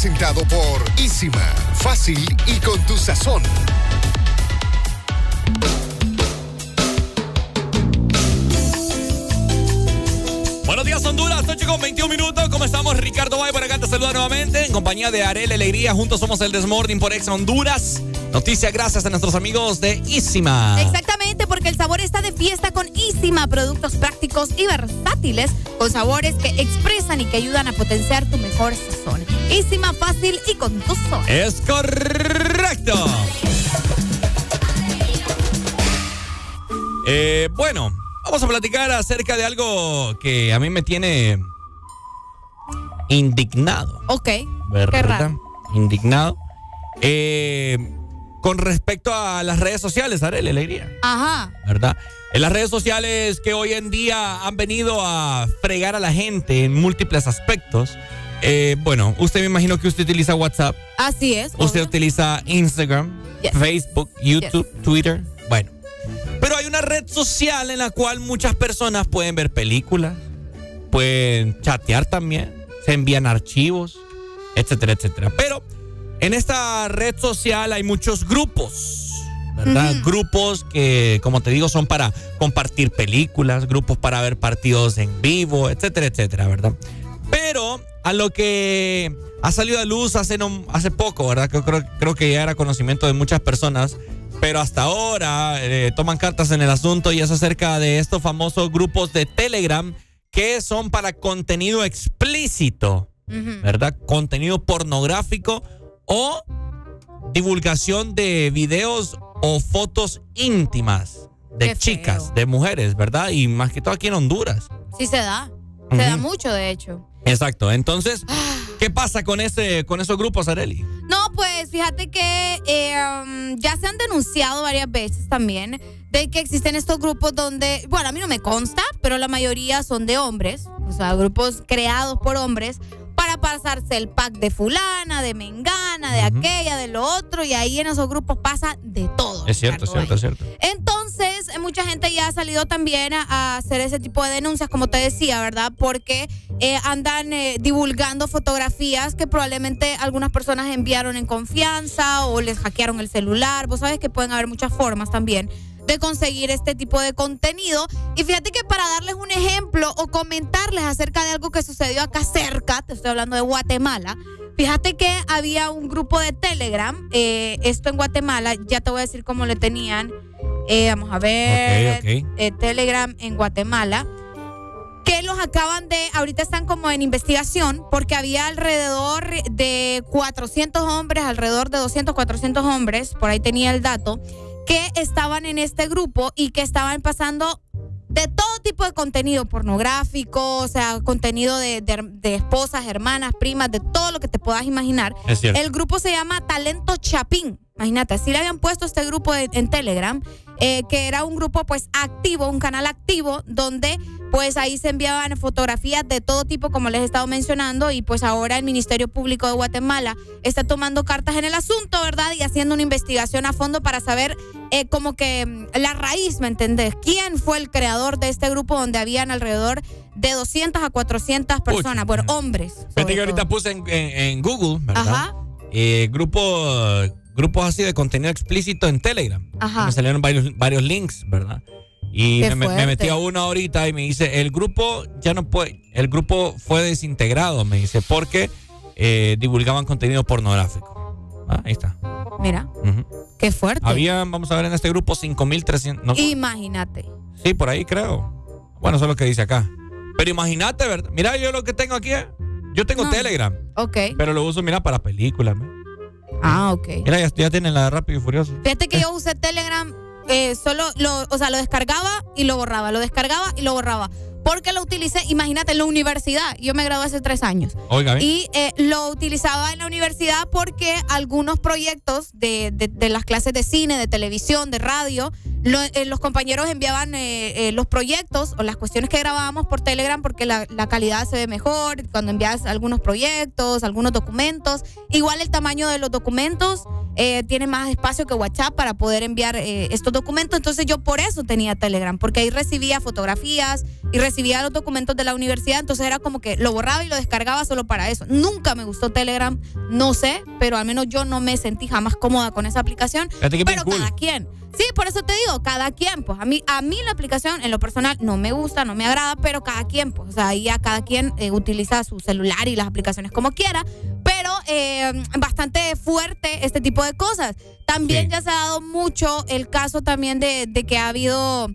presentado por Isima, fácil y con tu sazón. Buenos días, Honduras. 8 con 21 minutos. ¿Cómo estamos? Ricardo Bay por acá te saluda nuevamente. En compañía de Arel Alegría. Juntos somos el Desmorning por Ex Honduras. Noticia gracias a nuestros amigos de Isima. Exactamente, porque el sabor está de fiesta con Isima. Productos prácticos y versátiles con sabores que expresan y que ayudan a potenciar tu mejor sazón. Isima fácil y con tu sazón. Es correcto. Eh, bueno, vamos a platicar acerca de algo que a mí me tiene indignado. Ok. ¿verdad? Qué raro. Indignado. Eh, con respecto a las redes sociales, Arely, alegría. Ajá. ¿Verdad? En las redes sociales que hoy en día han venido a fregar a la gente en múltiples aspectos. Eh, bueno, usted me imagino que usted utiliza WhatsApp. Así es. Usted obvio. utiliza Instagram, Yes. Facebook, YouTube, Twitter. Bueno. Pero hay una red social en la cual muchas personas pueden ver películas, pueden chatear también, se envían archivos, etcétera, etcétera. Pero en esta red social hay muchos grupos, ¿verdad? Grupos que, como te digo, son para compartir películas, grupos para ver partidos en vivo, etcétera, etcétera, ¿verdad? Pero a lo que ha salido a luz hace, no, hace poco, ¿verdad? Que creo, creo que ya era conocimiento de muchas personas, pero hasta ahora eh, toman cartas en el asunto y es acerca de estos famosos grupos de Telegram que son para contenido explícito, ¿verdad? Contenido pornográfico o divulgación de videos o fotos íntimas de Qué chicas, feo. de mujeres, ¿verdad? Y más que todo aquí en Honduras, Sí se da. Se da mucho, de hecho. Exacto. Entonces, ¿qué pasa con ese, con esos grupos, Areli? No, pues fíjate que eh, um, ya se han denunciado varias veces también de que existen estos grupos donde, bueno, a mí no me consta, pero la mayoría son de hombres, o sea, grupos creados por hombres para pasarse el pack de fulana, de mengana, de aquella, de lo otro, y ahí en esos grupos pasa de todo. Es cierto, es cierto, es cierto. Entonces, mucha gente ya ha salido también a, hacer ese tipo de denuncias, como te decía, ¿verdad? Porque eh, andan eh, divulgando fotografías que probablemente algunas personas enviaron en confianza o les hackearon el celular. Vos sabes que pueden haber muchas formas también de conseguir este tipo de contenido. Y fíjate que para darles un ejemplo o comentarles acerca de algo que sucedió acá cerca, te estoy hablando de Guatemala, fíjate que había un grupo de Telegram, eh, esto en Guatemala, ya te voy a decir cómo le tenían. Eh, vamos a ver, eh, Telegram en Guatemala que los acaban de, ahorita están como en investigación, porque había alrededor de 400 hombres, alrededor de 200, 400 hombres, por ahí tenía el dato, que estaban en este grupo y que estaban pasando de todo tipo de contenido pornográfico, o sea, contenido de, esposas, hermanas, primas, de todo lo que te puedas imaginar. El grupo se llama Talento Chapín. Imagínate, así le habían puesto este grupo en Telegram, eh, que era un grupo pues activo, un canal activo, donde pues ahí se enviaban fotografías de todo tipo, como les he estado mencionando, y pues ahora el Ministerio Público de Guatemala está tomando cartas en el asunto, ¿verdad? Y haciendo una investigación a fondo para saber eh, como que mm, la raíz, ¿me entendés? ¿Quién fue el creador de este grupo donde habían alrededor de 200 a 400 personas, bueno, hombres. Fíjate que ahorita puse en, Google, ¿verdad? Ajá. Eh, grupo grupos así de contenido explícito en Telegram. Ajá. Me salieron varios, varios links, ¿verdad? Y me, metí a uno ahorita y me dice, el grupo ya no puede, el grupo fue desintegrado, me dice, porque eh, divulgaban contenido pornográfico. Ah, ahí está. Mira, qué fuerte. Había, vamos a ver, en este grupo 5.300. Imagínate. Sí, por ahí creo. Bueno, eso es lo que dice acá. Pero imagínate, ¿verdad? Mira, yo lo que tengo aquí, yo tengo Telegram. Ok. Pero lo uso, mira, para películas. Ah, ok. Mira, ya, ya tienen la de Rápido y Furioso. Fíjate que yo usé Telegram, eh, solo lo, o sea, lo descargaba y lo borraba, lo descargaba y lo borraba. Porque lo utilicé, imagínate, en la universidad. Yo me gradué hace tres años. Oiga, Y eh, lo utilizaba en la universidad porque algunos proyectos de, de, las clases de cine, de televisión, de radio, eh, los compañeros enviaban eh, los proyectos o las cuestiones que grabábamos por Telegram porque la, la, calidad se ve mejor cuando envías algunos proyectos, algunos documentos. Igual el tamaño de los documentos tiene más espacio que WhatsApp para poder enviar estos documentos. Entonces yo por eso tenía Telegram, porque ahí recibía fotografías y recibía recibía los documentos de la universidad, entonces era como que lo borraba y lo descargaba solo para eso. Nunca me gustó Telegram, no sé, pero al menos yo no me sentí jamás cómoda con esa aplicación. Pero cada quien. Sí, por eso te digo, cada quien, pues a mí, a mí la aplicación en lo personal no me gusta, no me agrada, pero cada quien, pues, o sea, ya cada quien eh, utiliza su celular y las aplicaciones como quiera, pero eh, bastante fuerte este tipo de cosas. También ya se ha dado mucho el caso también de, de que ha habido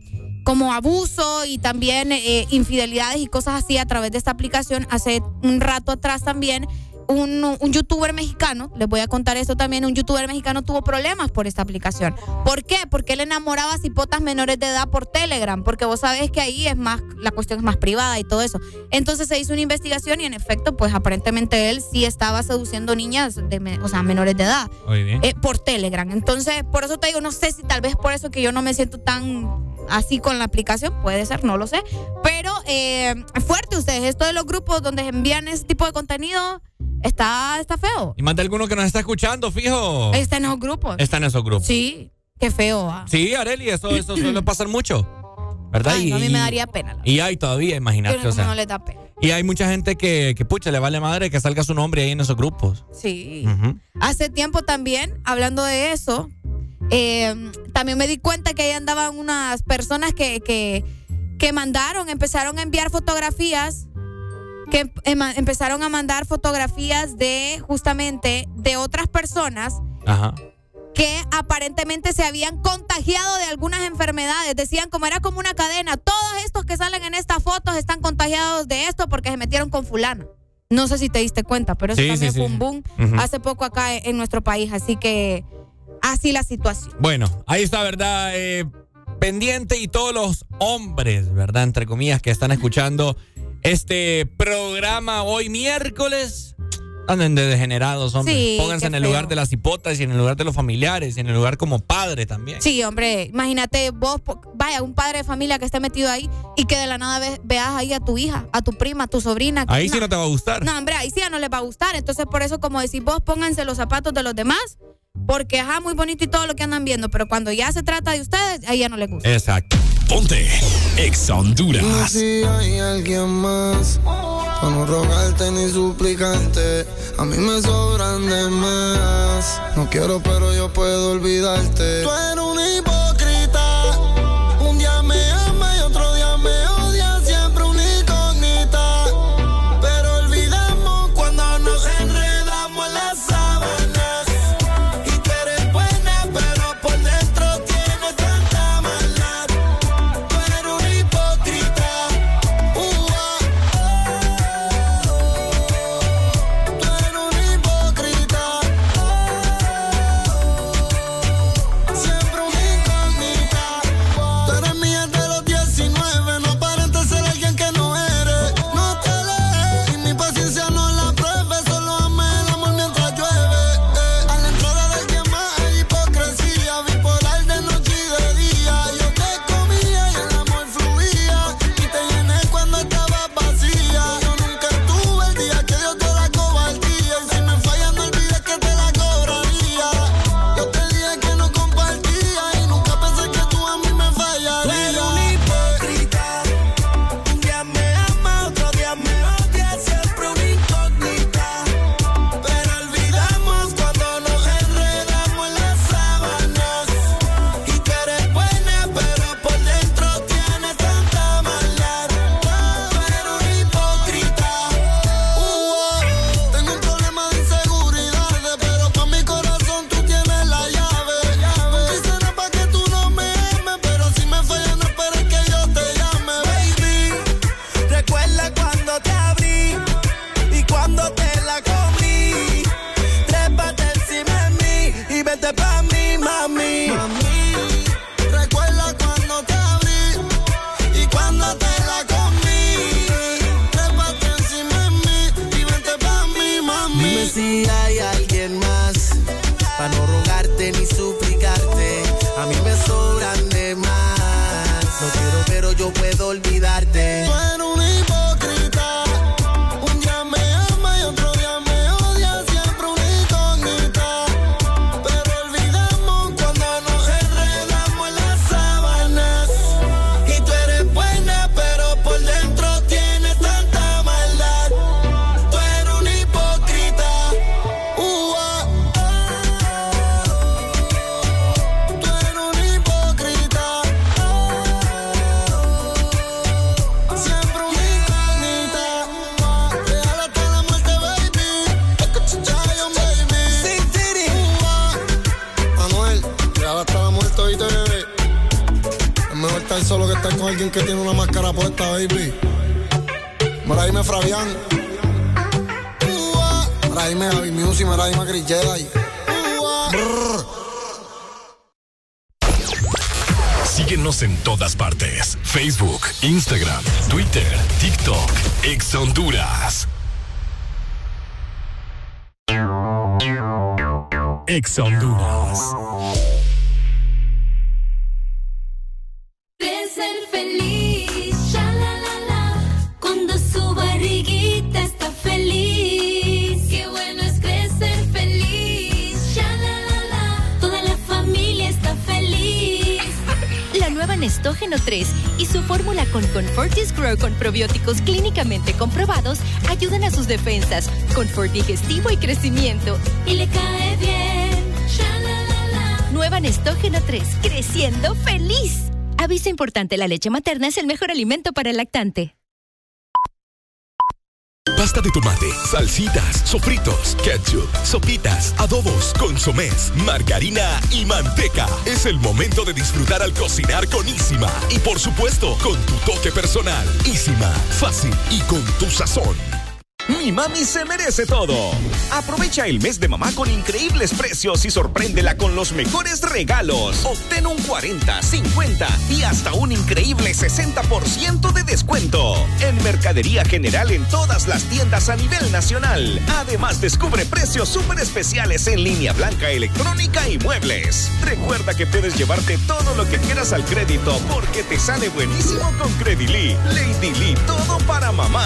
como abuso y también eh, infidelidades y cosas así a través de esta aplicación. Hace un rato atrás también un, un, youtuber mexicano, les voy a contar esto también, un youtuber mexicano tuvo problemas por esta aplicación. ¿Por qué? Porque él enamoraba a cipotas menores de edad por Telegram, porque vos sabés que ahí es más, la cuestión es más privada y todo eso. Entonces se hizo una investigación y en efecto, pues aparentemente él sí estaba seduciendo niñas, de, o sea, menores de edad, eh, por Telegram. Entonces, por eso te digo, no sé si tal vez por eso que yo no me siento tan así con la aplicación, puede ser, no lo sé. Pero eh, fuerte ustedes, esto de los grupos donde envían ese tipo de contenido está, está feo. Y más de alguno que nos está escuchando, fijo. Está en esos grupos. Está en esos grupos. Sí, qué feo. Sí, Areli, eso, eso suele pasar mucho. ¿Verdad? y, a mí me daría pena. Y hay todavía, imagínate. O sea, no le da pena. Y hay mucha gente que, que, pucha, le vale madre que salga su nombre ahí en esos grupos. Sí. Hace tiempo también, hablando de eso, eh, también me di cuenta que ahí andaban unas personas que, que, que mandaron, empezaron a enviar fotografías, que empezaron a mandar fotografías de justamente de otras personas. que aparentemente se habían contagiado de algunas enfermedades. Decían como era como una cadena, todos estos que salen en estas fotos están contagiados de esto porque se metieron con fulano. No sé si te diste cuenta, pero eso también fue un boom hace poco acá en nuestro país. Así que así la situación. Bueno, ahí está, ¿verdad? Eh, pendiente y todos los hombres, ¿verdad? Entre comillas, que están escuchando este programa hoy miércoles. Anden de degenerados, hombre. Pónganse en el lugar de las hipotas y en el lugar de los familiares y en el lugar como padre también. Sí, hombre. Imagínate vos, vaya, un padre de familia que esté metido ahí y que de la nada veas ahí a tu hija, a tu prima, a tu sobrina. Ahí sí no te va a gustar. No, hombre, ahí sí ya no les va a gustar. Entonces, por eso, como decís vos, pónganse los zapatos de los demás porque, ajá, muy bonito y todo lo que andan viendo, pero cuando ya se trata de ustedes, ahí ya no les gusta. Exacto. Ponte Ex Honduras. si hay alguien más, para no rogarte ni suplicarte, a mí me sobran de más. No quiero, pero yo puedo olvidarte. Tú eres un confort digestivo y crecimiento. Y le cae bien. Nueva Nestógeno 3, creciendo feliz. Aviso importante, la leche materna es el mejor alimento para el lactante. Pasta de tomate, salsitas, sofritos, ketchup, sopitas, adobos, consomés, margarina y manteca. Es el momento de disfrutar al cocinar con Isima. Y por supuesto, con tu toque personal. Isima, fácil y con tu sazón. Mi mami se merece todo. Aprovecha el mes de mamá con increíbles precios y sorpréndela con los mejores regalos. Obtén un 40, 50 y hasta un increíble 60% de descuento en mercadería general en todas las tiendas a nivel nacional. Además, descubre precios súper especiales en línea blanca, electrónica y muebles. Recuerda que puedes llevarte todo lo que quieras al crédito porque te sale buenísimo con Credili. Lady Lee, todo para mamá.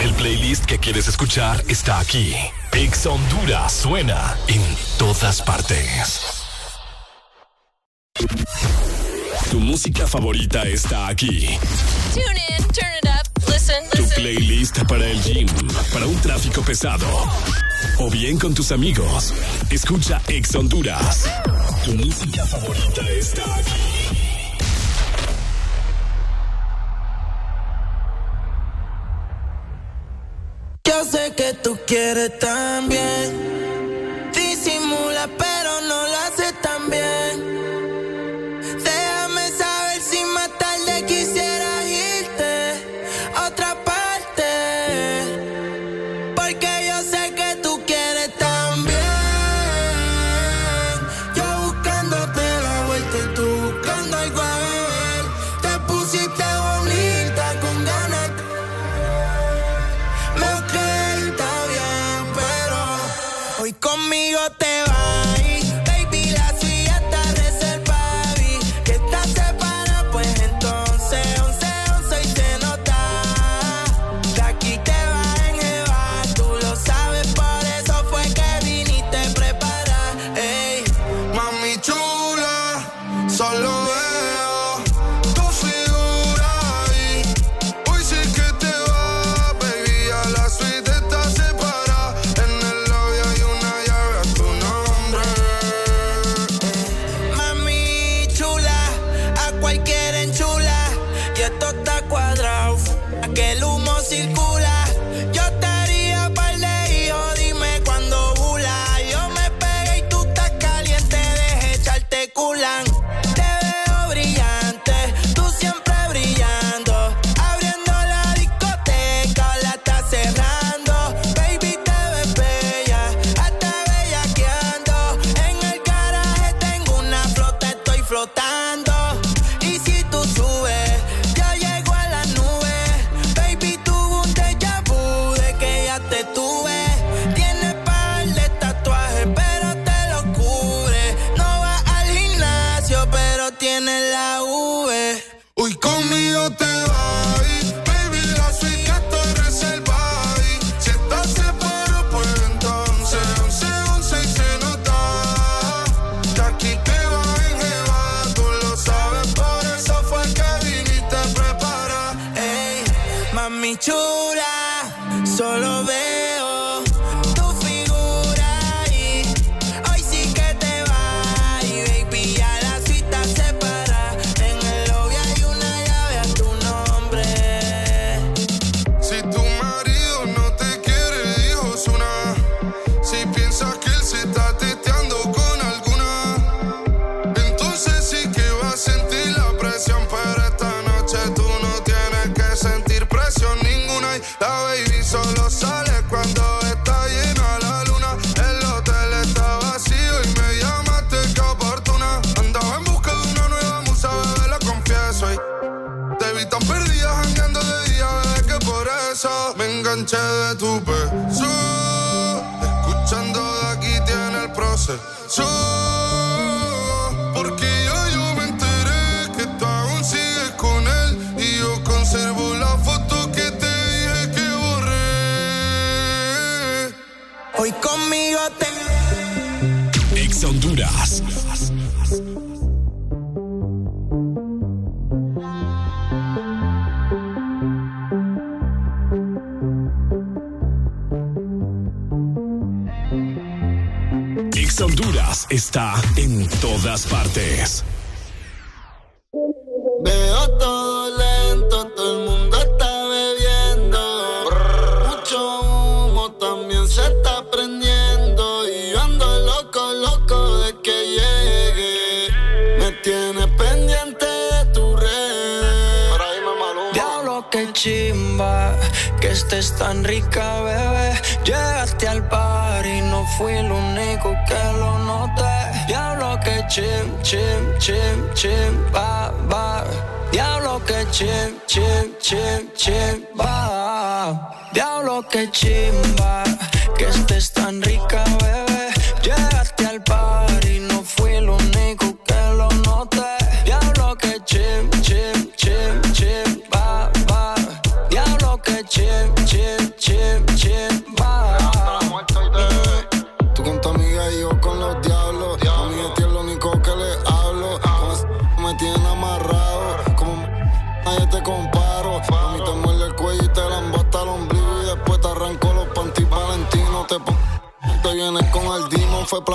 El playlist que quieres escuchar está aquí. Ex Honduras suena en todas partes. Tu música favorita está aquí. Tune in, turn it up, listen. Tu playlist para el gym, para un tráfico pesado. O bien con tus amigos. Escucha Ex Honduras. Tu música favorita está aquí. sé que tú quieres también. Disimula. está en todas partes. Veo todo lento, todo el mundo está bebiendo. Mucho humo también se está prendiendo. Y ando loco, loco de que llegue. Me tienes pendiente de tu red. Diablo, que chimba, que estés tan rica, bebé Llegaste al par y no fui el único que lo noté. Diablo que chim, chim, chim, chim, ba, ba. Diablo que chim, chim, chim, chim, ba. Diablo que chimba, que estés tan rica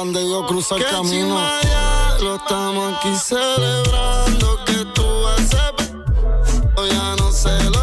Cuando yo cruzo el camino. Ya lo estamos aquí celebrando que tú haces. Ya no sé lo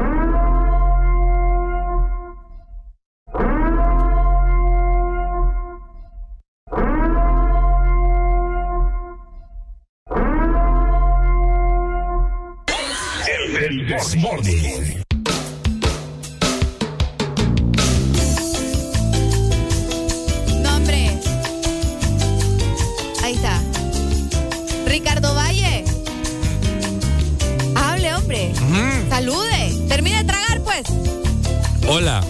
No, hombre. Ahí está. Ricardo Valle. Hable, hombre. Salude. Termine de tragar, pues. Hola.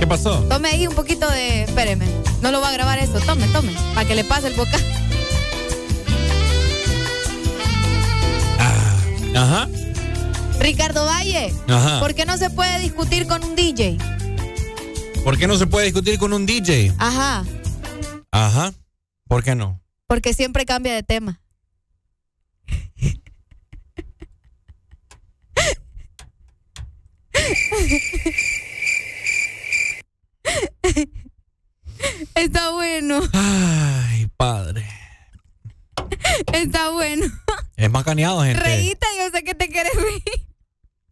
¿Qué pasó? Tome ahí un poquito de. Espéreme. No lo va a grabar eso. Tome, tome. Para que le pase el boca. Ah, ajá. Ricardo Valle. Ajá. ¿Por qué no se puede discutir con un DJ? ¿Por qué no se puede discutir con un DJ? Ajá. Ajá. ¿Por qué no? Porque siempre cambia de tema. Está bueno. Ay, padre. Está bueno. Es macaneado, gente. Reíta, yo sé que te quieres reír.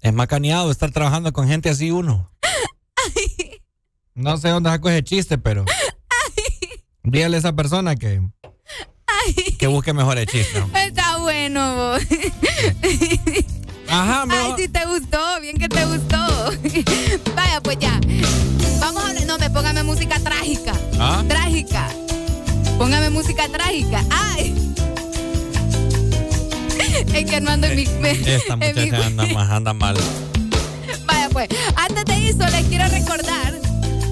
Es macaneado estar trabajando con gente así uno. No sé dónde saco ese chiste, pero. Dígale a esa persona que. Que busque mejores chistes. Está bueno, vos. Ajá, Ay, sí te gustó, bien que te gustó. Vaya, pues ya. Vamos a No, me póngame música trágica. ¿Ah? Trágica. Póngame música trágica. Ay. Es que no ando en mi. Esta en mi- muchacha anda, más, anda mal. Vaya, pues. Antes de eso, les quiero recordar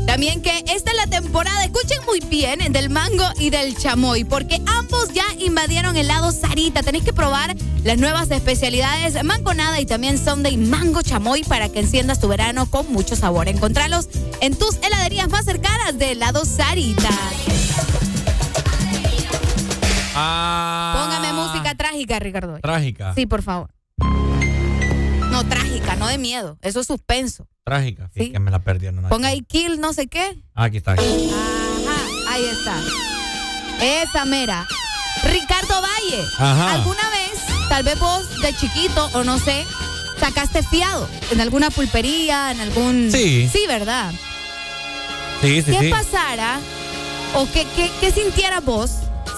también que esta es la temporada, escuchen muy bien, del mango y del chamoy, porque ambos ya invadieron el lado Sarita. Tenéis que probar las nuevas especialidades mangonada y también Sunday mango chamoy para que enciendas tu verano con mucho sabor. Encontralos en tus heladerías más cercanas del lado Sarita. Ah. Trágica, Ricardo. Trágica. Sí, por favor. No, trágica, no de miedo. Eso es suspenso. Trágica. Sí. Que me la perdieron. Ponga ahí kill, no sé qué. Ah, aquí está. Ajá, ahí está. Esa mera. Ricardo Valle. Ajá. ¿Alguna vez, tal vez vos de chiquito o no sé, sacaste fiado en alguna pulpería, en algún... Sí. Sí, ¿verdad? Sí, sí, ¿Qué sí. pasara o qué, qué, qué sintieras vos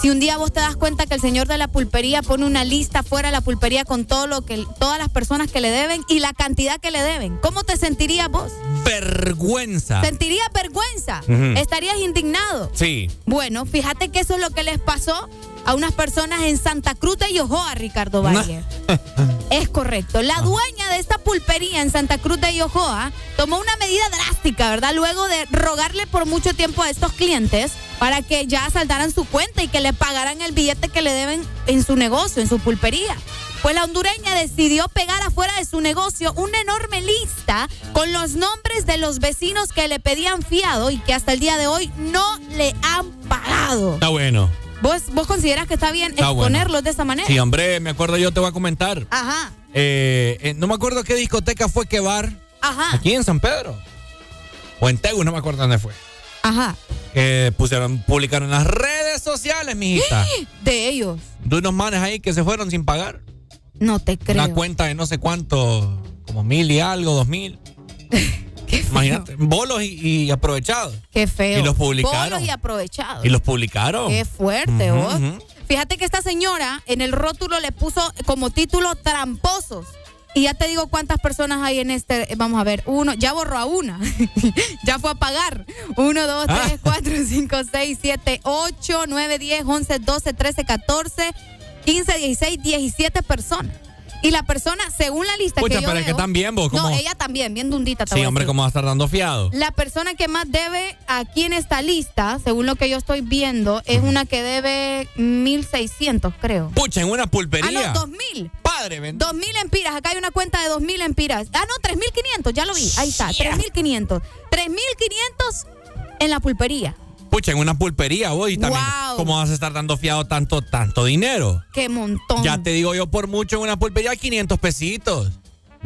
si un día vos te das cuenta que el señor de la pulpería pone una lista fuera de la pulpería con todo lo que todas las personas que le deben y la cantidad que le deben? ¿Cómo te sentirías vos? Vergüenza. ¿Sentirías vergüenza? ¿Estarías indignado? Sí. Bueno, fíjate que eso es lo que les pasó a unas personas en Santa Cruz de Yojoa, Ricardo Valle. Es correcto. La dueña de esta pulpería en Santa Cruz de Yojoa tomó una medida drástica, ¿verdad? Luego de rogarle por mucho tiempo a estos clientes para que ya saldaran su cuenta y que le pagaran el billete que le deben en su negocio, en su pulpería. Pues la hondureña decidió pegar afuera de su negocio una enorme lista con los nombres de los vecinos que le pedían fiado y que hasta el día de hoy no le han pagado. Está bueno. ¿Vos, vos consideras que está bien Está bueno. exponerlos de esa manera? Sí, hombre, me acuerdo yo te voy a comentar. Ajá, Eh, eh, no me acuerdo qué discoteca fue que bar. ajá, Aquí en San Pedro. O en Tegu, no me acuerdo dónde fue. ajá. Que pusieron, publicaron en las redes sociales, mijita. De ellos. De unos manes ahí que se fueron sin pagar. No te creo. Una cuenta de no sé cuánto, como mil y algo, dos mil. Imagínate, bolos y, y aprovechados. Qué feo. Y los publicaron. Bolos y aprovechados. Y los publicaron. Qué fuerte, Ujú, vos. Fíjate que esta señora en el rótulo le puso como título tramposos. Y ya te digo cuántas personas hay en este. Vamos a ver, uno, ya borró a una. ya fue a pagar. Uno, dos, Ah. tres, cuatro, cinco, seis, siete, ocho, nueve, diez, once, doce, trece, catorce, quince, dieciséis, diecisiete personas. Y la persona, según la lista Pucha, que yo pero es que veo- también vos, No, ¿cómo? ella también, bien dundita. te Sí, hombre. ¿cómo va a estar dando fiado? La persona que más debe aquí en esta lista, según lo que yo estoy viendo, es una que debe 1.600, creo. Pucha, en una Ah, pulpería. no, 2.000. Padre, bendito. 2.000 empiras. Acá hay una cuenta de 2.000 empiras. Ah, no, 3.500. Ya lo vi. Ahí está. 3.500. 3.500 en la pulpería. Pucha, en una pulpería, vos. Y también, Wow. ¿cómo vas a estar dando fiado tanto, tanto dinero? Qué montón. Ya te digo yo, por mucho en una pulpería, 500 pesitos.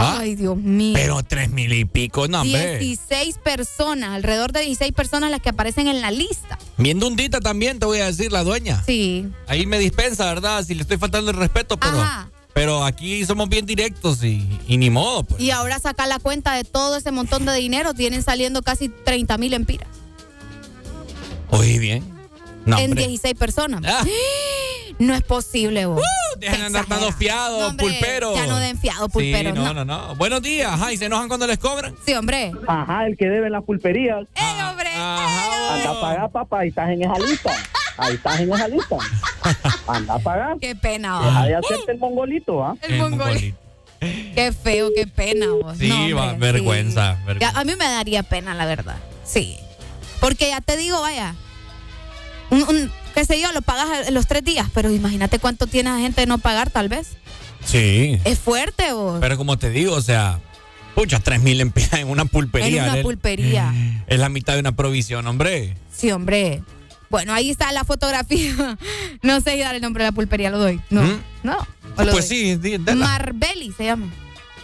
¿Va? Ay, Dios mío. Pero tres mil y pico, no, hombre. 16 personas, alrededor de 16 personas las que aparecen en la lista. Bien dundita también, te voy a decir, la dueña. Sí. Ahí me dispensa, ¿verdad? Si le estoy faltando el respeto, pero, Ajá. pero aquí somos bien directos y, y ni modo. Pues. Y ahora saca la cuenta de todo ese montón de dinero. Tienen saliendo casi 30 mil empiras. Oye, bien. No, en hombre. 16 personas. Ah. No es posible, vos. Dejen de andar dando fiado, No, hombre, pulpero. ya no den fiado, pulpero, Sí, no, no. no, no. Buenos días. Ajá, ¿y se enojan cuando les cobran? Sí, hombre. Ajá, el que debe en las pulperías. ¡Ey, hombre! Anda a pagar, papá, ahí estás en esa lista. Ahí estás en esa lista. Anda a pagar. Qué pena, Deja vos. de hacerte el mongolito, ¿ah? El mongolito. Qué feo, qué pena, vos. Sí, No, hombre, va, sí. vergüenza. Ya, vergüenza. a mí me daría pena, la verdad. Sí. Porque ya te digo, vaya, un, un- qué sé yo, lo pagas los tres días, pero imagínate cuánto tiene la gente de no pagar, tal vez. Sí. Es fuerte o Pero como te digo, o sea, pucha, 3 mil en una pulpería. en una pulpería. Es la mitad de una provisión, hombre. Sí, hombre. Bueno, ahí está la fotografía. No sé si dar el nombre de la pulpería, lo doy. No, ¿Mm? no. Pues doy. sí. Marbelli se llama.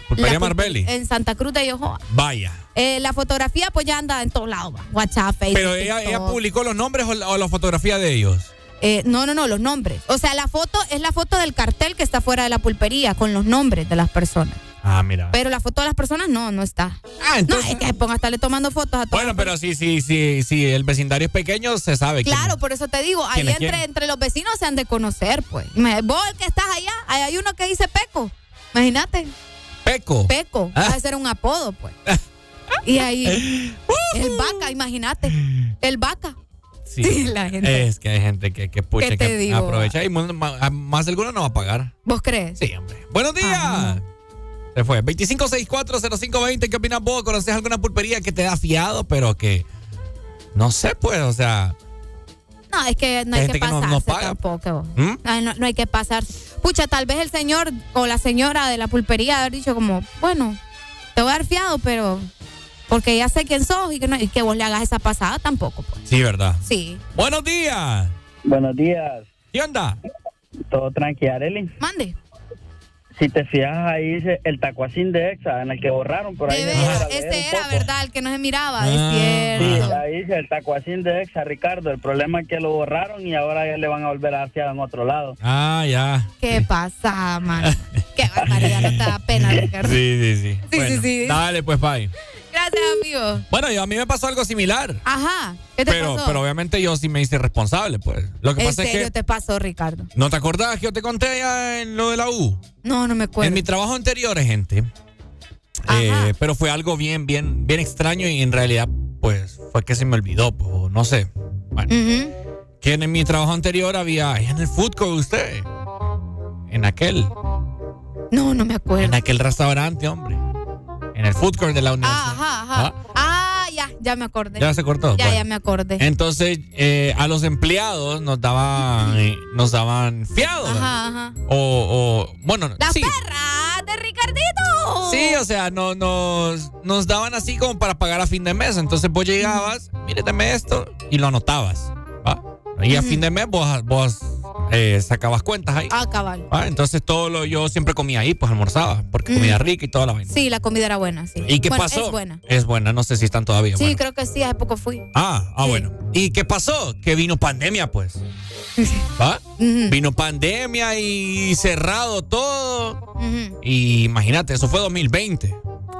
Pulpería Marbelli. En Santa Cruz de Yojoa. Vaya. Eh, la fotografía pues ya anda en todos lados. WhatsApp, Facebook. Pero ella, publicó los nombres o la, o la fotografía de ellos. Eh, no, no, no, los nombres. O sea, la foto es la foto del cartel que está fuera de la pulpería con los nombres de las personas. Ah, mira. Pero la foto de las personas no, no está. Ah, entonces. No, es que ponga a estarle tomando fotos a todos. Bueno, pero sí, sí, sí, sí, el vecindario es pequeño, se sabe. Claro, por eso te digo, ahí ¿Quién es entre, quién? entre los vecinos se han de conocer, pues. Vos el que estás allá, ahí hay uno que dice Peco. Imagínate, Peco. Peco. Ah. Va a ser un apodo, pues. Y ahí, el vaca, imagínate. El vaca. Sí. Sí, la gente. Es que hay gente que, que pucha, ¿Qué te que digo? aprovecha y a- más de alguno no va a pagar. ¿Vos crees? Sí, hombre. Buenos días. Se fue. 25640520. ¿Qué opinas vos? ¿Conoces alguna pulpería que te da fiado, pero que no sé, pues, o sea, No, es que no hay Hay que gente que no- pasarse no paga. tampoco. ¿Mm? Ay, no, no hay que pasarse. Pucha, tal vez el señor o la señora de la pulpería haber dicho como, bueno, te voy a dar fiado, pero porque ya sé quién sos y que, no- y que vos le hagas esa pasada tampoco. Pues. sí, ¿verdad? Sí. Buenos días. Buenos días. ¿Qué onda? Todo tranqui, Arely. Mande. Si te fijas ahí dice el tacuacín de Exa, en el que borraron por ahí. De veras, este era. ¿verdad? El que no se miraba, Ah. es Sí, ahí dice el tacuacín de Exa, Ricardo. El problema es que lo borraron y ahora ya le van a volver a dar fiado en otro lado. Ah, ya. ¿Qué pasa, man? Qué barbaridad, no te da pena, Ricardo. Sí, sí, sí. Sí, Bueno, sí, sí. Dale, pues, bye. Gracias, amigo. Bueno, yo, a mí me pasó algo similar. Ajá. ¿Qué te Pero, pasó? pero obviamente yo sí me hice responsable, pues. Lo que ¿En pasa serio es que. te pasó, Ricardo? ¿No te acordás que yo te conté ya en lo de la U? No, no me acuerdo. En mi trabajo anterior, gente. eh, pero fue algo bien, bien, bien extraño y en realidad, pues, fue que se me olvidó, pues, no sé. Bueno, que en mi trabajo anterior había, en el food court usted, en aquel, No, no me acuerdo. en aquel restaurante, hombre, en el food court de la universidad. Ajá, ajá. Ah, ya, ya me acordé. ¿Ya se cortó? Ya, ya me acordé. Entonces, eh, a los empleados nos daban, eh, nos daban fiado. Ajá, ajá. O, o, bueno, Las sí. perras de Ricardito. Sí, o sea, no, nos, nos daban así como para pagar a fin de mes. Entonces vos llegabas, mire, dame esto, y lo anotabas. ¿va? Y a fin de mes vos, vos eh, sacabas cuentas ahí. Ah, cabal. ¿va? Entonces todo lo yo siempre comía ahí, pues almorzaba, porque comida rica y toda la vaina. Sí, la comida era buena, sí. ¿Y qué Bueno, pasó? Es buena. Es buena, no sé si están todavía. Sí, bueno. creo que sí, hace poco fui. Ah, ah, bueno. ¿Y qué pasó? Que vino pandemia, pues. ¿Va? Vino pandemia y cerrado todo. Y imagínate, eso fue 2020.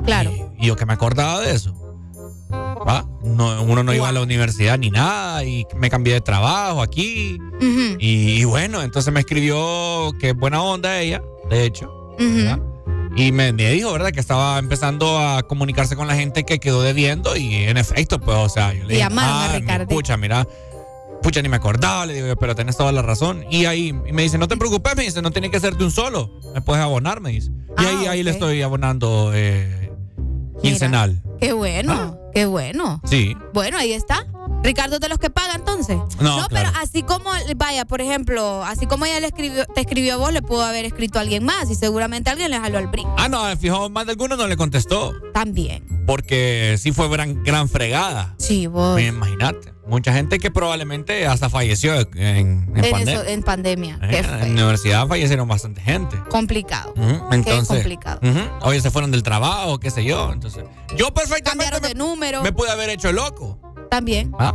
Claro. Y yo que me acordaba de eso. ¿Va? No, uno no iba a la universidad ni nada y me cambié de trabajo aquí. Y, y bueno, entonces me escribió que buena onda ella, de hecho. Y me, me dijo, ¿verdad? Que estaba empezando a comunicarse con la gente que quedó debiendo y en efecto, pues, o sea, yo le dije, a "Ah, mi Ricardo". Pucha, mira, pucha, ni me acordaba, le digo yo, pero tenés toda la razón. Y ahí y me dice, no te preocupes, me dice, no tiene que ser de un solo, me puedes abonar, me dice. Y ahí, ahí le estoy abonando eh, quincenal. Qué bueno, Ah. Qué bueno. Sí. Bueno, ahí está. Ricardo de los que paga entonces. No, pero claro. así como, vaya, por ejemplo, así como ella le escribió, te escribió a vos, le pudo haber escrito a alguien más y seguramente alguien le jaló al brinco. Ah, no, fijo, más de alguno no le contestó. También. Porque sí fue gran, gran fregada. Sí, vos. Imagínate. Mucha gente que probablemente hasta falleció en, en En, pandemia. eso- en pandemia. Eh, en la universidad fallecieron bastante gente. complicado. Ujú, Entonces, Qué complicado. Oye, se fueron del trabajo, qué sé yo. Entonces, yo perfectamente Cambiaron de número. me pude haber hecho loco. También. ¿ah?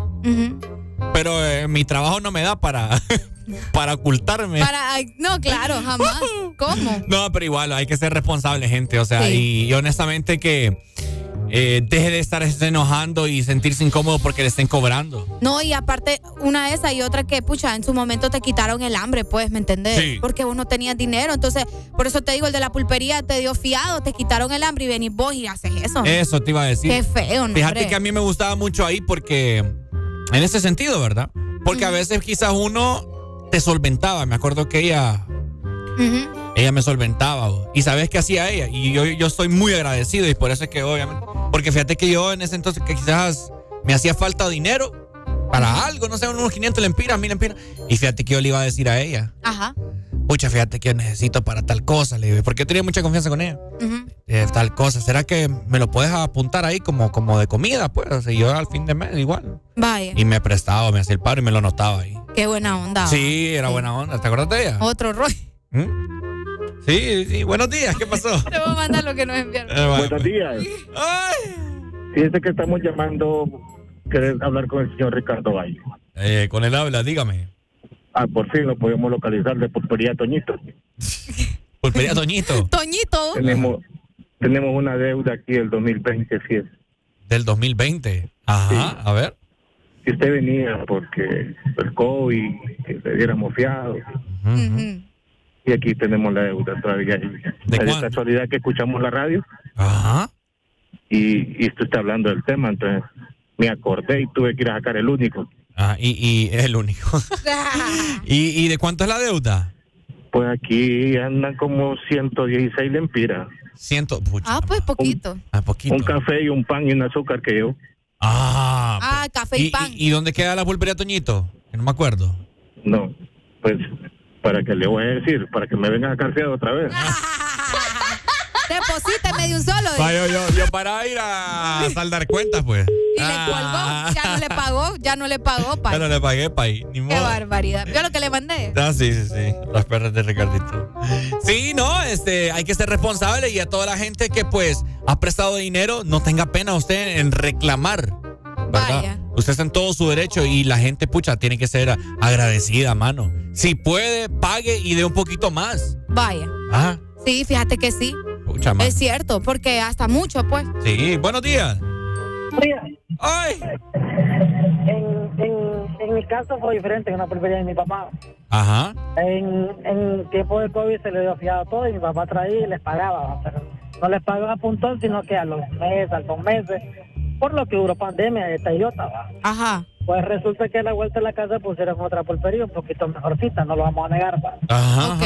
Pero eh, mi trabajo no me da para, para ocultarme. Para, no, claro, jamás. ¿Cómo? No, pero igual hay que ser responsable, gente. O sea, Sí. y, y honestamente que eh, deje de estar enojando y sentirse incómodo porque le estén cobrando. No, y aparte, una de esas y otra que, pucha, en su momento te quitaron el hambre, pues, ¿me entendés? Sí. Porque vos no tenías dinero. Entonces, por eso te digo, el de la pulpería te dio fiado, te quitaron el hambre y venís vos y haces eso. Eso te iba a decir. Qué feo, ¿no? Fíjate que a mí me gustaba mucho ahí porque, en ese sentido, ¿verdad? Porque a veces quizás uno te solventaba. Me acuerdo que ella, Ujú. ella me solventaba. bo. Y sabes qué hacía ella. Y yo, yo estoy muy agradecido y por eso es que obviamente, porque fíjate que yo en ese entonces que quizás me hacía falta dinero para algo, no sé, unos 500 lempiras, 1000 lempiras. Y fíjate que yo le iba a decir a ella. Ajá. Pucha, fíjate que yo necesito para tal cosa, le digo, porque yo tenía mucha confianza con ella. Ujú. Eh, tal cosa, ¿será que me lo puedes apuntar ahí como, como de comida? Pues, o sea, yo al fin de mes igual. Vaya. Y me prestaba, me hacía el paro y me lo anotaba ahí. Qué buena onda. Sí, era buena onda. ¿Te acuerdas de ella? Otro rollo. Sí, sí. Buenos días, ¿qué pasó? Te voy a mandar lo que nos enviaron. Eh, bueno. Buenos días. Fíjense que estamos llamando, querer hablar con el señor Ricardo Valle. Eh, con él habla, dígame. Ah, por fin lo podemos localizar de Pulpería Toñito. Pulpería Toñito. Toñito. Tenemos, tenemos una deuda aquí del 2020, sí es. Del 2020. Ajá, a ver. Si usted venía porque el COVID, que le diéramos fiado. Y aquí tenemos la deuda todavía. ¿De Es casualidad que escuchamos la radio. Ajá. Y, y usted está hablando del tema, entonces me acordé y tuve que ir a sacar el único. Ah, y, y es el único. ¿Y, ¿Y de cuánto es la deuda? Pues aquí andan como 116 lempiras. Ciento, pucha, Ah, pues poquito. ah, poquito. Un café y un pan y un azúcar que yo. Ah, Ah, café y, ¿y, pan. y, y dónde queda la pulpería Toñito? Que no me acuerdo. No, pues para que le voy a decir, para que me vengan a fiado otra vez. Deposíteme de un solo. Va, yo, yo, yo para ir a saldar cuentas, pues. Y le colgó. Ya no le pagó. Ya no le pagó. pa. Ya no le pagué. Ni Qué barbaridad. ¿Vio lo que le mandé? Ah, sí, sí, sí. Las perras de Ricardito. Sí, no, este, hay que ser responsable y a toda la gente que pues ha prestado dinero, no tenga pena usted en reclamar. ¿Verdad? Usted está en todo su derecho y la gente, pucha, tiene que ser agradecida, mano. Si puede, pague y dé un poquito más. Vaya. Ah, Sí, fíjate que sí. pucha, mano. Es cierto, porque hasta mucho, pues. Sí, buenos días. ¡Ay! En, en, en mi caso fue diferente en la pulpería de mi papá. Ajá. En, en tiempo de COVID se le dio fiado todo y mi papá traía y les pagaba. pero no les pagaba a puntón, sino que a los meses, a los meses, por lo que duró pandemia de Toyota. ¿va? Ajá. Pues resulta que a la vuelta de la casa pusieron otra pulpería un poquito mejorcita, no lo vamos a negar. ¿va? Ajá.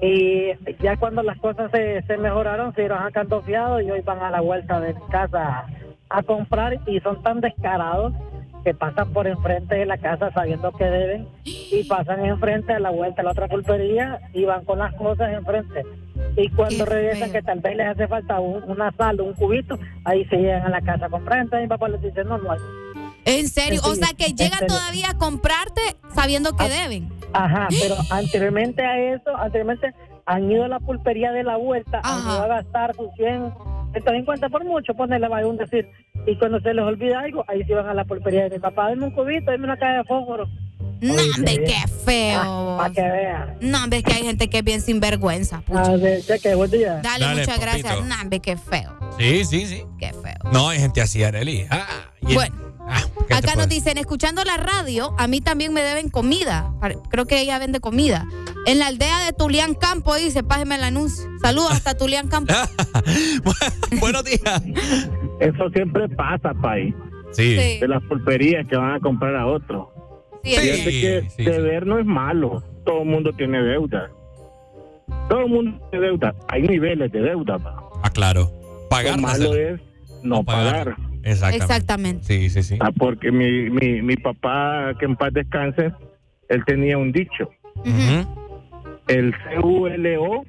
Y ya cuando las cosas se, se mejoraron, se iban sacando fiado y hoy van a la vuelta de mi casa a comprar y son tan descarados que pasan por enfrente de la casa sabiendo que deben y pasan enfrente a la vuelta a la otra pulpería y van con las cosas enfrente. Y cuando regresan, que tal vez les hace falta un- una sal o un cubito, ahí se llegan a la casa a comprar. Entonces mi papá les dice, no, no hay. En serio, o sea que llegan todavía a comprarte sabiendo que deben. Ajá, pero anteriormente a eso, anteriormente han ido a la pulpería de la vuelta, han ido a gastar sus 100, 150 por mucho, ponerle un decir. Y cuando se les olvida algo, ahí se van a la pulpería de mi papá, dame un cubito, dame una caja de fósforo. No, hombre, qué feo. Para que vean. No, hombre, es que hay gente que es bien sinvergüenza. pucha. Ver, cheque, buen día. Dale, Dale, muchas papito. gracias. No, hombre, qué feo. Sí, sí, sí. Qué feo. No, hay gente así, Arely. Ah, Bueno. Ah, ¿qué te Acá nos dicen, escuchando la radio, a mí también me deben comida. Creo que ella vende comida. En la aldea de Tulián Campo, dice, págeme el anuncio. Saludos hasta Tulián Campo. Buenos días. Eso siempre pasa, Pai. Sí. Sí. De las pulperías que van a comprar a otro. Sí, Fíjate sí, que sí, deber no es malo. Todo el mundo tiene deuda. Todo el mundo tiene deuda. Hay niveles de deuda. pa. Ah, claro. Pagar. Lo malo es no pagar. pagar. Exactamente. Exactamente. Sí, sí, sí. Ah, porque mi, mi, mi papá, que en paz descanse, él tenía un dicho. El CULO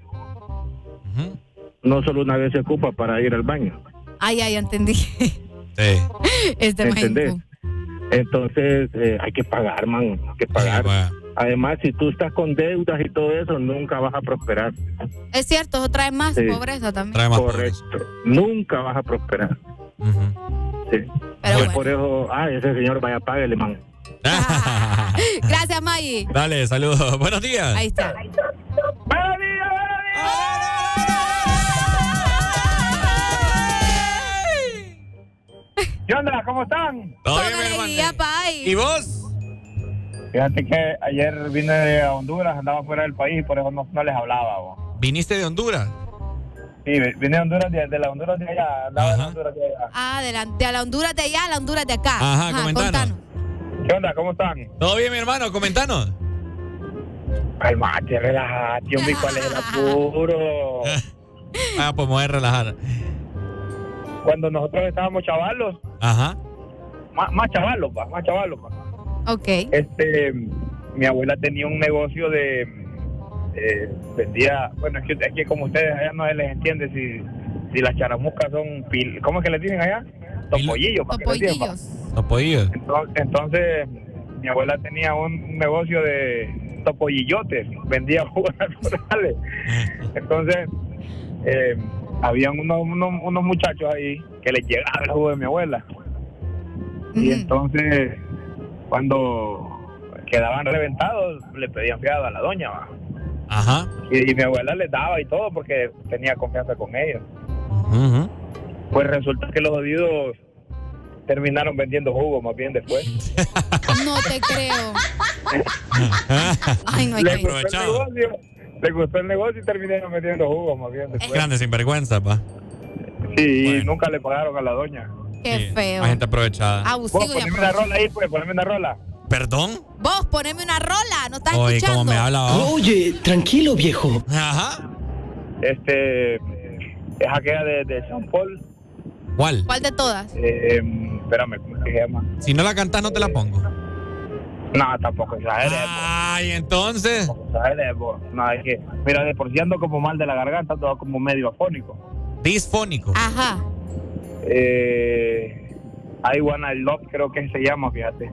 no solo una vez se ocupa para ir al baño. Ay, ay, entendí. Sí. Este más ¿Entendés? Entonces eh, hay que pagar, man, hay que pagar. Además, si tú estás con deudas y todo eso, nunca vas a prosperar. Es cierto, eso trae más Sí. pobreza también. Correcto. Nunca vas a prosperar. Sí. Pero Y por eso, ah, ese señor vaya, páguele, man. Gracias, Maggie. Dale, saludos. Buenos días. Ahí está. ¿Qué onda? ¿Cómo están? Todo bien. ¿Y vos? Fíjate que ayer vine de Honduras, andaba fuera del país, por eso no, no les hablaba. bo. ¿Viniste de Honduras? Sí, vine de Honduras, de, de la Honduras de allá, andaba de la Honduras de allá. Ah, de la, de la Honduras de allá a la Honduras de acá. Ajá, comentanos. ¿Qué onda? ¿Cómo están? ¿Todo bien, mi hermano? Comentanos. Calmate, relájate, hombre, ¿cuál es el apuro? Ah, pues me voy a relajar. Cuando nosotros estábamos chavalos, Ajá. más, más chavalos, pa, más chavalos, pa. Ok. Este, mi abuela tenía un negocio de, eh, vendía, bueno, es que, es que como ustedes allá no se les entiende si, si las charamuscas son, pil, ¿cómo es que les dicen allá? Topollillos, pa. Topollillos. Entonces, entonces, mi abuela tenía un negocio de topollillotes, vendía jugos naturales. Entonces, eh, habían unos, unos, unos muchachos ahí que les llegaba el jugo de mi abuela. Y entonces, cuando quedaban reventados, le pedían fiado a la doña. ¿va? Ajá. Y, y mi abuela les daba y todo porque tenía confianza con ellos. Pues resulta que los jodidos terminaron vendiendo jugo más bien después. No te creo. Ay, no hay le, que gustó el negocio, le gustó el negocio y terminaron vendiendo jugo más bien después. Grande sinvergüenza, pa. Sí, y nunca le pagaron a la doña. Qué feo. Hay gente aprovechada. Abusivo y poneme una rola ahí, pues, poneme una rola. ¿Perdón? Vos, poneme una rola, ¿no estás Oye, escuchando? ¿cómo me habla vos? Oye, tranquilo, viejo. Ajá. Este, es aquella de, de Jean Paul. ¿Cuál? ¿Cuál de todas? Eh, espérame, ¿cómo se llama? Si no la cantas, no te la pongo. No, tampoco exageres. Ay, entonces. Tampoco exageres, po. No, es que, mira, de por sí ando como mal de la garganta, todo como medio afónico. Disfónico. Ajá. Eh, I Wanna Love, creo que se llama, fíjate.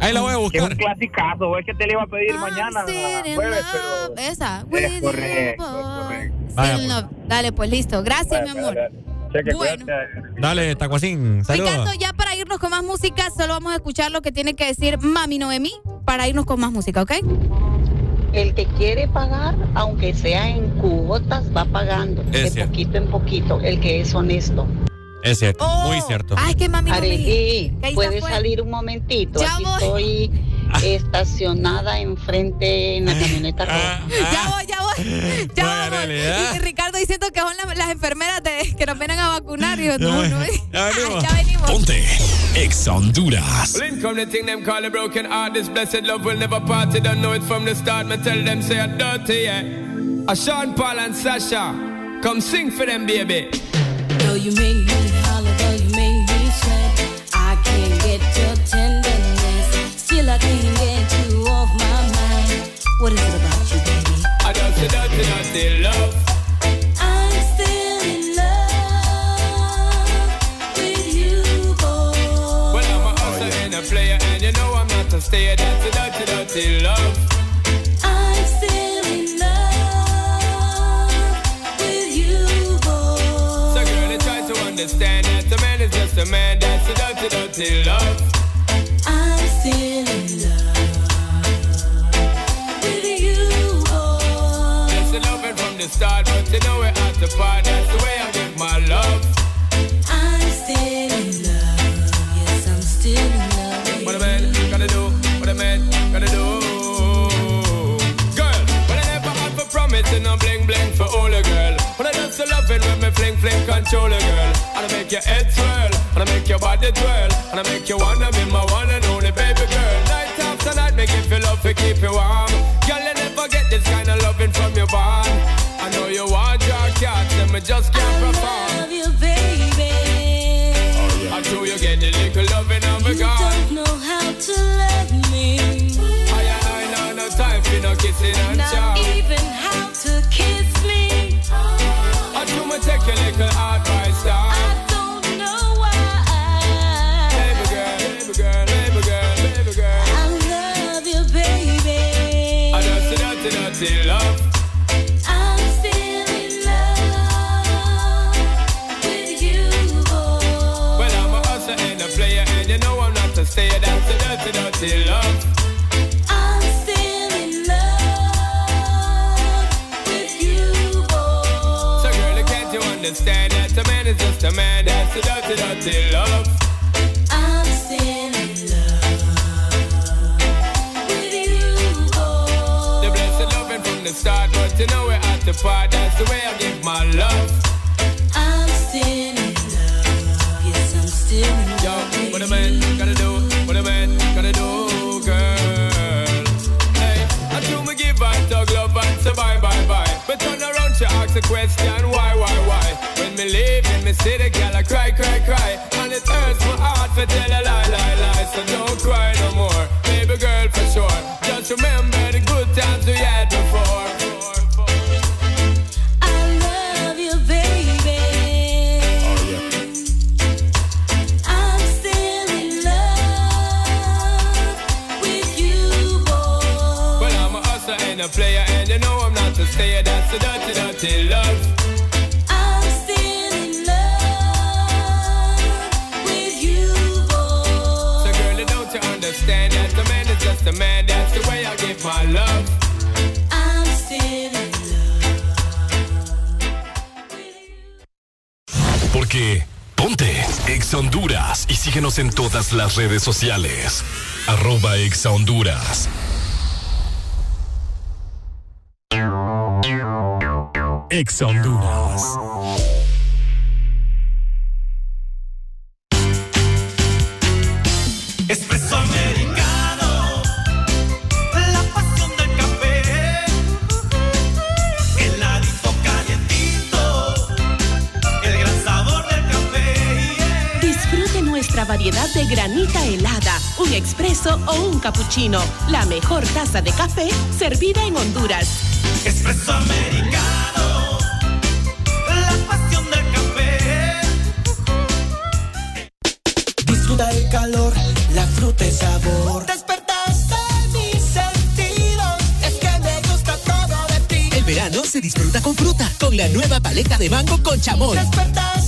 Ahí la voy a Que es buscar. un clasicazo, es que te le iba a pedir mañana jueves, pero... Esa. Es correcto, correcto. Vaya, Still love. Dale, pues listo. Gracias, mi amor. Cheque, Bueno. cuídate. Dale, Tacuacín. Saludos. Ricardo, ya para irnos con más música, solo vamos a escuchar lo que tiene que decir Mami Noemí para irnos con más música, ¿ok? El que quiere pagar, aunque sea en cuotas, va pagando. Es de cierto. poquito en poquito, el que es honesto. Es cierto, Oh. muy cierto. Ay, que Mami. Arely, ¿Qué ahí ¿puedes se fue? salir un momentito? Ya Aquí voy. estoy estacionada enfrente en la camioneta roja. Ya voy, ya voy. Ya voy. realidad. Y, y Ricardo diciendo que son las, las enfermeras de- que nos vienen a vacunar. Y yo, no, no. Ya venimos. Ya venimos. Ponte Exa Honduras. Well, in come the thing them call a broken heart. This blessed love will never part. You don't know it from the start. Me tell them say I'm dirty, yeah. A Sean Paul and Sasha, come sing for them, baby. Dirty, dirty love. I'm a man. That's a dirty, dirty love. I'm still in love with you, boy. That's the loving from the start, but you know we're at the part. That's the way I give my love. I'm still in love. Yes, I'm still in love. What a man gonna do? What a man gonna do? Girl, but I never had for promising no bling bling for all a girl. But I just loving when me fling fling control a girl. And I make your head swirl, and I make your body twirl, and I make you wanna be my one and only baby girl. Night after night, make you feel love to keep you warm. Girl, you never get this kind of loving from your bond. I know you want your cat, and me just can't perform. I Love you, baby. Until you get the little loving of a You God. don't know how to love me. I I know no time for no kissing and Not chow. even how to kiss me. I do me take your little advice the dirty, dirty love. I'm still in love with you, boy. The blessed loving from the start, but you know we're at the part. That's the way I give my love. I'm still in love. Yes, I'm still in Yo, love. what a man gotta do, what a man gotta do, girl. Hey, I do me give and tug love and say bye, bye, bye. But turn around, she ask a question, why, why, why? When me leave in me city, girl, cry. Síguenos en todas las redes sociales. Arroba Ex Honduras. Ex Honduras. Cappuccino. La mejor taza de café servida en Honduras. Espresso americano, la pasión del café. Disfruta el calor, la fruta y sabor. Despertaste mis sentidos, es que me gusta todo de ti. El verano se disfruta con fruta, con la nueva paleta de mango con chamoy. Despertaste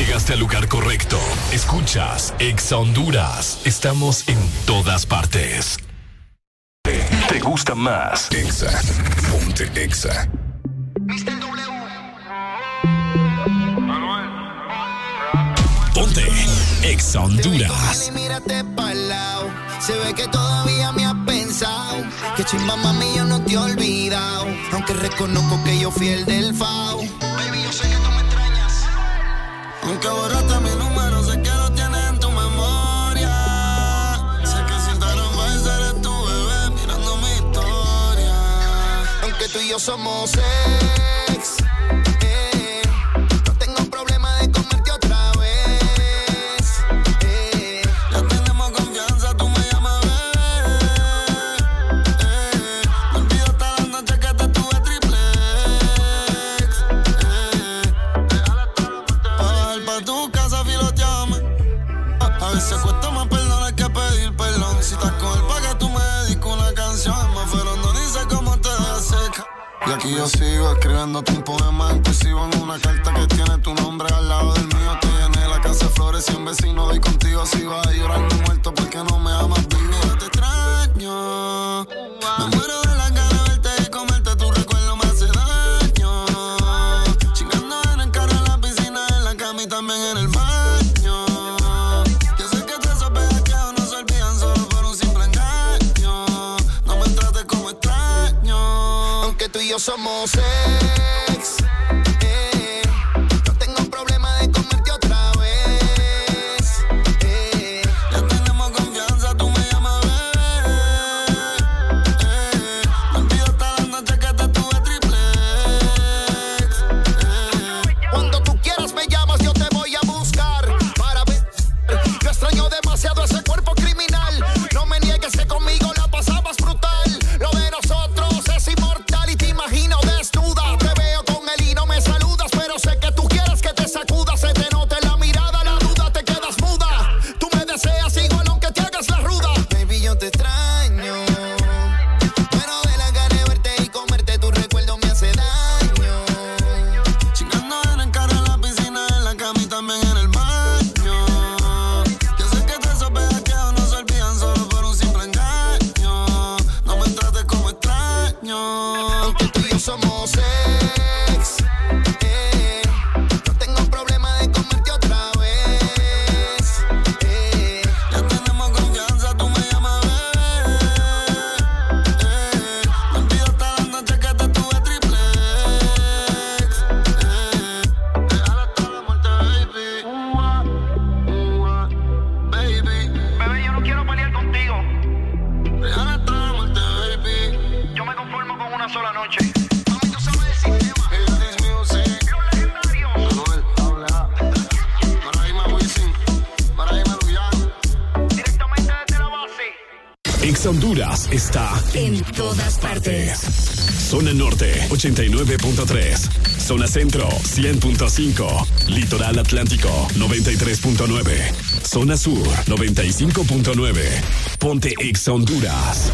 Llegaste al lugar correcto. Escuchas Exa Honduras. Estamos en todas partes. ¿Te gusta más? Exa. Ponte Exa. Ponte Exa Honduras. Mírate lado. Se ve que todavía me has pensado. Que chimba mami, yo no te he olvidado. Aunque reconozco que yo fui el del FAO. Baby, yo sé que tú me. Aunque borraste mi número, sé que lo tienes en tu memoria. Sé que si lo vas eres tu bebé mirando mi historia. Aunque tú y yo somos ex. Y aquí yo sigo escribiéndote un poema inclusivo en una carta que tiene tu nombre al lado del mío. Te llené la casa de flores y un vecino y contigo si vas a llorando muerto porque no me amas vivo. Te extraño. 100.5, Litoral Atlántico 93.9, Zona Sur 95.9, Ponte Ex Honduras.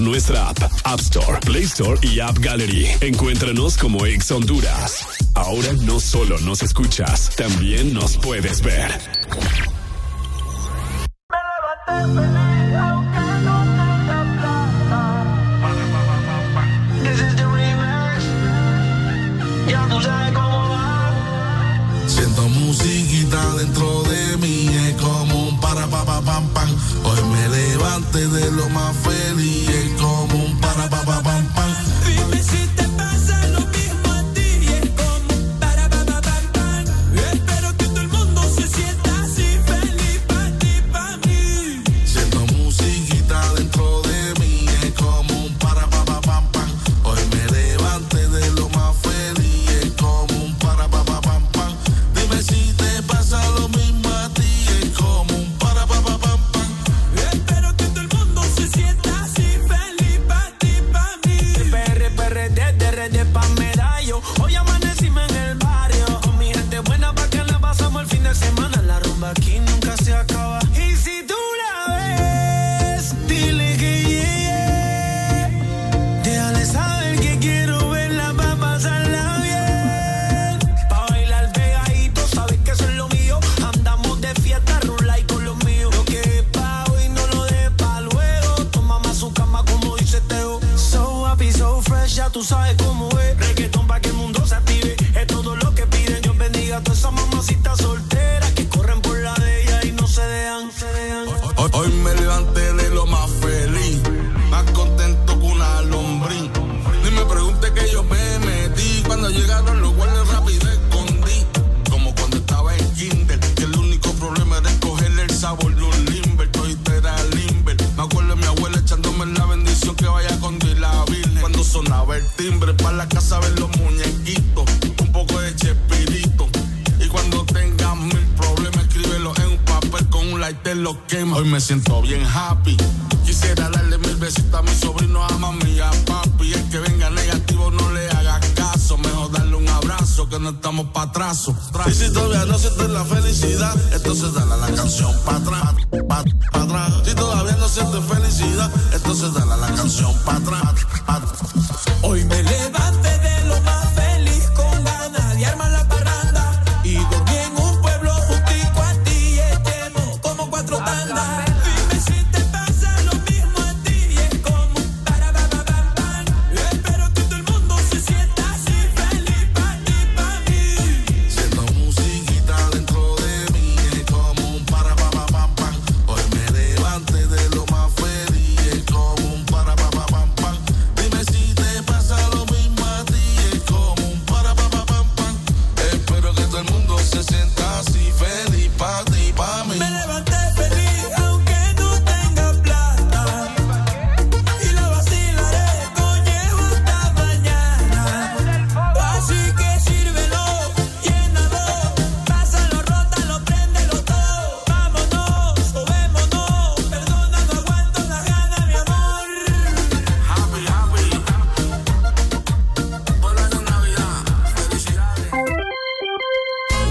nuestra app, App Store, Play Store y App Gallery. Encuéntranos como Ex Honduras. Ahora no solo nos escuchas, también nos puedes ver.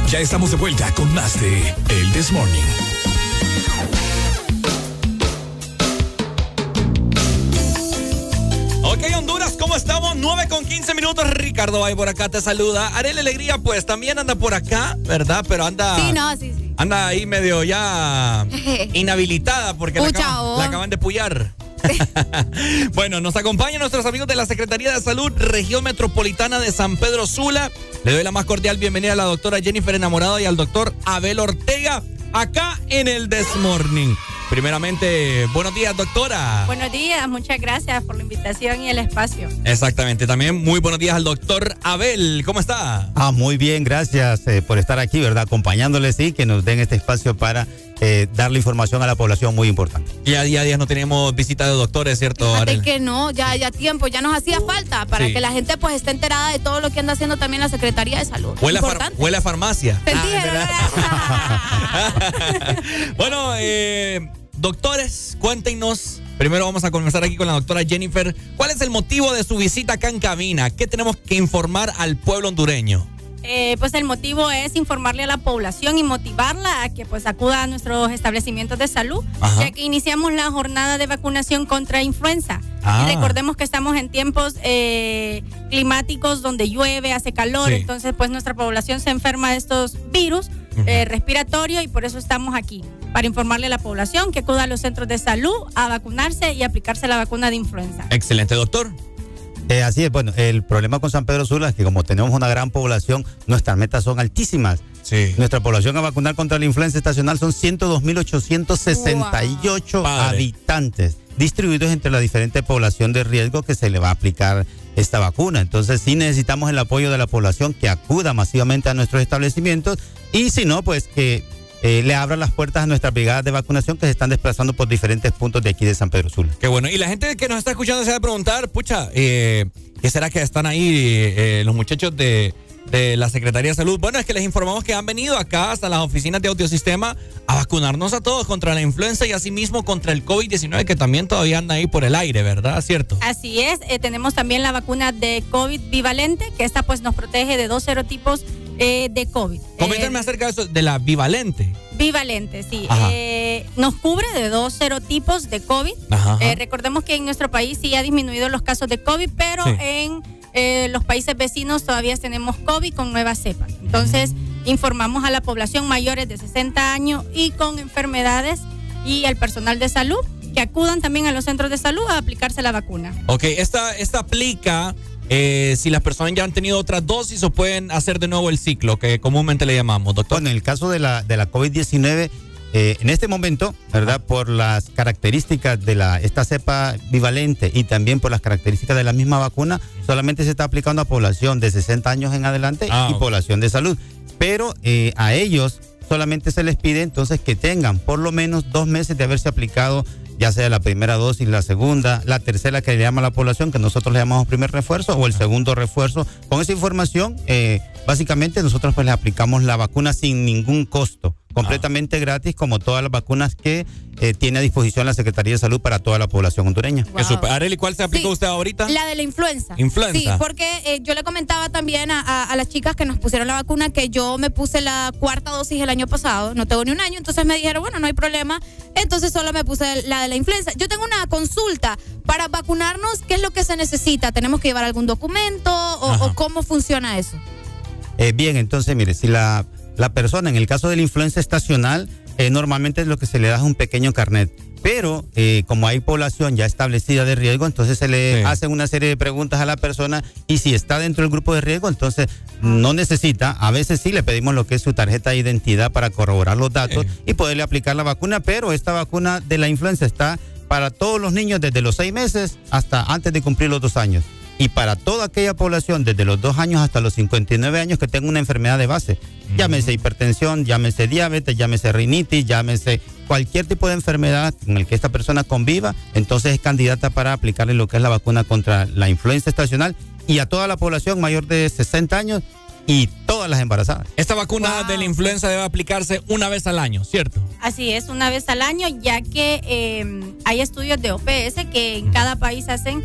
Ya estamos de vuelta con más de El This Morning. Ok, Honduras, ¿cómo estamos? 9 con 15 minutos. Ricardo Bay por acá te saluda. Arele Alegría, pues también anda por acá, ¿verdad? Pero anda. Sí, no, sí, sí. Anda ahí medio ya inhabilitada porque la, acaban- oh. la acaban de puyar. bueno, nos acompañan nuestros amigos de la Secretaría de Salud, Región Metropolitana de San Pedro Sula. Le doy la más cordial bienvenida a la doctora Jennifer Enamorado y al doctor Abel Ortega acá en el Desmorning. Primeramente, buenos días, doctora. Buenos días, muchas gracias por la invitación y el espacio. Exactamente, también muy buenos días al doctor Abel. ¿Cómo está? Ah, muy bien, gracias eh, por estar aquí, ¿verdad? Acompañándoles y que nos den este espacio para eh, darle información a la población muy importante. Y a día a día no tenemos visita de doctores, ¿cierto, Fíjate que no, ya, ya tiempo, ya nos hacía falta para Sí. que la gente pues esté enterada de todo lo que anda haciendo también la Secretaría de Salud. Huele far- huele a farmacia. Sentí, Bueno, eh, doctores, cuéntenos. Primero vamos a comenzar aquí con la doctora Jennifer. ¿Cuál es el motivo de su visita acá en cabina? ¿Qué tenemos que informar al pueblo hondureño? Eh, pues el motivo es informarle a la población y motivarla a que pues acuda a nuestros establecimientos de salud, Ajá. ya que iniciamos la jornada de vacunación contra influenza. Ah. Y recordemos que estamos en tiempos eh, climáticos donde llueve, hace calor, Sí. entonces pues nuestra población se enferma de estos virus eh, respiratorios y por eso estamos aquí, para informarle a la población que acuda a los centros de salud a vacunarse y aplicarse la vacuna de influenza. Excelente, doctor. Eh, así es, bueno, el problema con San Pedro Sula es que como tenemos una gran población, nuestras metas son altísimas. Sí. Nuestra población a vacunar contra la influenza estacional son 102.868 Padre. habitantes distribuidos entre la diferente población de riesgo que se le va a aplicar esta vacuna. Entonces sí necesitamos el apoyo de la población que acuda masivamente a nuestros establecimientos y si no, pues que eh, le abran las puertas a nuestras brigadas de vacunación que se están desplazando por diferentes puntos de aquí de San Pedro Sula. Qué bueno. Y la gente que nos está escuchando se va a preguntar, pucha, eh, ¿qué será que están ahí eh, los muchachos de, de la Secretaría de Salud? Bueno, es que les informamos que han venido acá hasta las oficinas de Audiosistema a vacunarnos a todos contra la influenza y asimismo contra el COVID-19 que también todavía anda ahí por el aire, ¿verdad? ¿Cierto? Así es, eh, tenemos también la vacuna de COVID bivalente, que esta pues nos protege de dos serotipos eh, de COVID. Coméntenme Eh, acerca de eso, de la bivalente. bivalente, sí. Eh, nos cubre de dos serotipos de COVID. Ajá, ajá. Eh, recordemos que en nuestro país sí ha disminuido los casos de COVID, pero Sí. en los países vecinos todavía tenemos COVID con nuevas cepas. Entonces, informamos a la población mayores de 60 años y con enfermedades y al personal de salud que acudan también a los centros de salud a aplicarse la vacuna. Ok, esta, esta aplica eh, si las personas ya han tenido otras dosis o pueden hacer de nuevo el ciclo, que comúnmente le llamamos, doctor. Bueno, en el caso de la, de la COVID-19, eh, en este momento, ¿verdad? Por las características de la, esta cepa bivalente y también por las características de la misma vacuna, solamente se está aplicando a población de 60 años en adelante Ah, y población de salud. Pero eh, a ellos solamente se les pide entonces que tengan por lo menos dos meses de haberse aplicado ya sea la primera dosis, la segunda, la tercera que le llama la población, que nosotros le llamamos primer refuerzo, o el segundo refuerzo. Con esa información, eh, básicamente nosotros pues le aplicamos la vacuna sin ningún costo completamente gratis, como todas las vacunas que eh, tiene a disposición la Secretaría de Salud para toda la población hondureña. Areli, ¿cuál se aplicó usted ahorita? La de la influenza. Influenza. Sí, porque eh, yo le comentaba también a, a, las chicas que nos pusieron la vacuna que yo me puse la cuarta dosis el año pasado, no tengo ni un año, entonces me dijeron, bueno, no hay problema, entonces solo me puse la de la influenza. Yo tengo una consulta. Para vacunarnos, ¿qué es lo que se necesita? ¿Tenemos que llevar algún documento o, o cómo funciona eso? Eh, bien, entonces, mire, si la, la persona, en el caso de la influenza estacional, eh, normalmente lo que se le da es un pequeño carnet. Pero eh, como hay población ya establecida de riesgo, entonces se le hacen una serie de preguntas a la persona y si está dentro del grupo de riesgo, entonces no necesita, a veces sí le pedimos lo que es su tarjeta de identidad para corroborar los datos y poderle aplicar la vacuna, pero esta vacuna de la influenza está para todos los niños desde los seis meses hasta antes de cumplir los dos años y para toda aquella población desde los 2 años hasta los 59 años que tenga una enfermedad de base. Llámese hipertensión, llámese diabetes, llámese rinitis, llámese cualquier tipo de enfermedad con el que esta persona conviva, entonces es candidata para aplicarle lo que es la vacuna contra la influenza estacional y a toda la población mayor de 60 años y todas las embarazadas. Esta vacuna de la influenza debe aplicarse una vez al año, ¿cierto? Así es, una vez al año, ya que eh, hay estudios de OPS que en cada país hacen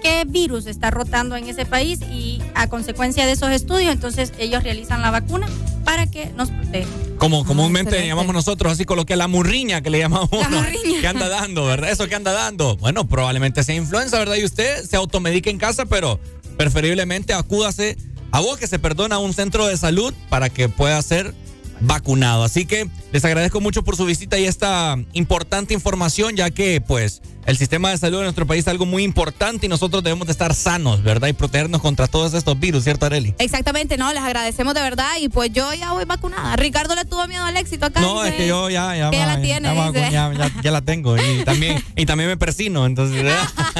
qué virus está rotando en ese país y a consecuencia de esos estudios, entonces ellos realizan la vacuna para que nos proteja. Como comúnmente llamamos nosotros, así coloqué la murriña que le llamamos La que anda dando, ¿verdad? Eso que anda dando. Bueno, probablemente sea influenza, ¿verdad? Y usted se automedica en casa, pero preferiblemente acúdase a vos que se perdona a un centro de salud para que pueda ser vacunado. Así que les agradezco mucho por su visita y esta importante información, ya que pues el sistema de salud de nuestro país es algo muy importante y nosotros debemos de estar sanos, ¿verdad? Y protegernos contra todos estos virus, ¿cierto, Areli? Exactamente, no, les agradecemos de verdad y pues yo ya voy vacunada. Ricardo le tuvo miedo al éxito acá. No, es que yo ya, ya, ya la tiene, ya, ya, ya, la tengo y también, y también me persino, entonces.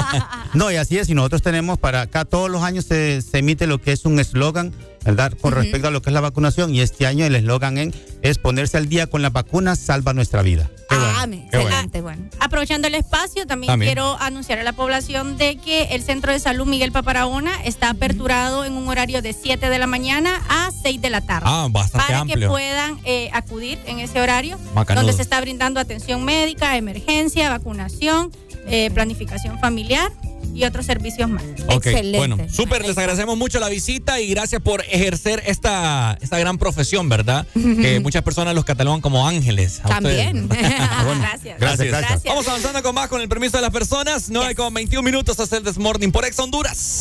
no, y así es, y nosotros tenemos para acá todos los años se, se emite lo que es un eslogan ¿verdad? Con respecto a lo que es la vacunación. Y este año el eslogan es ponerse al día con la vacuna salva nuestra vida. Ah, excelente, bueno. Aprovechando el espacio, también, quiero anunciar a la población de que el Centro de Salud Miguel Paparahona está aperturado en un horario de 7 de la mañana a 6 de la tarde. Ah, bastante Para que puedan eh, acudir en ese horario, donde se está brindando atención médica, emergencia, vacunación, eh, planificación familiar y otros servicios más. Excelente. Bueno, súper, les agradecemos mucho la visita y gracias por ejercer esta, esta gran profesión, ¿verdad? que muchas personas los catalogan como ángeles. También. gracias. gracias. Vamos avanzando con más con el permiso de las personas. No hay como 21 minutos a hacer Desmorning por Ex Honduras.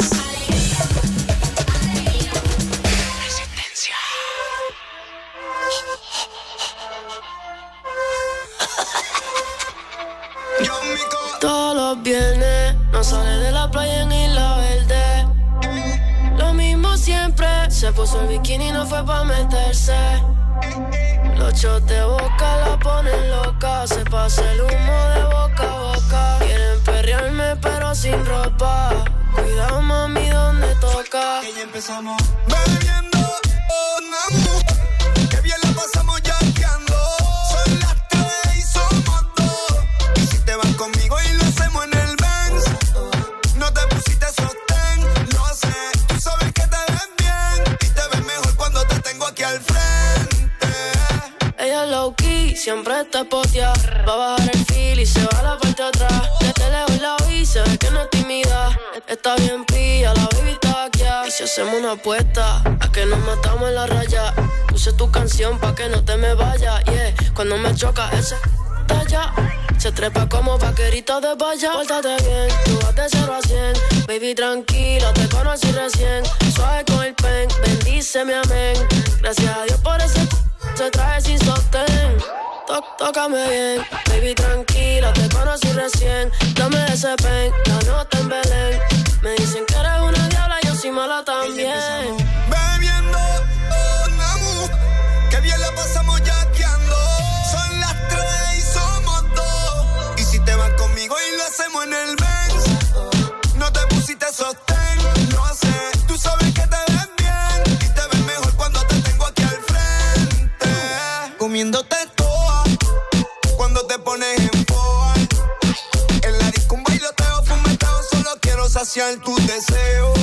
Todos los viernes no sale de la playa en Isla Verde. Lo mismo siempre. Se puso el bikini y no fue pa' meterse. Los shots de boca la ponen loca. Se pasa el humo de boca a boca. Quieren perrearme pero sin ropa. Cuidado mami donde toca. Y ya empezamos bebiendo. Siempre está potea. Va a bajar el feel y se va a la parte de atrás. Desde lejos la vi, se ve que no es tímida. Está bien pilla, la baby está aquí. Y si hacemos una apuesta, a que nos matamos en la raya. Puse tu canción pa' que no te me vaya. Yeah, cuando me choca ese talla. Se trepa como vaquerito de valla. Pórtate bien, tú vas de 0 a 100. Baby, tranquila, te conocí recién. Suave con el pen, bendíceme, amén. Gracias a Dios por ese se trae sin sostén. Tó- tócame bien, baby, tranquila, te conocí recién. Dame ese pen, la nota en Belén. Me dicen que eres una diabla, yo soy mala también. Bebiendo, oh, Namu, que bien la pasamos yaqueando. Son las tres y somos dos. Y si te vas conmigo y lo hacemos en el Benz. No te pusiste sostén, no sé. Tú sabes que te ven bien. Y te ves mejor cuando te tengo aquí al frente. Comiéndote pones en boa. En la disco un bailoteo, fumeteo, solo quiero saciar tus deseos.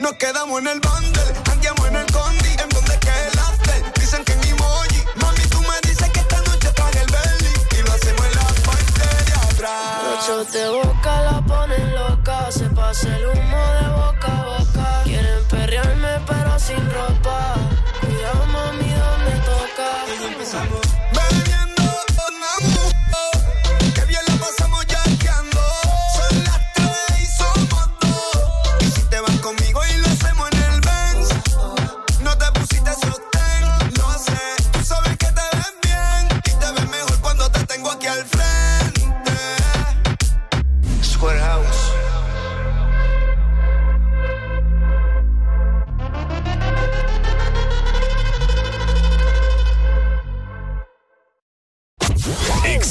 Nos quedamos en el bundle, andamos en el condi, en donde queda el after. Dicen que en emoji, mami, tú me dices que esta noche traje el belly. Y lo hacemos en la parte de atrás. Los de boca la ponen loca, se pasa el humo de boca a boca. Quieren perrearme pero sin ropa. Cuidado, mami, donde toca. Y empezamos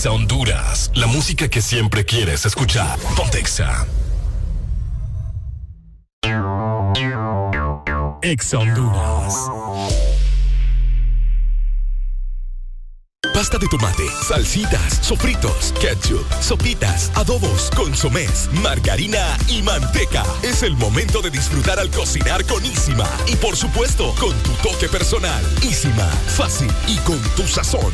Exa Honduras, la música que siempre quieres escuchar. Pontexa. Exa Honduras. Pasta de tomate, salsitas, sofritos, ketchup, sopitas, adobos, consomés, margarina y manteca. Es el momento de disfrutar al cocinar con Isima. Y por supuesto, con tu toque personal. Isima, fácil y con tu sazón.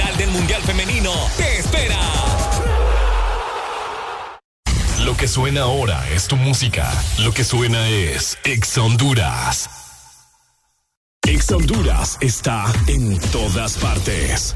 del Mundial Femenino te espera. Lo que suena ahora es tu música. Lo que suena es Ex Honduras. Ex Honduras está en todas partes.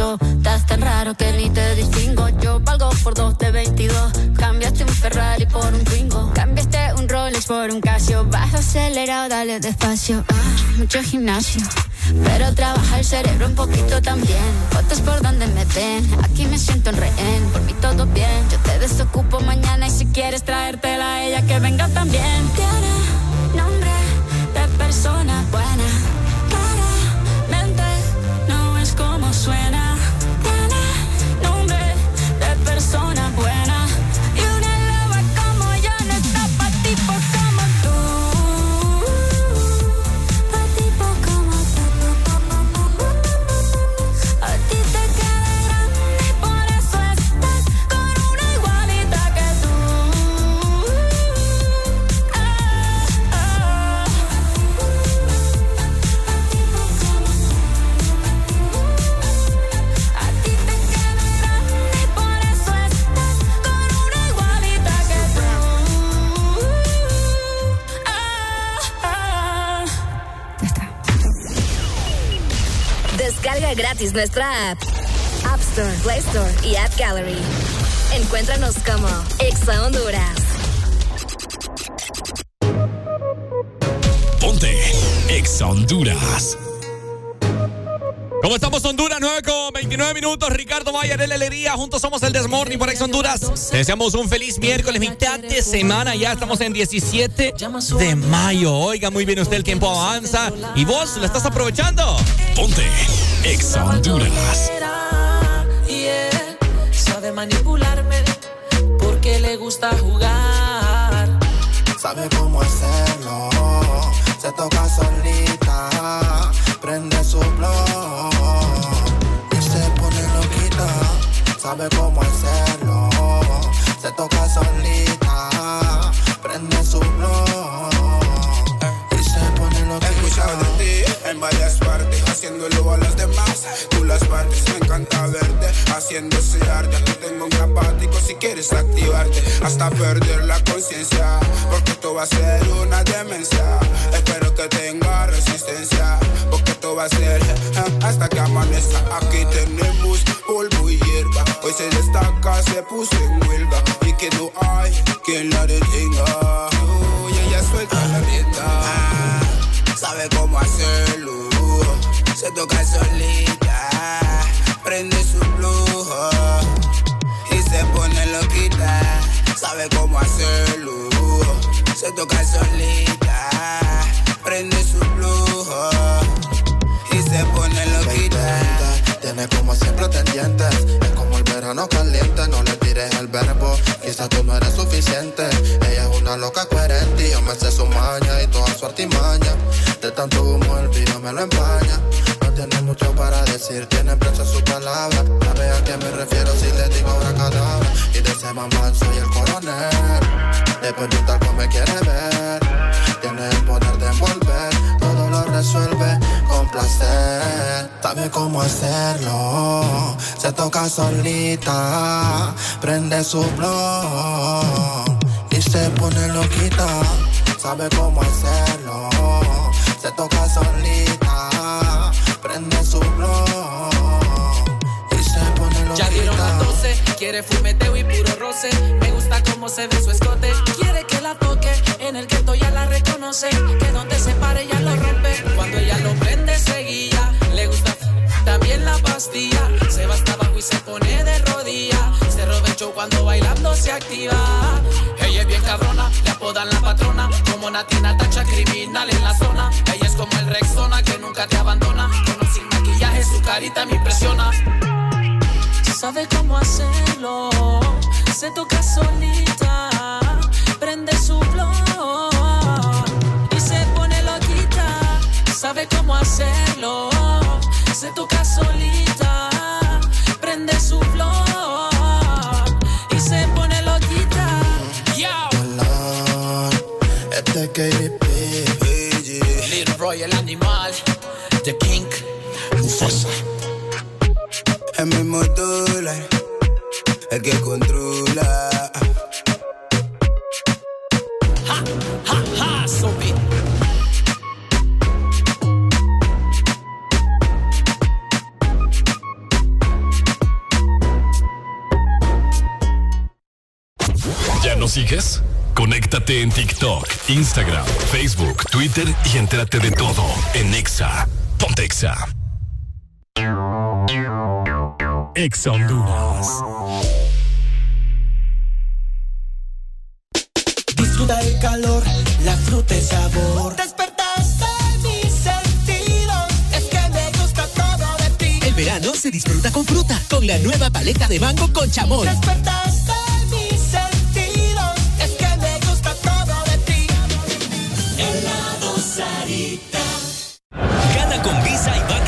Pasó. Estás tan raro que ni te distingo. Yo valgo por dos de 22. Cambiaste un Ferrari por un Twingo. Cambiaste un Rolex por un Casio. Vas acelerado, dale despacio. Ah, mucho gimnasio. Pero trabaja el cerebro un poquito también. Fotos por donde me ven. Aquí me siento en rehén. Por mí todo bien. Yo te desocupo mañana y si quieres traértela a ella que venga también. Tiene nombre de persona buena. Gratis nuestra app. App Store, Play Store y App Gallery. Encuéntranos como Exa Honduras. Ponte Ex Ex Honduras. ¿Cómo estamos Honduras? 9 con 29 minutos. Ricardo Mayer, el Alegría. Juntos somos el Desmorning por Ex Honduras. Te deseamos un feliz miércoles, mitad de semana. Ya estamos en 17 de mayo. Oiga muy bien usted, el tiempo avanza. ¿Y vos lo estás aprovechando? Ponte Ex Honduras. Yeah, sabe manipularme porque le gusta jugar. Sabe cómo hacerlo, se toca solita, prende su blog y se pone loquita. Sabe cómo hacerlo, se toca solita, Tú las partes, me encanta verte, haciendo ese arte. Tengo un grapático si quieres activarte, hasta perder la conciencia. Porque esto va a ser una demencia. Espero que tenga resistencia, porque esto va a ser eh, hasta que amanezca. Aquí tenemos polvo y hierba. Hoy se destaca, se puso en huelga. Y que no hay quien la detenga. Uy, ella suelta la rienda sabe cómo hacerlo. Se toca solita, prende su flujo y se pone loquita. Sabe cómo hacerlo. Se toca solita, prende su flujo y se pone loquita. Tiene como siempre tendientes, es como el verano caliente, no le tires el verbo, quizás tú no eres suficiente. Ella es una loca coherente y yo me sé su maña y toda su artimaña. De tanto humo el vino me lo empaña. No tiene mucho para decir, tiene precio su palabra. Sabe a qué me refiero si le digo cadabra. Y de ese mamán soy el coronel. De un talco me quiere ver. Tiene el poder de envolver, todo lo resuelve con placer. Sabe cómo hacerlo, se toca solita, prende su blog y se pone loquita. Sabe cómo hacerlo, se toca solita, prende su blog y se pone loquita. Ya dieron las 12, quiere fumeteo y puro roce. Me gusta cómo se ve su escote. Quiere que la toque, en el gueto ya la reconoce. Que donde se pare ya lo rompe. Cuando ella lo gusta también la pastilla. Se va hasta abajo y se pone de rodilla. Se roba el cuando bailando se activa. Ella es bien cabrona, le apodan la patrona. Como Natina tacha criminal en la zona. Ella es como el Rexona que nunca te abandona. Con sin maquillaje su carita me impresiona sabe cómo hacerlo. Se toca solita, prende su blog y se pone loquita. Sabe cómo hacerlo. Se toca solita, prende su blog y se pone loquita. Yo. Este es KDP. Little Roy el animal, The King, Mufasa. El mismo dólar, el que controla. Sigues? Conéctate en TikTok, Instagram, Facebook, Twitter y entérate de todo en Exa. Ponte Exa. Ex Honduras. Disfruta el calor, la fruta y sabor. Despertaste mis sentidos, es que me gusta todo de ti. El verano se disfruta con fruta, con la nueva paleta de mango con chamón. Despertaste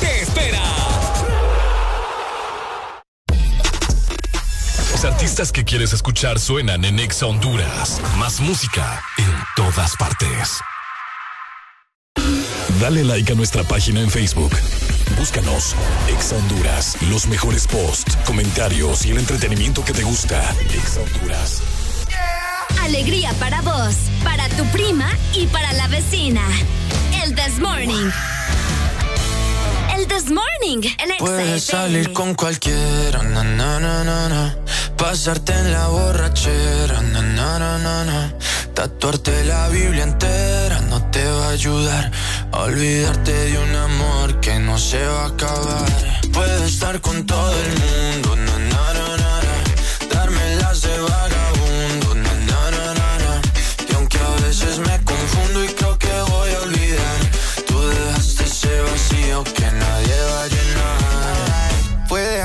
te espera. Los artistas que quieres escuchar suenan en Exa Honduras. Más música en todas partes. Dale like a nuestra página en Facebook. Búscanos, Exa Honduras. Los mejores posts, comentarios y el entretenimiento que te gusta. Exa Honduras. Alegría para vos, para tu prima y para la vecina. El This Morning. El This Morning. El Puedes salir con cualquiera, na, na, na, na, na. pasarte en la borrachera, na, na, na, na, na. tatuarte la Biblia entera no te va a ayudar a olvidarte de un amor que no se va a acabar. Puedes estar con todo el mundo, na, na, na, na, na. darme las de vagabundo, na, na, na, na, na. y aunque a veces me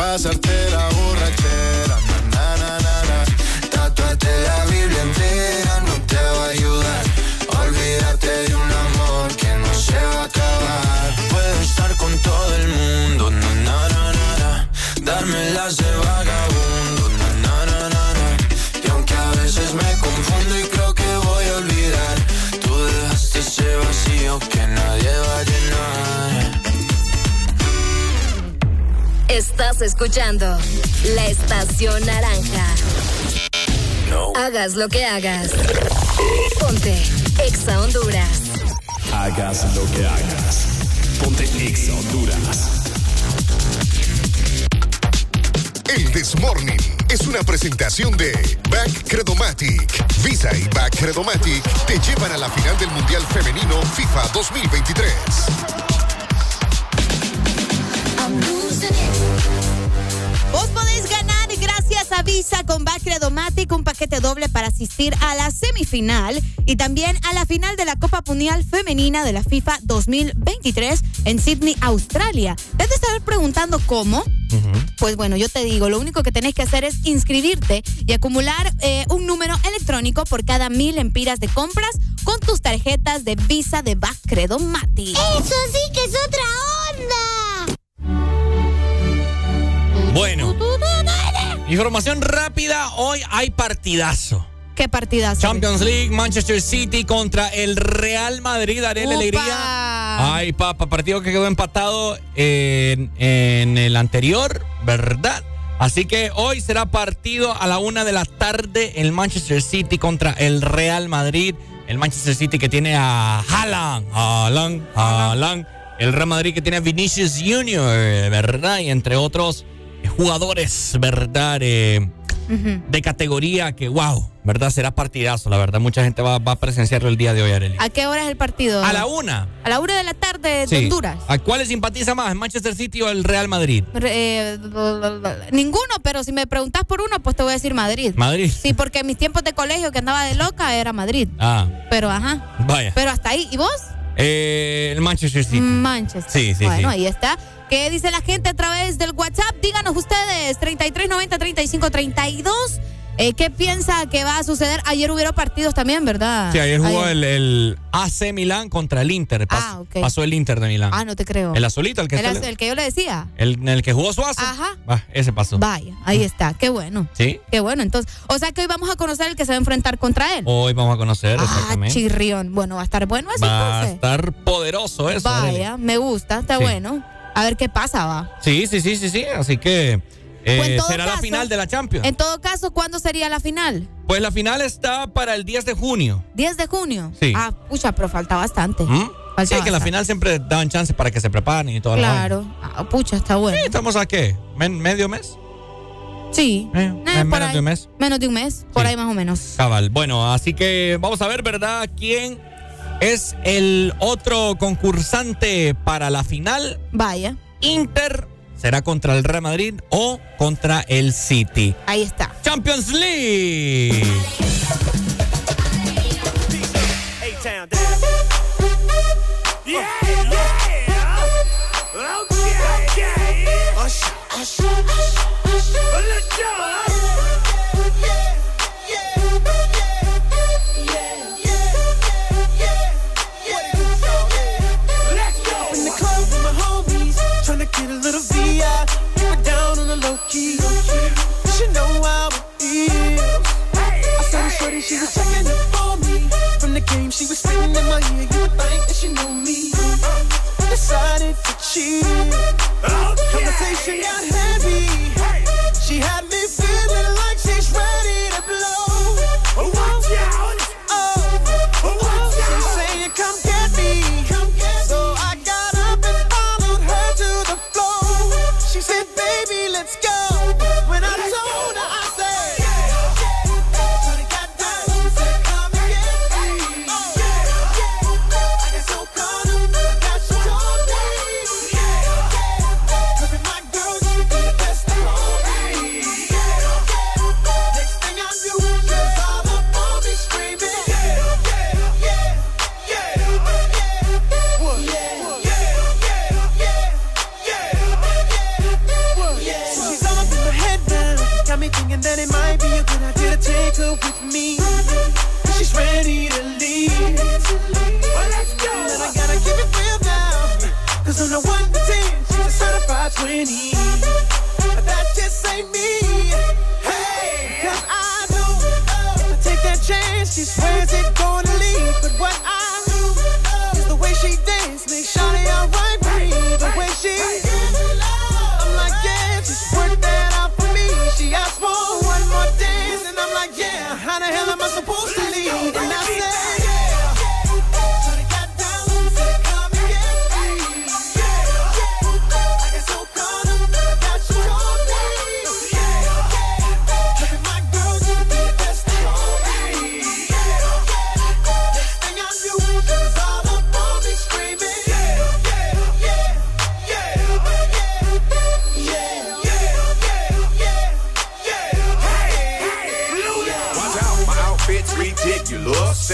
Pasarte la borrachera, Estás escuchando la estación naranja. Hagas lo que hagas. Ponte Exa Honduras. Hagas lo que hagas. Ponte Exa Honduras. El This Morning es una presentación de Back Credomatic. Visa y Back Credomatic te llevan a la final del Mundial Femenino FIFA 2023. Gracias a Visa con Bacredomatic un paquete doble para asistir a la semifinal y también a la final de la Copa Mundial Femenina de la FIFA 2023 en Sydney, Australia. Debes estar preguntando cómo. Pues bueno, yo te digo, lo único que tenés que hacer es inscribirte y acumular eh, un número electrónico por cada mil empiras de compras con tus tarjetas de Visa de Bacredomatic. Eso sí que es otra onda. Bueno. Información rápida, hoy hay partidazo. Qué partidazo. Champions League, Manchester City contra el Real Madrid. La alegría. Ay, papá, partido que quedó empatado en, en el anterior, ¿verdad? Así que hoy será partido a la una de la tarde el Manchester City contra el Real Madrid. El Manchester City que tiene a Haaland, Haaland, Haaland. El Real Madrid que tiene a Vinicius Junior, ¿verdad? Y entre otros jugadores, ¿verdad? Eh, de categoría que, wow, ¿verdad? Será partidazo, la verdad. Mucha gente va, a presenciarlo el día de hoy, Arely. ¿A qué hora es el partido? A la una. A la una de la tarde de Honduras. ¿A cuál le simpatiza más, Manchester City o el Real Madrid? Eh, ninguno, pero si me preguntas por uno, pues te voy a decir Madrid. Madrid. Sí, porque en mis tiempos de colegio que andaba de loca era Madrid. Ah. Pero ajá. Vaya. Pero hasta ahí. ¿Y vos? Eh, el Manchester City. Manchester. Sí, sí, bueno, ahí está. ¿Qué dice la gente a través del WhatsApp? Díganos ustedes, 3390 3532. Eh, ¿Qué piensa que va a suceder? Ayer hubieron partidos también, ¿verdad? Sí, ayer jugó El, AC Milán contra el Inter. ah, ok. Pasó el Inter de Milán. Ah, no te creo. El azulito, el que, el, el que yo le decía. El, el que jugó Suazo. Ajá. Ah, ese pasó. Vaya, ahí está. Qué bueno. Sí. Qué bueno. Entonces, o sea que hoy vamos a conocer el que se va a enfrentar contra él. Hoy vamos a conocer, ah, exactamente. Chirrión. Bueno, va a estar bueno eso Va a estar poderoso eso. Vaya, me gusta, está bueno. A ver qué pasa, va. Sí, sí, sí, sí, sí. Así que. Eh, pues será la final de la Champions. En todo caso, ¿cuándo sería la final? Pues la final está para el 10 de junio. ¿10 de junio? Sí. Ah, pucha, pero falta bastante. ¿Mm? sí, que en la final siempre daban chance para que se preparen y todo Claro. Ah, pucha, está bueno. Sí, estamos a qué? ¿Medio mes? Sí. Eh, eh, menos de un mes. Menos de un mes, por ahí más o menos. Cabal. Bueno, así que vamos a ver, ¿verdad? ¿Quién es el otro concursante para la final? Vaya. Inter será contra el Real Madrid o contra el City. Ahí está. Champions League. Key. She know how it feels. I saw the shorty, she was checking up for me. From the game, she was spitting in my ear. You would think that she knew me. Decided to cheat. Oh, Conversation got heavy. She had me take with me. She's ready to leave. Well, let's go. And I gotta keep it real now. Cause on the 1 to 10, she's a certified 20. But that just ain't me. Hey, cause I know I take that chance, she swears it's gonna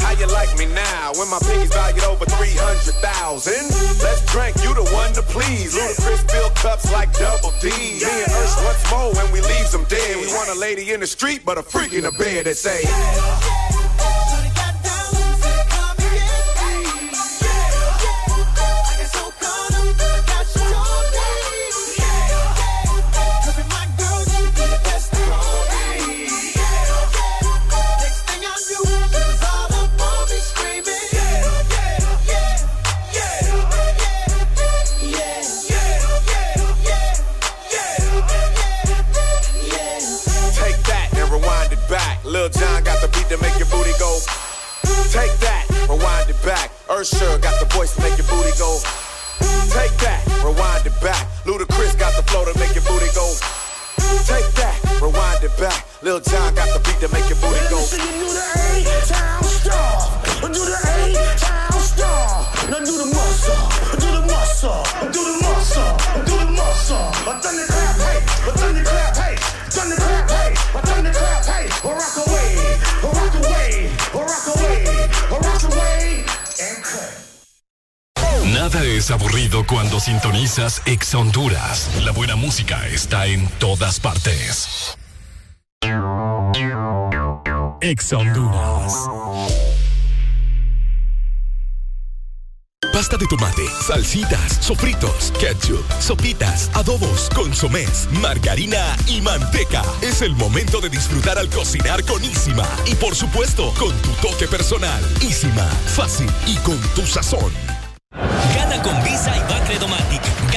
How you like me now when my piggy's valued over 300,000? Let's drink, you the one to please. Ludacris fill cups like these. Me and Ursh once more when we leaves them dead. We want a lady in the street, but a freak in the bed that say. Lil John got the beat to make your booty go. Take that, rewind it back. Ursher got the voice to make your booty go. Take that, rewind it back. Ludacris got the flow to make your booty go. Take that, rewind it back. Lil John got the beat to make your booty go. Do the A-Town star. Do the A-Town star. Now do the muscle. Do the muscle. Do the muscle. Do the muscle. I done the clap. I done the clap, Nada es aburrido cuando sintonizas Ex Honduras. La buena música está en todas partes. Ex Honduras. Pasta de tomate, salsitas, sofritos, ketchup, sopitas, adobos, consomés, margarina y manteca. Es el momento de disfrutar al cocinar con Isima. Y por supuesto, con tu toque personal. Isima, fácil y con tu sazón. Gana con Visa y Bacredomatic.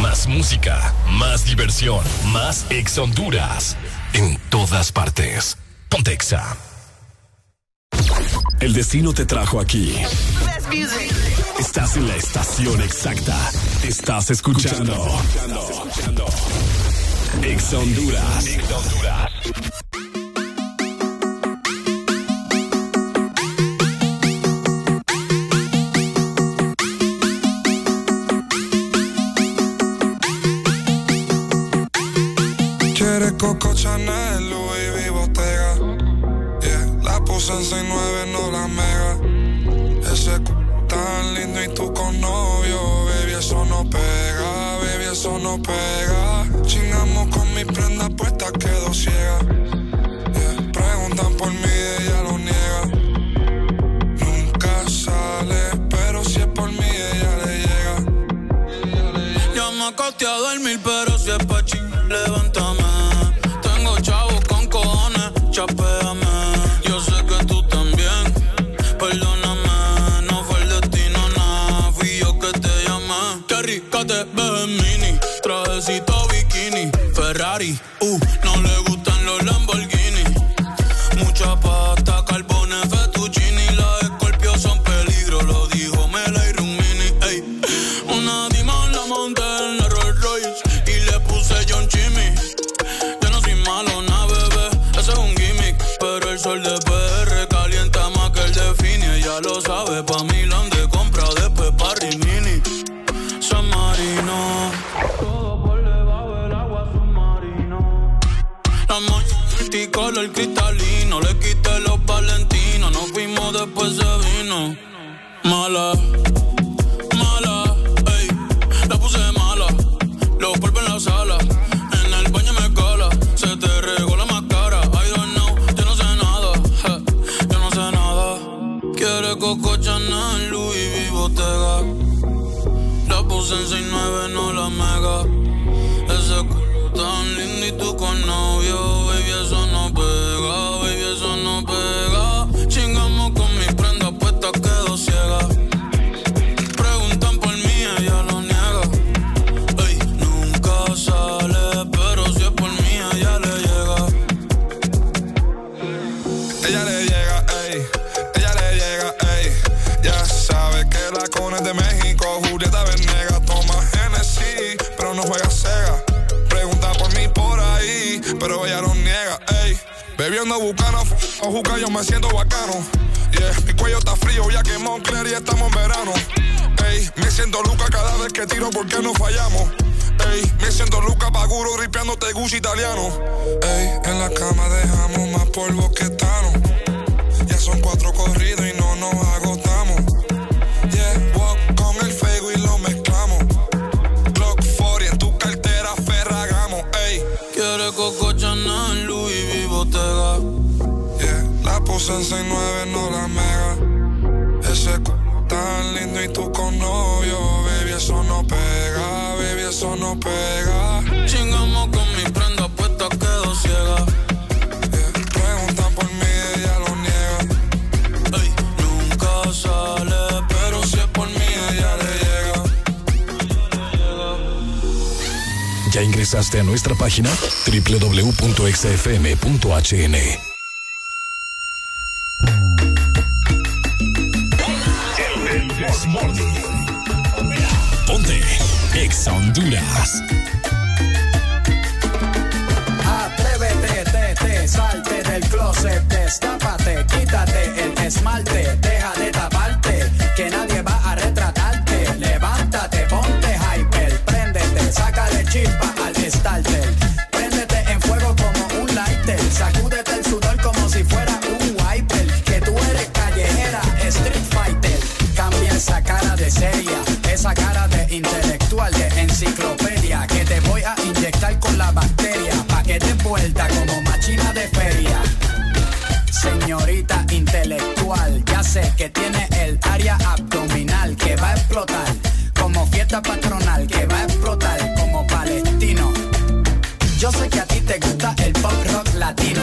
Más música, más diversión, más Ex Honduras. En todas partes. Pontexa. El destino te trajo aquí. Estás en la estación exacta. Estás escuchando. Ex Honduras. Quiere Chanel, Louis V. Yeah, la puse en 6'9, no la mega. Ese tan lindo y tú con novio, baby, eso no pega, baby, eso no pega. Chingamos con mi prenda puesta, quedo ciega. Yeah, preguntan por mí, ella lo niega. Nunca sale, pero si es por mí, ella le llega. Ya me acosté a dormir, pero si es pa' ching, levántame. Mala, mala, juca, yo me siento bacano. Yeah, mi cuello está frío, ya que Moncler y estamos en verano. Ey, me siento Luca cada vez que tiro porque no fallamos. Ey, me siento Luca Paguro gripeándote Gucci italiano. Ey, en la cama dejamos más polvo que Tano. Ya son cuatro corridos y no nos agotamos. En 69, no la mega. Ese c tan lindo y tú con novio, baby, eso no pega, baby, eso no pega. Chingamos con mi prenda puesta, quedo ciega. Preguntan por mí, ella lo niega. Ey, nunca sale, pero si es por mí, ella le llega. ¿Ya ingresaste a nuestra página? www.xfm.hn Honduras. Atrévete, te, te, salte del closet, destápate, quítate el esmalte, como machina de feria. Señorita intelectual, ya sé que tiene el área abdominal que va a explotar como fiesta patronal, que va a explotar como palestino. Yo sé que a ti te gusta el pop rock latino,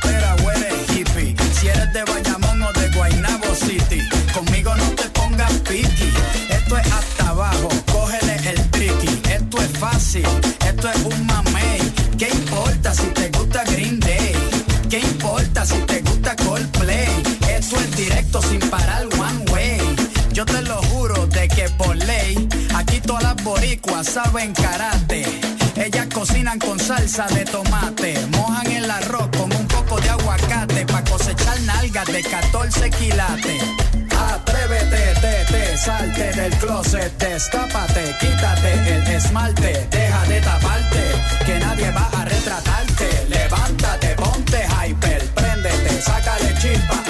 rapera o hippie. Si eres de Bayamón o de Guaynabo City. Conmigo no te pongas piqui. Esto es hasta abajo, cógele el tricky. Esto es fácil, esto es un mamey. ¿Qué importa si te gusta Green Day? ¿Qué importa si te gusta Coldplay? Esto es directo sin parar one way. Yo te lo juro de que por ley, aquí todas las boricuas saben karate. Ellas cocinan con salsa de tomate, mojan el arroz de 14 quilates. Atrévete, te, te, salte del closet, destápate, quítate el esmalte, deja de taparte, que nadie va a retratarte. Levántate, ponte hyper, préndete, sácale chispa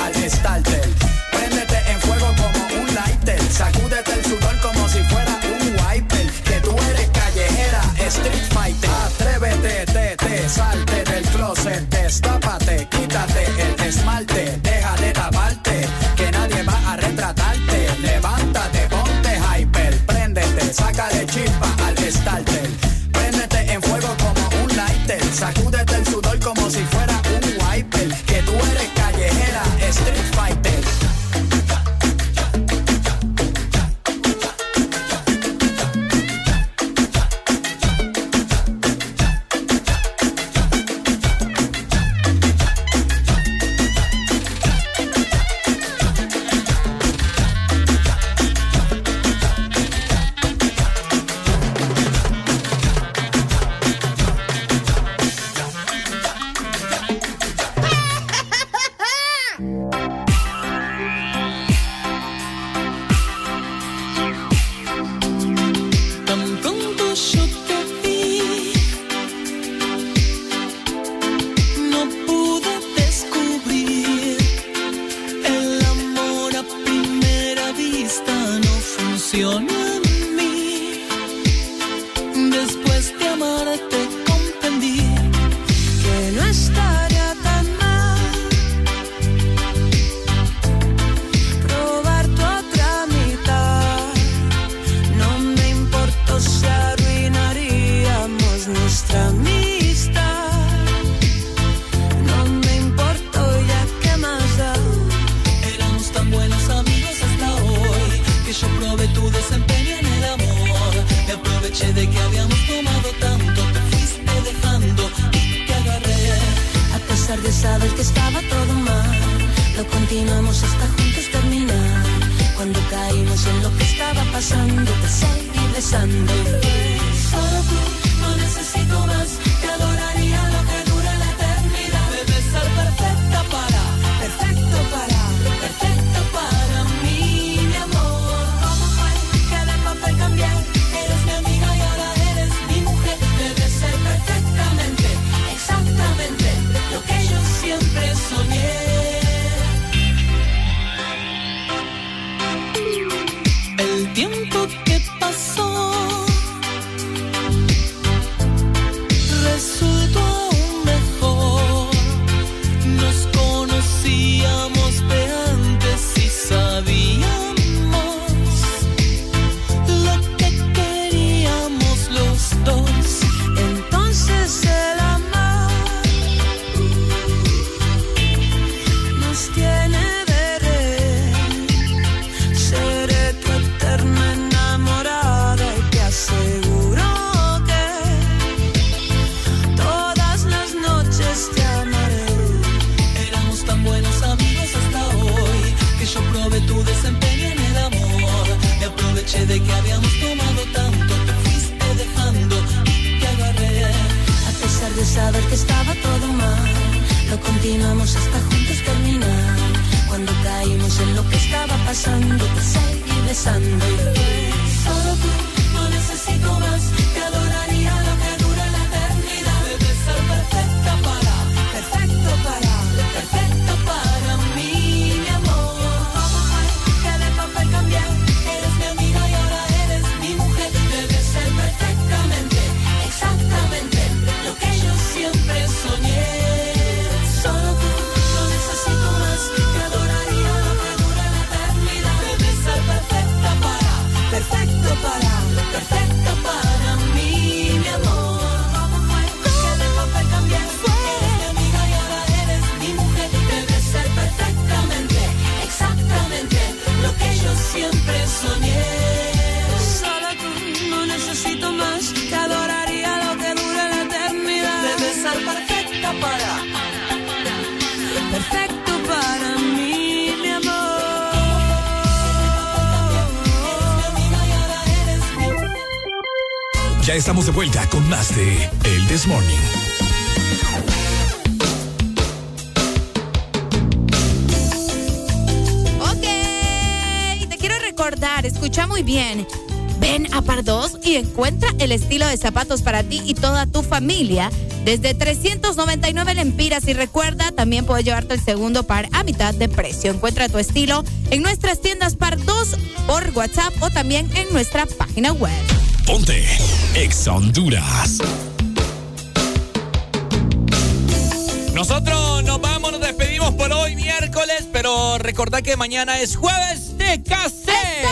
de vuelta con más de El This Morning. Ok, te quiero recordar, escucha muy bien. Ven a Pardos y encuentra el estilo de zapatos para ti y toda tu familia desde 399 lempiras y recuerda, también puedes llevarte el segundo par a mitad de precio. Encuentra tu estilo en nuestras tiendas Pardos por WhatsApp o también en nuestra página web. Ponte Ex Honduras. Nosotros nos vamos, nos despedimos por hoy miércoles, pero recordad que mañana es jueves de cassette.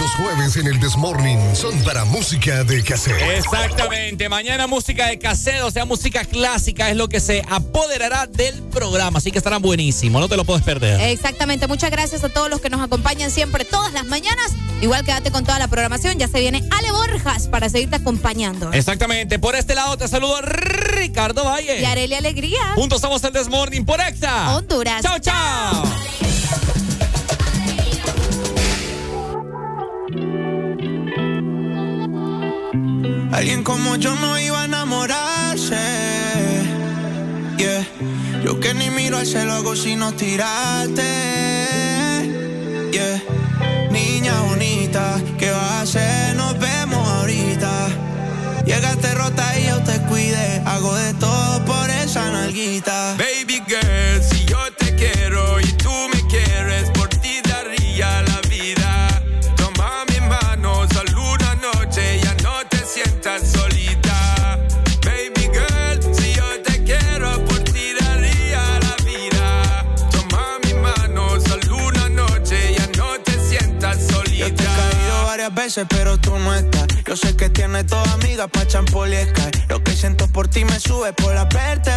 Los jueves en el Desmorning son para música de cassette. Exactamente, mañana música de cassette, o sea, música clásica es lo que se apoderará del programa, así que estará buenísimo, no te lo puedes perder. Exactamente, muchas gracias a todos los que nos acompañan siempre todas las mañanas. Igual quédate con toda la programación, ya se viene Ale Borjas para seguirte acompañando. Exactamente, por este lado te saludo Ricardo Valle. Y Arely Alegría. Juntos somos el Desmorning por Exa. Honduras. Chao, chao. Alguien como yo no iba a enamorarse. Yeah. Yo que ni miro al cielo hago sino tirarte. Yeah. Llegaste rota y yo te cuide. Hago de todo por esa nalguita. Baby girl, si yo te quiero y tú me quieres, por ti daría la vida. Toma mi mano, solo una noche, ya no te sientas solita. Baby girl, si yo te quiero, por ti daría la vida. Toma mi mano, solo una noche, ya no te sientas solita. Yo te he caído varias veces, pero tú no estás. Yo sé que tienes toda amiga pa' champol y Sky. Lo que siento por ti me sube por la caliente.